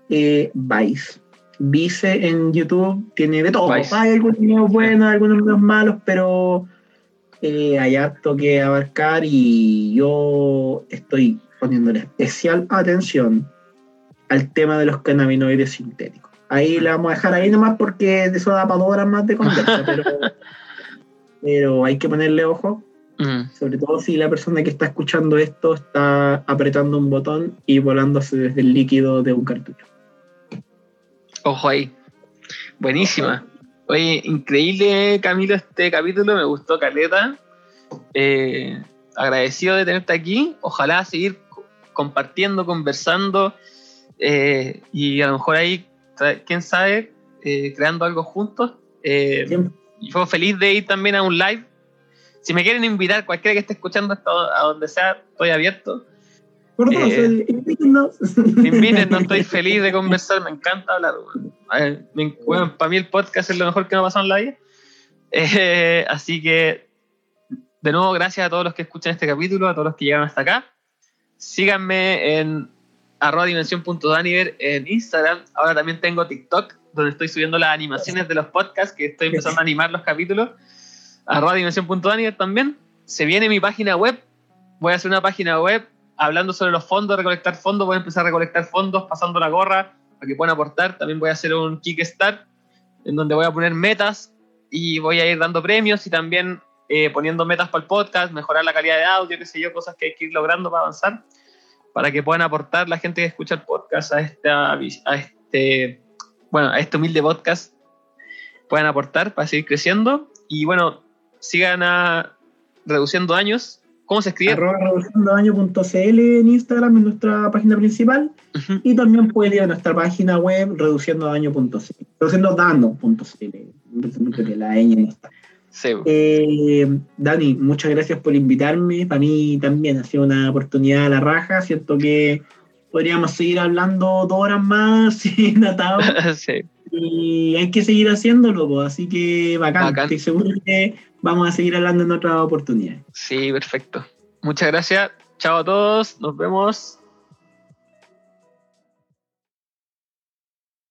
eh, Vice. Vice en YouTube tiene de todo. Vice. Hay algunos videos buenos, algunos videos malos, pero eh, hay harto que abarcar y yo estoy poniéndole especial atención al tema de los cannabinoides sintéticos. Ahí le vamos a dejar ahí nomás porque eso da para dos horas más de conversa, pero, pero hay que ponerle ojo, Mm, sobre todo si la persona que está escuchando esto está apretando un botón y volándose desde el líquido de un cartucho. Ojo ahí. Buenísima. Oye, increíble, Camilo, este capítulo. Me gustó Caleta. Eh, agradecido de tenerte aquí. Ojalá seguir co- compartiendo, conversando eh, y a lo mejor ahí, quién sabe, eh, creando algo juntos. Eh, Siempre. y fue feliz de ir también a un live. Si me quieren invitar, cualquiera que esté escuchando esto, a donde sea, estoy abierto. Por dos, Eh, invítennos. No estoy feliz de conversar, me encanta hablar. me- bueno, para mí el podcast es lo mejor que me ha pasado en la vida. Eh, así que, de nuevo, gracias a todos los que escuchan este capítulo, a todos los que llegaron hasta acá. Síganme en arroba dimensión.daniver en Instagram. Ahora también tengo TikTok, donde estoy subiendo las animaciones de los podcasts, que estoy empezando a animar los capítulos. Arroba dimensión.daniver también. Se viene mi página web. Voy a hacer una página web hablando sobre los fondos, recolectar fondos. Voy a empezar a recolectar fondos pasando la gorra para que puedan aportar. También voy a hacer un Kickstart en donde voy a poner metas y voy a ir dando premios y también eh, poniendo metas para el podcast, mejorar la calidad de audio, qué sé yo, cosas que hay que ir logrando para avanzar, para que puedan aportar la gente que escucha el podcast a, esta, a este, bueno, a este humilde podcast, puedan aportar para seguir creciendo y bueno, sigan a Reduciendo Años. ¿Cómo se escribe? arroba reduciendodaño.cl en Instagram, en nuestra página principal. Y también puede ir a nuestra página web reduciendodaño.cl. Reduciendodano.cl. que la ñ está. Sí. Eh, Dani, muchas gracias por invitarme. Para mí también ha sido una oportunidad a la raja. Siento que podríamos seguir hablando dos horas más sin atado. sí. y hay que seguir haciéndolo, pues, así que bacán. Bacán. Estoy seguro que vamos a seguir hablando en otras oportunidades. Sí, perfecto. Muchas gracias. Chao a todos. Nos vemos.